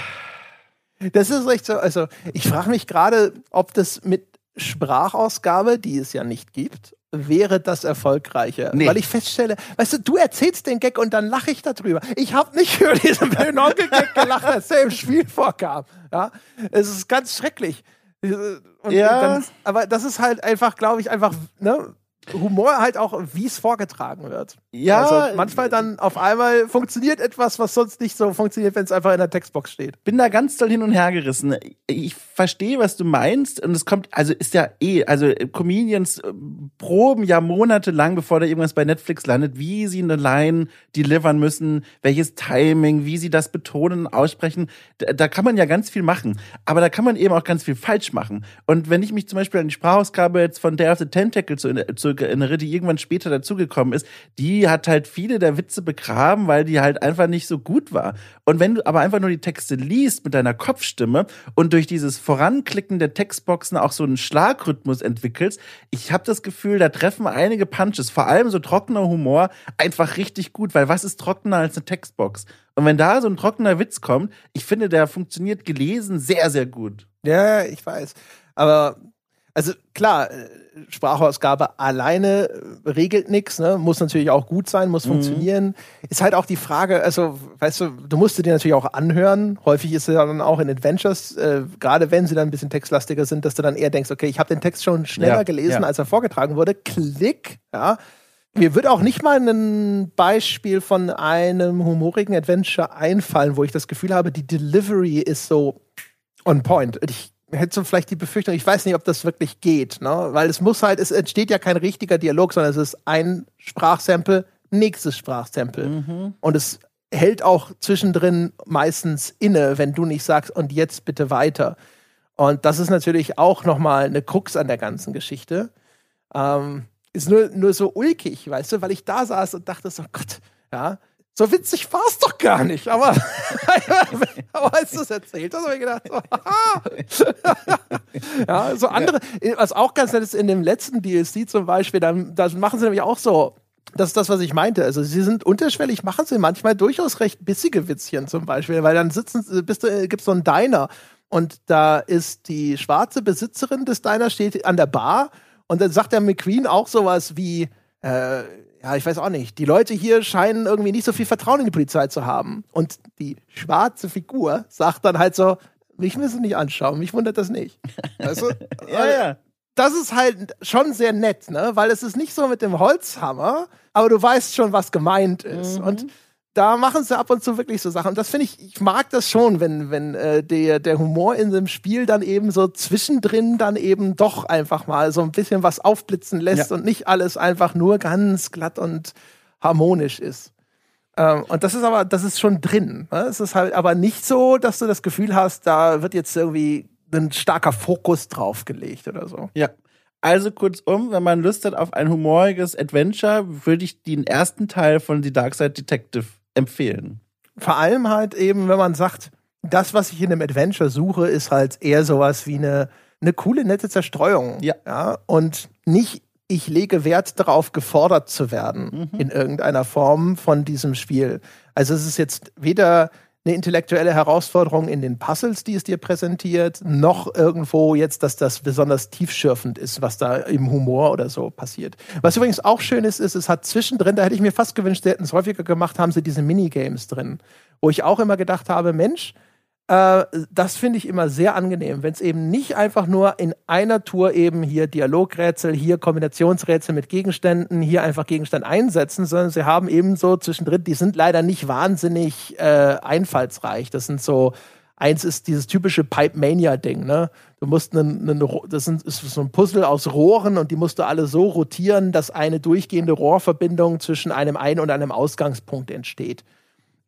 Das ist echt so. Also, ich frage mich gerade, ob das mit Sprachausgabe, die es ja nicht gibt, wäre das erfolgreicher. Nee. Weil ich feststelle, weißt du, du erzählst den Gag und dann lache ich darüber. Ich habe nicht über diesen blöden Onkel-Gag gelacht, als der im Spiel vorkam. Ja, es ist ganz schrecklich. Und Ja. Dann, aber das ist halt einfach, glaube ich, einfach, ne? Humor halt auch, wie es vorgetragen wird. Ja, Also manchmal dann auf einmal funktioniert etwas, was sonst nicht so funktioniert, wenn es einfach in der Textbox steht. bin da ganz doll hin und her gerissen. Ich verstehe, was du meinst und es kommt, also ist ja eh, also Comedians äh, proben ja monatelang, bevor da irgendwas bei Netflix landet, wie sie eine Line delivern müssen, welches Timing, wie sie das betonen und aussprechen. Da, da kann man ja ganz viel machen, aber da kann man eben auch ganz viel falsch machen. Und wenn ich mich zum Beispiel an die Sprachausgabe jetzt von Day of the Tentacle zu, zu erinnere, die irgendwann später dazugekommen ist, die hat halt viele der Witze begraben, weil die halt einfach nicht so gut war. Und wenn du aber einfach nur die Texte liest mit deiner Kopfstimme und durch dieses Voranklicken der Textboxen auch so einen Schlagrhythmus entwickelst, ich habe das Gefühl, da treffen einige Punches, vor allem so trockener Humor, einfach richtig gut, weil was ist trockener als eine Textbox? Und wenn da so ein trockener Witz kommt, ich finde, der funktioniert gelesen sehr, sehr gut. Ja, ich weiß. Aber, also klar, äh, Sprachausgabe alleine äh, regelt nichts, ne? muss natürlich auch gut sein, muss funktionieren. Ist halt auch die Frage, also, weißt du, du musst dir natürlich auch anhören. Häufig ist es ja dann auch in Adventures, äh, gerade wenn sie dann ein bisschen textlastiger sind, dass du dann eher denkst, okay, ich habe den Text schon schneller Ja, gelesen, ja. als er vorgetragen wurde. Klick, ja. Mir wird auch nicht mal ein Beispiel von einem humorigen Adventure einfallen, wo ich das Gefühl habe, die Delivery ist so on point. Ich hätte so vielleicht die Befürchtung, ich weiß nicht, ob das wirklich geht, ne? Weil es muss halt, es entsteht ja kein richtiger Dialog, sondern es ist ein Sprachsample, nächstes Sprachsample. Und es hält auch zwischendrin meistens inne, wenn du nicht sagst, und jetzt bitte weiter. Und das ist natürlich auch nochmal eine Krux an der ganzen Geschichte. Ähm, ist nur, nur so ulkig, weißt du, weil ich da saß und dachte so, Gott, ja, so witzig war es doch gar nicht. Aber, aber als du es erzählt hast, habe ich gedacht, so, ja, so andere, was auch ganz nett ist, in dem letzten DLC zum Beispiel, dann, da machen sie nämlich auch so, das ist das, was ich meinte. Also sie sind unterschwellig, machen sie manchmal durchaus recht bissige Witzchen zum Beispiel, weil dann sitzen, bist du, gibt's so einen Diner Und da ist die schwarze Besitzerin des Diners steht an der Bar und dann sagt der McQueen auch sowas wie, äh, ja, ich weiß auch nicht, die Leute hier scheinen irgendwie nicht so viel Vertrauen in die Polizei zu haben. Und die schwarze Figur sagt dann halt so, mich müssen nicht anschauen, mich wundert das nicht. Weißt du? ja, ja. Das ist halt schon sehr nett, ne? Weil es ist nicht so mit dem Holzhammer, aber du weißt schon, was gemeint ist. Mhm. Und da machen sie ab und zu wirklich so Sachen. Und das finde ich, ich mag das schon, wenn, wenn äh, der, der Humor in dem Spiel dann eben so zwischendrin dann eben doch einfach mal so ein bisschen was aufblitzen lässt Ja. und nicht alles einfach nur ganz glatt und harmonisch ist. Ähm, und das ist aber, das ist schon drin. Ne? Es ist halt aber nicht so, dass du das Gefühl hast, da wird jetzt irgendwie ein starker Fokus drauf gelegt oder so. Ja. Also kurzum, wenn man Lust hat auf ein humoriges Adventure, würde ich den ersten Teil von The Dark Side Detective empfehlen. vor allem halt eben, wenn man sagt, das, was ich in einem Adventure suche, ist halt eher sowas wie eine, eine coole, nette Zerstreuung. Ja. ja. Und nicht, ich lege Wert darauf, gefordert zu werden in irgendeiner Form von diesem Spiel. Also es ist jetzt weder eine intellektuelle Herausforderung in den Puzzles, die es dir präsentiert, noch irgendwo jetzt, dass das besonders tiefschürfend ist, was da im Humor oder so passiert. Was übrigens auch schön ist, ist, es hat zwischendrin, da hätte ich mir fast gewünscht, sie hätten es häufiger gemacht, haben sie diese Minigames drin, wo ich auch immer gedacht habe, Mensch, äh, das finde ich immer sehr angenehm, wenn es eben nicht einfach nur in einer Tour eben hier Dialogrätsel, hier Kombinationsrätsel mit Gegenständen, hier einfach Gegenstand einsetzen, sondern sie haben eben so zwischendrin, die sind leider nicht wahnsinnig äh, einfallsreich. Das sind so, eins ist dieses typische Pipe Mania-Ding, ne? Du musst einen, das ist so ein Puzzle aus Rohren und die musst du alle so rotieren, dass eine durchgehende Rohrverbindung zwischen einem Ein- und einem Ausgangspunkt entsteht.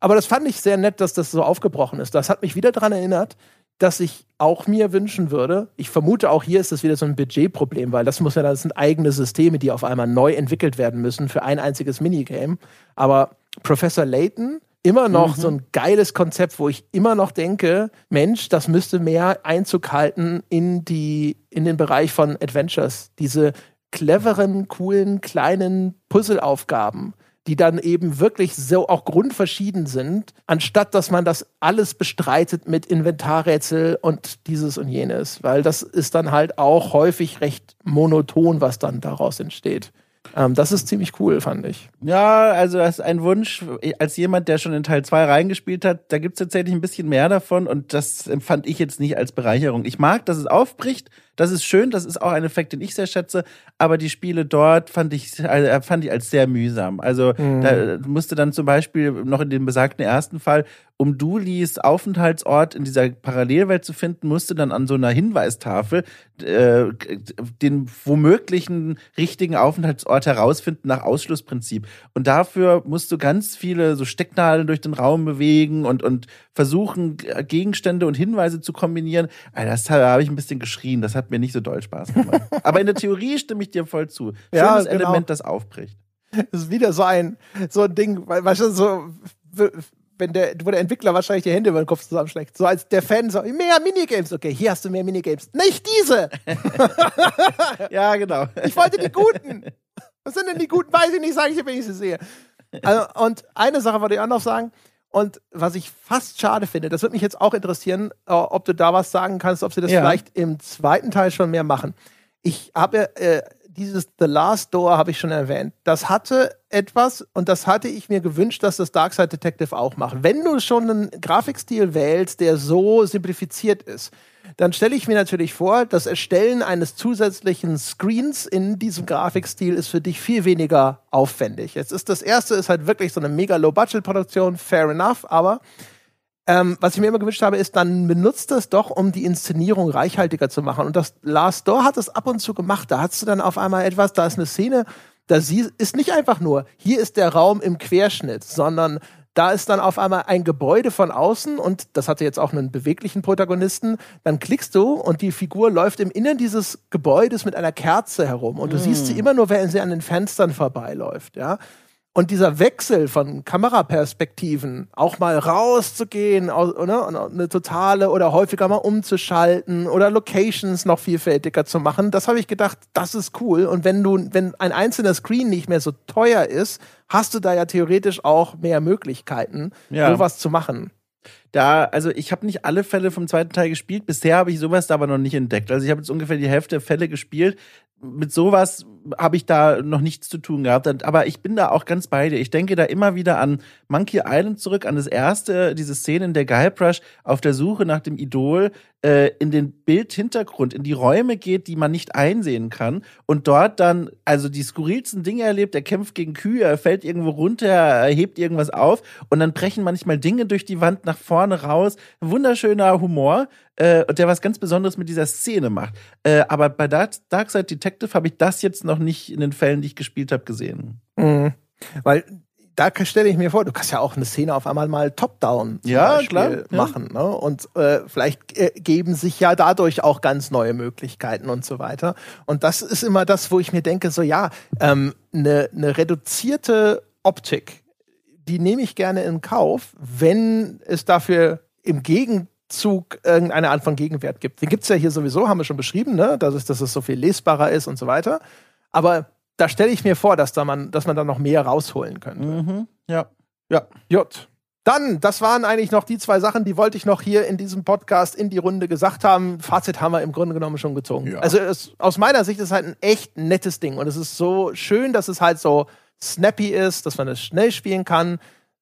Aber das fand ich sehr nett, dass das so aufgebrochen ist. Das hat mich wieder daran erinnert, dass ich auch mir wünschen würde. Ich vermute, auch hier ist das wieder so ein Budgetproblem, weil das muss ja, das sind eigene Systeme, die auf einmal neu entwickelt werden müssen für ein einziges Minigame. Aber Professor Layton, immer noch so ein geiles Konzept, wo ich immer noch denke, Mensch, das müsste mehr Einzug halten in die, in den Bereich von Adventures. Diese cleveren, coolen, kleinen Puzzleaufgaben die dann eben wirklich so auch grundverschieden sind, anstatt dass man das alles bestreitet mit Inventarrätsel und dieses und jenes, weil das ist dann halt auch häufig recht monoton, was dann daraus entsteht. Ähm, das ist ziemlich cool, fand ich. Ja, also das ist ein Wunsch, als jemand, der schon in Teil 2 reingespielt hat, da gibt's tatsächlich ein bisschen mehr davon und das empfand ich jetzt nicht als Bereicherung. Ich mag, dass es aufbricht, das ist schön, das ist auch ein Effekt, den ich sehr schätze, aber die Spiele dort fand ich, äh, fand ich als sehr mühsam. Also da musste dann zum Beispiel noch in dem besagten ersten Fall, um Dulis Aufenthaltsort in dieser Parallelwelt zu finden, musste dann an so einer Hinweistafel äh, den womöglichen richtigen Aufenthaltsort herausfinden nach Ausschlussprinzip. Und dafür musst du ganz viele so Stecknadeln durch den Raum bewegen und, und versuchen, Gegenstände und Hinweise zu kombinieren. Alter, das habe ich ein bisschen geschrien. Das hat mir nicht so doll Spaß gemacht. Aber in der Theorie stimme ich dir voll zu. Schönes Ja, genau. Element, das aufbricht. Das ist wieder so ein, so ein Ding, weil, weißt du, so, wenn der, wo der Entwickler wahrscheinlich die Hände über den Kopf zusammenschlägt. So als der Fan so, mehr Minigames. Okay, hier hast du mehr Minigames. Nicht diese! Ja, genau. Ich wollte die guten. Was sind denn die guten? Weiß ich nicht, sage ich, wenn ich sie sehe. Also, und eine Sache wollte ich auch noch sagen. Und was ich fast schade finde, das würde mich jetzt auch interessieren, äh, ob du da was sagen kannst, ob sie das Ja. vielleicht im zweiten Teil schon mehr machen. Ich habe äh, dieses The Last Door habe ich schon erwähnt. Das hatte etwas und das hatte ich mir gewünscht, dass das Darkside Detective auch macht. Wenn du schon einen Grafikstil wählst, der so simplifiziert ist, dann stelle ich mir natürlich vor, das Erstellen eines zusätzlichen Screens in diesem Grafikstil ist für dich viel weniger aufwendig. Jetzt ist das erste ist halt wirklich so eine mega Low-Budget-Produktion, fair enough, aber ähm, was ich mir immer gewünscht habe, ist, dann benutzt das doch, um die Inszenierung reichhaltiger zu machen. Und das Last Door hat es ab und zu gemacht. Da hast du dann auf einmal etwas, da ist eine Szene, da ist nicht einfach nur, hier ist der Raum im Querschnitt, sondern da ist dann auf einmal ein Gebäude von außen und das hatte jetzt auch einen beweglichen Protagonisten. Dann klickst du und die Figur läuft im Innern dieses Gebäudes mit einer Kerze herum und du siehst sie immer nur, wenn sie an den Fenstern vorbeiläuft, ja. Und dieser Wechsel von Kameraperspektiven, auch mal rauszugehen, au- ne, eine totale oder häufiger mal umzuschalten oder Locations noch vielfältiger zu machen, das habe ich gedacht, das ist cool. Und wenn du, wenn ein einzelner Screen nicht mehr so teuer ist, hast du da ja theoretisch auch mehr Möglichkeiten, Ja. sowas zu machen. da, also ich habe nicht alle Fälle vom zweiten Teil gespielt. Bisher habe ich sowas da aber noch nicht entdeckt. Also ich habe jetzt ungefähr die Hälfte der Fälle gespielt. Mit sowas habe ich da noch nichts zu tun gehabt. Aber ich bin da auch ganz bei dir. Ich denke da immer wieder an Monkey Island zurück, an das erste, diese Szene, in der Guybrush auf der Suche nach dem Idol äh, in den Bildhintergrund, in die Räume geht, die man nicht einsehen kann und dort dann also die skurrilsten Dinge erlebt. Er kämpft gegen Kühe, er fällt irgendwo runter, er hebt irgendwas auf und dann brechen manchmal Dinge durch die Wand nach vorne raus. Wunderschöner Humor äh, und der was ganz Besonderes mit dieser Szene macht. Äh, aber bei Dark, Darkside Detective habe ich das jetzt noch nicht in den Fällen, die ich gespielt habe, gesehen. Mhm. Weil da stelle ich mir vor, du kannst ja auch eine Szene auf einmal mal top-down ja, klar, machen. Ja. Ne? Und äh, vielleicht äh, geben sich ja dadurch auch ganz neue Möglichkeiten und so weiter. Und das ist immer das, wo ich mir denke, so ja, ähm, eine, eine reduzierte Optik, die nehme ich gerne in Kauf, wenn es dafür im Gegenzug irgendeine Art von Gegenwert gibt. Den gibt es ja hier sowieso, haben wir schon beschrieben, ne? dass, es, dass es so viel lesbarer ist und so weiter. Aber da stelle ich mir vor, dass, da man, dass man da noch mehr rausholen könnte. Mhm. Ja. Ja. Jut. Dann, das waren eigentlich noch die zwei Sachen, die wollte ich noch hier in diesem Podcast in die Runde gesagt haben. Fazit haben wir im Grunde genommen schon gezogen. Ja. Also es, aus meiner Sicht ist es halt ein echt nettes Ding und es ist so schön, dass es halt so snappy ist, dass man es schnell spielen kann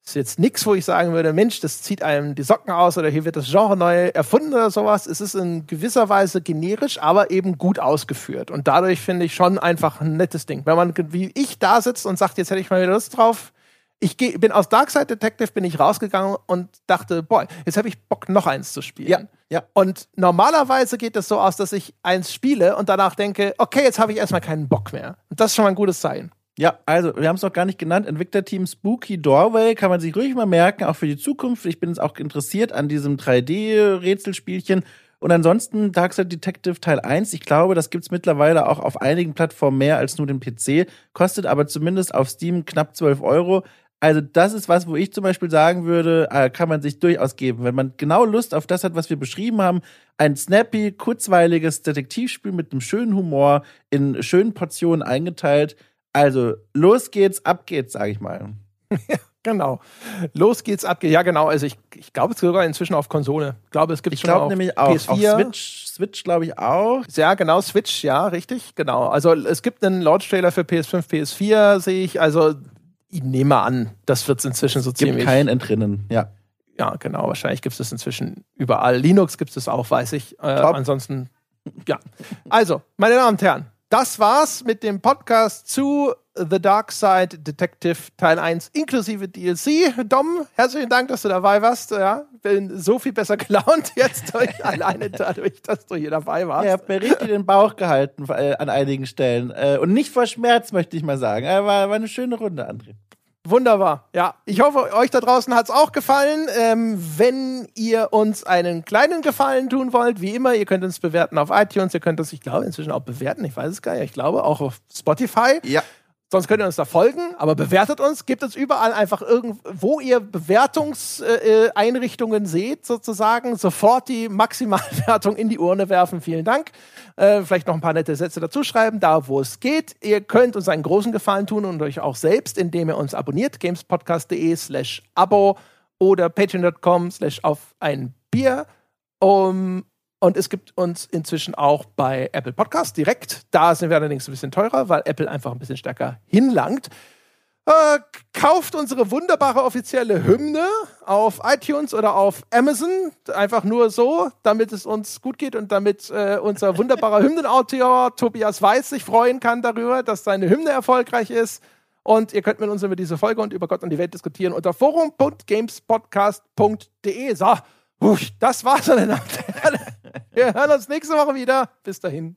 ist jetzt nichts, wo ich sagen würde, Mensch, das zieht einem die Socken aus oder hier wird das Genre neu erfunden oder sowas. Es ist in gewisser Weise generisch, aber eben gut ausgeführt. Und dadurch finde ich schon einfach ein nettes Ding. Wenn man wie ich da sitzt und sagt, jetzt hätte ich mal wieder Lust drauf. Ich geh, bin aus Darkside Detective bin ich rausgegangen und dachte, boah, jetzt habe ich Bock, noch eins zu spielen. Ja, ja. Und normalerweise geht es so aus, dass ich eins spiele und danach denke, okay, jetzt habe ich erstmal keinen Bock mehr. Und das ist schon mal ein gutes Zeichen. Ja, also wir haben es noch gar nicht genannt. Entwicklerteam Spooky Doorway kann man sich ruhig mal merken, auch für die Zukunft. Ich bin jetzt auch interessiert an diesem 3D-Rätselspielchen. Und ansonsten Darkseid Detective Teil 1, ich glaube, das gibt's mittlerweile auch auf einigen Plattformen mehr als nur den PC, kostet aber zumindest auf Steam knapp 12 Euro. Also das ist was, wo ich zum Beispiel sagen würde, äh, kann man sich durchaus geben. Wenn man genau Lust auf das hat, was wir beschrieben haben, ein snappy, kurzweiliges Detektivspiel mit einem schönen Humor in schönen Portionen eingeteilt, also, los geht's, ab geht's, sag ich mal. Ja, genau. Los geht's, ab geht's. Ja, genau. Also, ich, ich glaube sogar inzwischen auf Konsole. Ich glaube, es gibt ich schon auf nämlich auch. PS4. Auf Switch, Switch glaube ich auch. Ja, genau, Switch, ja, richtig, genau. Also, es gibt einen Launch-Trailer für PS5, PS4, sehe ich. Also, ich nehme an, das wird es inzwischen so gibt ziemlich. Gibt kein Entrinnen, ja. Ja, genau. Wahrscheinlich gibt es das inzwischen überall. Linux gibt es auch, weiß ich. Äh, ansonsten, ja. Also, meine Damen und Herren, das war's mit dem Podcast zu The Dark Side Detective Teil 1 inklusive DLC. Dom, herzlichen Dank, dass du dabei warst. Ja, bin so viel besser gelaunt jetzt durch, alleine dadurch, dass du hier dabei warst. Ja, habt mir richtig den Bauch gehalten äh, an einigen Stellen. Äh, und nicht vor Schmerz, möchte ich mal sagen. Äh, war, war eine schöne Runde, André. Wunderbar. Ja, ich hoffe, euch da draußen hat's auch gefallen. Ähm, wenn ihr uns einen kleinen Gefallen tun wollt, wie immer, ihr könnt uns bewerten auf iTunes, ihr könnt uns, ich glaube, inzwischen auch bewerten, ich weiß es gar nicht, ich glaube auch auf Spotify. Ja. Sonst könnt ihr uns da folgen, aber bewertet uns, gebt uns überall einfach irgendwo ihr Bewertungseinrichtungen seht, sozusagen, sofort die Maximalwertung in die Urne werfen. Vielen Dank. Äh, vielleicht noch ein paar nette Sätze dazu schreiben, da wo es geht. Ihr könnt uns einen großen Gefallen tun und euch auch selbst, indem ihr uns abonniert, gamespodcast.de slash Abo oder patreon.com slash auf ein Bier. Um, und es gibt uns inzwischen auch bei Apple Podcast direkt. Da sind wir allerdings ein bisschen teurer, weil Apple einfach ein bisschen stärker hinlangt. Äh, kauft unsere wunderbare offizielle Hymne auf iTunes oder auf Amazon. Einfach nur so, damit es uns gut geht und damit äh, unser wunderbarer Hymnenautor Tobias Weiß sich freuen kann darüber, dass seine Hymne erfolgreich ist. Und ihr könnt mit uns über diese Folge und über Gott und die Welt diskutieren unter forum.gamespodcast.de. So, das war's dann. Wir hören uns nächste Woche wieder. Bis dahin.